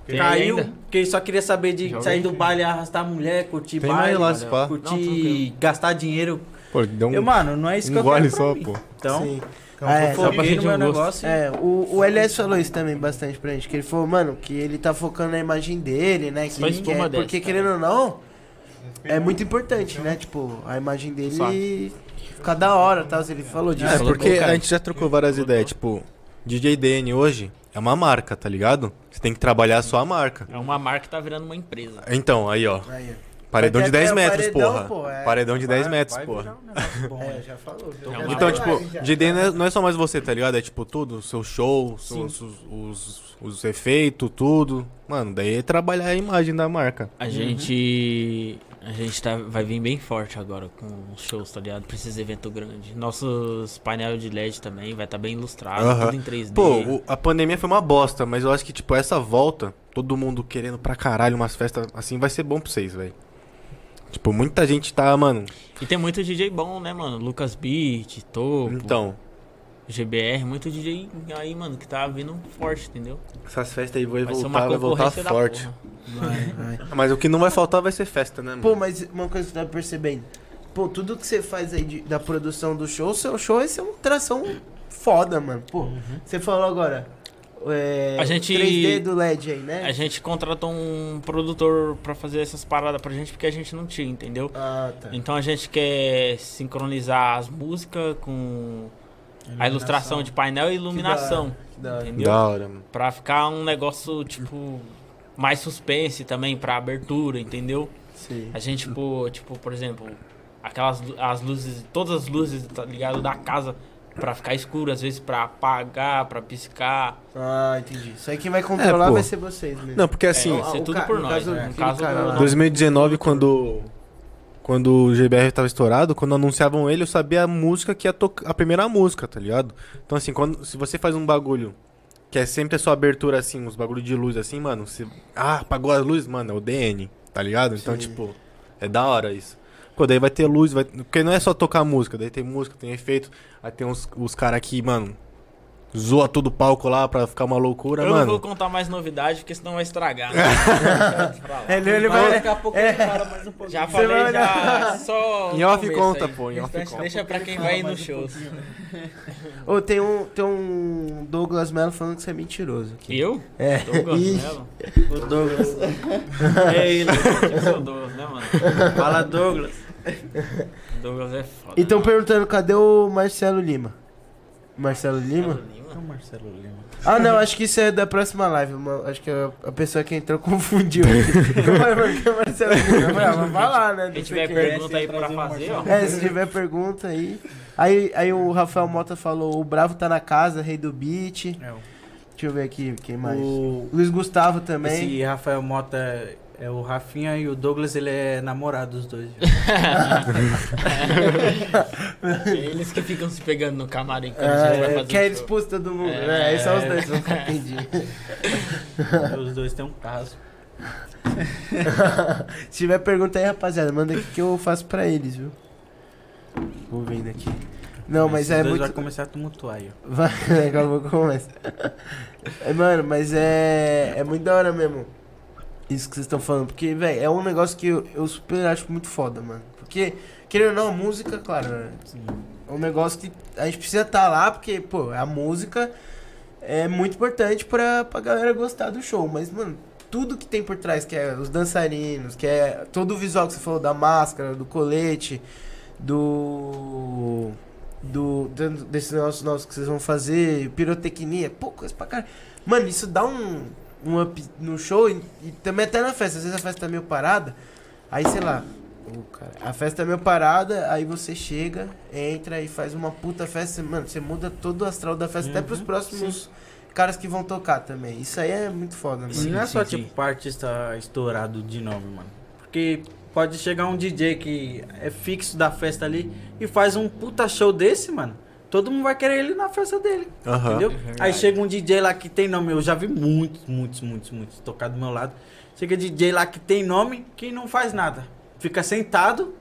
Speaker 5: Tem
Speaker 3: Caiu,
Speaker 5: ainda?
Speaker 3: porque só queria saber de
Speaker 5: Joga
Speaker 3: sair do baile, arrastar a mulher, curtir
Speaker 2: Tem
Speaker 3: baile,
Speaker 2: lá, pá.
Speaker 3: curtir,
Speaker 5: Não,
Speaker 3: gastar dinheiro.
Speaker 2: Pô, deu um,
Speaker 3: Eu, mano, não é isso que eu quero
Speaker 2: só,
Speaker 3: mim.
Speaker 2: pô.
Speaker 3: Então,
Speaker 1: Sim. É,
Speaker 3: foquei
Speaker 5: pra gente
Speaker 3: no meu
Speaker 5: um gosto.
Speaker 3: negócio.
Speaker 1: É, o, o LS falou isso também bastante pra gente, que ele falou, mano, que ele tá focando na imagem dele, né? Que
Speaker 5: Só
Speaker 1: ele quer,
Speaker 5: dessa,
Speaker 1: porque querendo ou não, é muito importante, né? Tipo, a imagem dele
Speaker 5: Só.
Speaker 1: ficar da hora, tá? Ele falou disso.
Speaker 2: É, porque a gente já trocou várias ideias. Tipo, DJ DN hoje é uma marca, tá ligado? Você tem que trabalhar a sua marca.
Speaker 5: É uma marca que tá virando uma empresa.
Speaker 2: Então, aí, ó.
Speaker 1: Aí,
Speaker 2: Paredão
Speaker 1: Vai
Speaker 2: de
Speaker 1: ter
Speaker 2: 10
Speaker 1: até o
Speaker 2: metros,
Speaker 1: paredão,
Speaker 2: porra.
Speaker 1: pô, é.
Speaker 2: Paredão de 10
Speaker 3: Vai-
Speaker 2: metros,
Speaker 3: vai
Speaker 2: porra.
Speaker 3: um bom?
Speaker 1: É, já falou.
Speaker 5: É
Speaker 2: Então, tipo. DJ não é, não é só mais você, tá ligado? É tipo tudo, seu show, seus- os, os, os efeitos, tudo. Mano, daí é trabalhar a imagem da marca.
Speaker 5: A gente. A gente tá, vai vir bem forte agora com os shows, tá ligado? Pra esses eventos grandes. Nossos painel de LED também vai estar bem ilustrado,
Speaker 2: Aham.
Speaker 5: tudo em 3D.
Speaker 2: Pô, o- a pandemia foi uma bosta, mas eu acho que, tipo, essa volta, todo mundo querendo pra caralho umas festas assim, vai ser bom pra vocês, velho. Tipo, muita gente tá, mano.
Speaker 5: E tem muito DJ bom, né, mano? Lucas Beat, Topo,
Speaker 2: Então,
Speaker 5: GBR, muito DJ aí, mano, que tá vindo forte, entendeu?
Speaker 2: essas festas aí vai
Speaker 5: Vai ser
Speaker 2: voltar, vai voltar forte.
Speaker 1: Vai, vai.
Speaker 2: Mas o que não vai faltar vai ser festa, né, mano?
Speaker 1: Pô, mas uma coisa que você tá percebendo. Pô, tudo que você faz aí de- da produção do show, seu show vai ser uma tração foda, mano. Pô, você falou agora. É,
Speaker 5: A gente-
Speaker 1: 3D do LED aí, né?
Speaker 5: A gente contratou um produtor pra fazer essas paradas pra gente porque a gente não tinha, entendeu?
Speaker 1: Ah, tá.
Speaker 5: Então a gente quer sincronizar as músicas com a ilustração de painel e iluminação,
Speaker 1: Que da hora.
Speaker 5: entendeu?
Speaker 2: Da hora, mano.
Speaker 5: Pra ficar um negócio, tipo, mais suspense também pra abertura, entendeu?
Speaker 1: Sim.
Speaker 5: A gente, pô, tipo, por exemplo, aquelas as luzes, todas as luzes, tá ligado, da casa pra ficar escuro, às vezes pra apagar, pra piscar.
Speaker 1: Ah, entendi. Isso aí quem vai controlar
Speaker 2: É, pô.
Speaker 1: vai ser vocês mesmo.
Speaker 2: Não, porque assim,
Speaker 5: vai ser
Speaker 1: o
Speaker 5: tudo
Speaker 1: ca-
Speaker 5: por
Speaker 1: no
Speaker 5: nós,
Speaker 1: caso,
Speaker 5: né? No caso
Speaker 1: cara
Speaker 5: do-
Speaker 1: lá.
Speaker 2: 2019, quando, quando o GBR tava estourado, quando anunciavam ele, eu sabia a música que ia tocar, a primeira música, tá ligado? Então assim, quando, se você faz um bagulho que é sempre a sua abertura assim, uns bagulho de luz assim, mano, você, ah, apagou a luz, mano, é o DN, tá ligado? Então,
Speaker 1: Sim.
Speaker 2: tipo, é da hora isso. Pô, daí vai ter luz, vai, porque não é só tocar música, daí tem música, tem efeito, aí tem uns, os caras que, mano, zoa todo o palco lá pra ficar uma loucura,
Speaker 5: Eu não
Speaker 2: mano.
Speaker 5: vou contar mais novidade, porque senão vai estragar. né? [laughs] Lá.
Speaker 1: Ele, ele
Speaker 3: Mas
Speaker 1: vai.
Speaker 3: daqui a pouco ele fala mais um pouquinho.
Speaker 5: Já
Speaker 1: Você
Speaker 5: falei,
Speaker 1: vai
Speaker 5: já só.
Speaker 2: Em
Speaker 5: no
Speaker 2: off conta,
Speaker 5: aí.
Speaker 2: pô, em off
Speaker 5: Deixa-
Speaker 2: conta.
Speaker 5: Deixa pra quem vai ir nos shows. [laughs]
Speaker 1: Ô, tem um, tem um Douglas Mello falando que você é mentiroso. Aqui.
Speaker 5: E eu?
Speaker 1: É.
Speaker 5: Douglas Mello?
Speaker 3: O Douglas. [laughs]
Speaker 5: É ele, eu sou Douglas, né, mano?
Speaker 3: Fala, Douglas.
Speaker 5: Douglas é foda.
Speaker 1: Então perguntando, cadê o Marcelo Lima? Marcelo Lima?
Speaker 3: É o Marcelo Lima.
Speaker 1: Ah, não, acho que isso é da próxima live. uma- acho que a, a pessoa que entrou [laughs] confundiu. Mas porque o Marcelo Lima. Ah, Vamos falar, né? Sei
Speaker 5: tiver
Speaker 1: é.
Speaker 5: pergunta aí pra fazer, ó.
Speaker 1: É, se tiver pergunta aí. Aí, aí o Rafael Mota falou: o Bravo tá na casa, rei do beat.
Speaker 3: É,
Speaker 1: Deixa eu ver aqui, quem mais?
Speaker 3: o,
Speaker 1: Luiz Gustavo também.
Speaker 3: esse Rafael Mota é, é o Rafinha e o Douglas, ele é namorado dos dois. [laughs]
Speaker 5: Eles que ficam se pegando no camarim quando a gente vai
Speaker 1: É,
Speaker 5: fazer
Speaker 1: quer
Speaker 5: show.
Speaker 1: expulso todo mundo,
Speaker 5: É.
Speaker 1: Aí são os dois, [laughs]
Speaker 3: os dois têm um caso. [laughs]
Speaker 1: Se tiver pergunta aí, rapaziada, manda aqui que eu faço pra eles, viu? Vou vendo aqui. Não, mas
Speaker 3: Esses
Speaker 1: é
Speaker 3: dois
Speaker 1: muito.
Speaker 3: vai começar a tumultuar aí.
Speaker 1: Vai, daqui a pouco começa. É, mano, mas é. É muito da hora mesmo. Isso que vocês estão falando. Porque, velho, é um negócio que eu, eu super acho muito foda, mano. Porque, querendo ou não, a música, claro, né? É um negócio que a gente precisa estar lá, porque, pô, a música é muito importante pra, pra galera gostar do show. Mas, mano, tudo que tem por trás, que é os dançarinos, que é todo o visual que você falou da máscara, do colete. Do, do- desses negócios novos que vocês vão fazer, pirotecnia, pô, coisa pra caralho. Mano, isso dá um, um up no show e, e também até na festa. Às vezes a festa tá meio parada, aí sei lá, ô, cara, a festa é meio parada, aí você chega, entra e faz uma puta festa, mano, você muda todo o astral da festa, até pros próximos caras que vão tocar também. Isso aí é muito foda, mano.
Speaker 3: E não é só
Speaker 5: sim,
Speaker 3: tipo artista estourado de nome, mano. Porque pode chegar um DJ que é fixo da festa ali e faz um puta show desse, mano. Todo mundo vai querer ele na festa dele. Entendeu?
Speaker 5: verdade.
Speaker 3: Aí chega um DJ lá que tem nome. Eu já vi muitos, muitos, muitos, muitos tocar do meu lado. Chega DJ lá que tem nome que não faz nada. Fica sentado.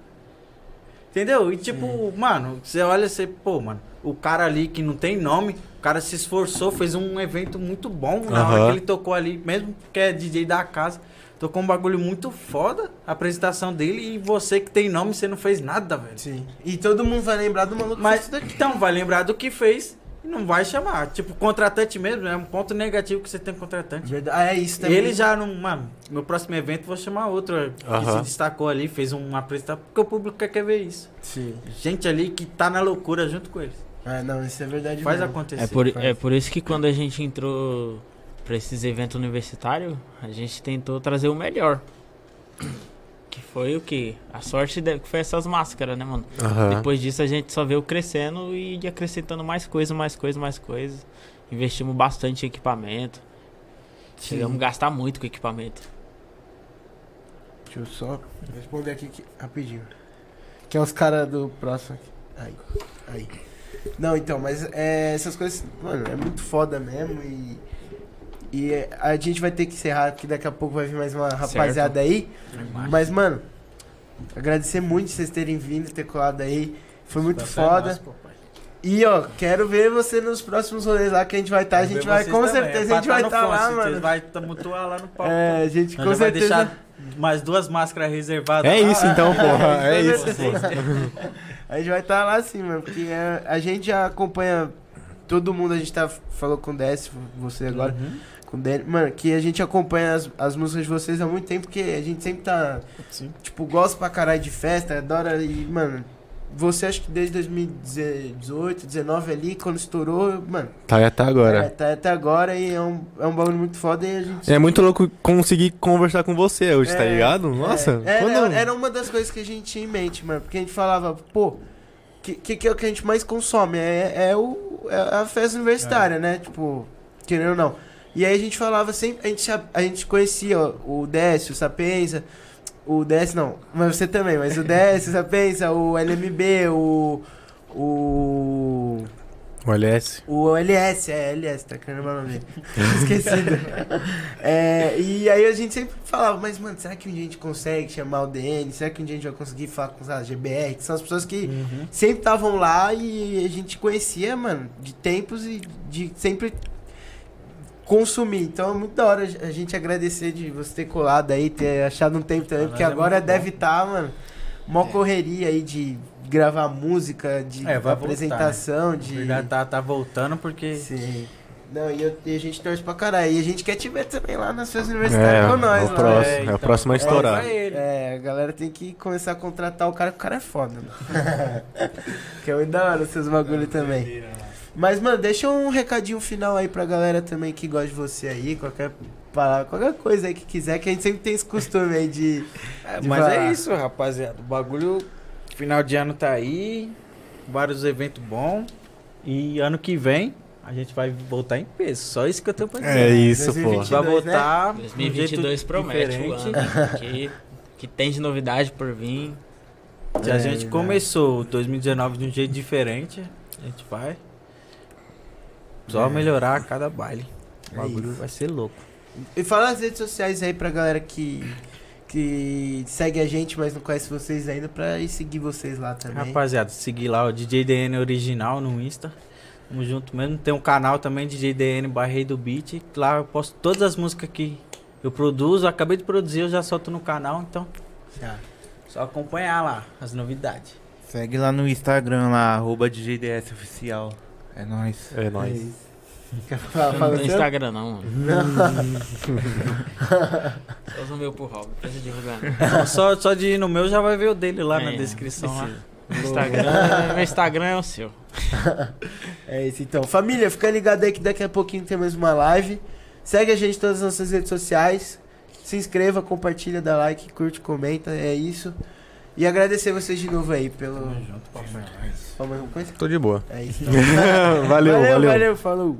Speaker 3: Entendeu? E tipo, mano, você olha e você, pô, mano, o cara ali que não tem nome, o cara se esforçou, fez um evento muito bom na hora que ele tocou ali, mesmo que é DJ da casa. Tocou um bagulho muito foda, a apresentação dele, e você que tem nome, você não fez nada, velho.
Speaker 1: Sim. E todo mundo vai lembrar do maluco que
Speaker 3: Mas
Speaker 1: fez isso daqui.
Speaker 3: então vai lembrar do que fez e não vai chamar. Tipo, contratante mesmo, é um ponto negativo que você tem contratante.
Speaker 1: Verdade. Ah, é isso também.
Speaker 3: Ele já não. Mano, meu próximo evento vou chamar outro que
Speaker 2: Aham.
Speaker 3: se destacou ali, fez uma apresentação, porque o público quer, quer ver isso.
Speaker 1: Sim.
Speaker 3: Gente ali que tá na loucura junto com eles.
Speaker 1: Ah, não, isso é verdade
Speaker 3: Faz
Speaker 1: mesmo.
Speaker 3: acontecer.
Speaker 5: É por,
Speaker 1: faz.
Speaker 5: é por isso que quando a gente entrou pra esses eventos universitários, a gente tentou trazer o melhor. Que foi o que? A sorte de- que foi essas máscaras, né, mano?
Speaker 2: Aham.
Speaker 5: Depois disso a gente só veio crescendo e acrescentando mais coisa, mais coisa, mais coisa. Investimos bastante em equipamento. Chegamos a gastar muito com equipamento.
Speaker 1: Deixa eu só responder aqui que- rapidinho. Que é os caras do próximo aqui. Aí. Aí. Não, então, mas é, essas coisas, mano, é muito foda mesmo e. E é, a gente vai ter que encerrar, porque daqui a pouco vai vir mais uma rapaziada aí. Mas, mano, agradecer muito vocês terem vindo, ter colado aí. Foi muito foda. E, ó, quero ver você nos próximos rolês lá que a gente vai estar. a gente vai, com certeza, a gente vai estar lá, mano.
Speaker 3: Vocês vai tumultuar lá no palco.
Speaker 1: É, a gente com
Speaker 3: já vai
Speaker 1: certeza.
Speaker 3: deixar mais duas máscaras reservadas.
Speaker 2: É isso então, porra. É isso,
Speaker 1: certeza.
Speaker 2: porra.
Speaker 1: A gente vai estar lá sim, mano, porque é, a gente já acompanha todo mundo, a gente tá, falou com o Décio, você agora,
Speaker 3: Uhum.
Speaker 1: Com o Dani, mano, que a gente acompanha as, as músicas de vocês há muito tempo, porque a gente sempre tá,
Speaker 3: Sim.
Speaker 1: tipo, gosta pra caralho de festa, adora e, mano, você acho que desde 2018, 19 ali, quando estourou, mano,
Speaker 2: Tá aí até
Speaker 1: é,
Speaker 2: agora.
Speaker 1: tá até agora e é um, é um bagulho muito foda e a gente...
Speaker 2: É, muito louco conseguir conversar com você hoje, tá
Speaker 1: É,
Speaker 2: ligado? Nossa,
Speaker 1: É,
Speaker 2: quando-
Speaker 1: era, era uma das coisas que a gente tinha em mente, mano. Porque a gente falava, pô, que, que, que é o que a gente mais consome? É, é, o, é a festa universitária, né? Tipo, querendo ou não. E aí a gente falava sempre, a gente, a gente conhecia ó, o Décio, o Sapienza, o Décio não, mas você também, mas o Décio, o Sapienza, o LMB, o. O.
Speaker 2: O LS.
Speaker 1: O LS, é LS, tá querendo o nome dele. Esquecido. É, e aí a gente sempre falava, mas mano, será que um dia a gente consegue chamar o DN? Será que um dia a gente vai conseguir falar com os GBR? Que são as pessoas que
Speaker 3: Uhum.
Speaker 1: sempre estavam lá e a gente conhecia, mano, de tempos e de sempre consumir. Então é muito da hora a gente agradecer de você ter colado aí, ter achado um tempo também,
Speaker 3: Ah,
Speaker 1: porque
Speaker 3: é
Speaker 1: agora
Speaker 3: bom.
Speaker 1: deve estar, mano, mó correria aí de gravar música, de
Speaker 3: É,
Speaker 1: apresentação, de.
Speaker 3: Verdade, tá, tá voltando porque.
Speaker 1: Sim. Não, e, eu- e a gente torce pra caralho. E a gente quer te ver também lá nas suas universidades
Speaker 2: É,
Speaker 1: com nós,
Speaker 2: é o
Speaker 1: lá.
Speaker 2: próximo,
Speaker 3: É,
Speaker 2: é,
Speaker 3: então,
Speaker 2: o próximo a estourar.
Speaker 3: Pra ele.
Speaker 1: É, a galera tem que começar a contratar o cara, que o cara é foda, mano. [laughs] que é muito da hora seus bagulho também. Mas, mano, deixa um recadinho final aí pra galera também que gosta de você aí, qualquer palavra, qualquer coisa aí que quiser, que a gente sempre tem esse costume aí de. [laughs]
Speaker 3: É,
Speaker 1: de
Speaker 3: mas
Speaker 1: falar.
Speaker 3: é isso, rapaziada. O bagulho, final de ano tá aí, vários eventos bons. E ano que vem a gente vai voltar em peso. Só isso que eu tenho pra dizer.
Speaker 2: É isso, pô.
Speaker 1: 2022,
Speaker 3: Vai
Speaker 1: né?
Speaker 3: voltar. um
Speaker 5: 2022
Speaker 3: jeito
Speaker 5: promete
Speaker 3: diferente.
Speaker 5: o ano. Que, que tem de novidade por vir.
Speaker 3: Se a
Speaker 1: É,
Speaker 3: gente
Speaker 1: né?
Speaker 3: começou 2019 de um jeito diferente, a gente vai só
Speaker 1: É.
Speaker 3: melhorar a cada baile. O
Speaker 1: É
Speaker 3: bagulho
Speaker 1: isso.
Speaker 3: vai ser louco.
Speaker 1: E fala as redes sociais aí pra galera que. Que segue a gente, mas não conhece vocês ainda, pra ir seguir vocês lá também.
Speaker 3: Rapaziada, seguir lá o DJ DN Original no Insta. Tamo junto mesmo. Tem um canal também, DJ DN Barrei do Beat. Lá eu posto todas as músicas que eu produzo. Acabei de produzir, eu já solto no canal. Então,
Speaker 1: Já.
Speaker 3: só acompanhar lá as novidades.
Speaker 4: Segue lá no Instagram, lá, arroba DJDS Oficial. É nóis.
Speaker 2: É
Speaker 1: É
Speaker 2: nóis.
Speaker 1: isso. [laughs] Quer falar,
Speaker 5: Não
Speaker 1: fala
Speaker 5: tem
Speaker 1: o seu?
Speaker 5: Instagram não, mano. Só usa o meu pro Hobby, não precisa divulgar não.
Speaker 3: só, só de ir no meu já vai ver o dele lá na
Speaker 5: É,
Speaker 3: descrição. Lá.
Speaker 5: Instagram, meu Instagram é o seu. [laughs]
Speaker 1: É isso então. Família, fica ligado aí que daqui a pouquinho tem mais uma live. Segue a gente em todas as nossas redes sociais. Se inscreva, compartilha, dá like, curte, comenta. É isso. E agradecer vocês de novo aí pelo. Mais alguma coisa?
Speaker 2: Tô de boa.
Speaker 1: É isso. [laughs] então.
Speaker 2: valeu, valeu.
Speaker 1: valeu, falou.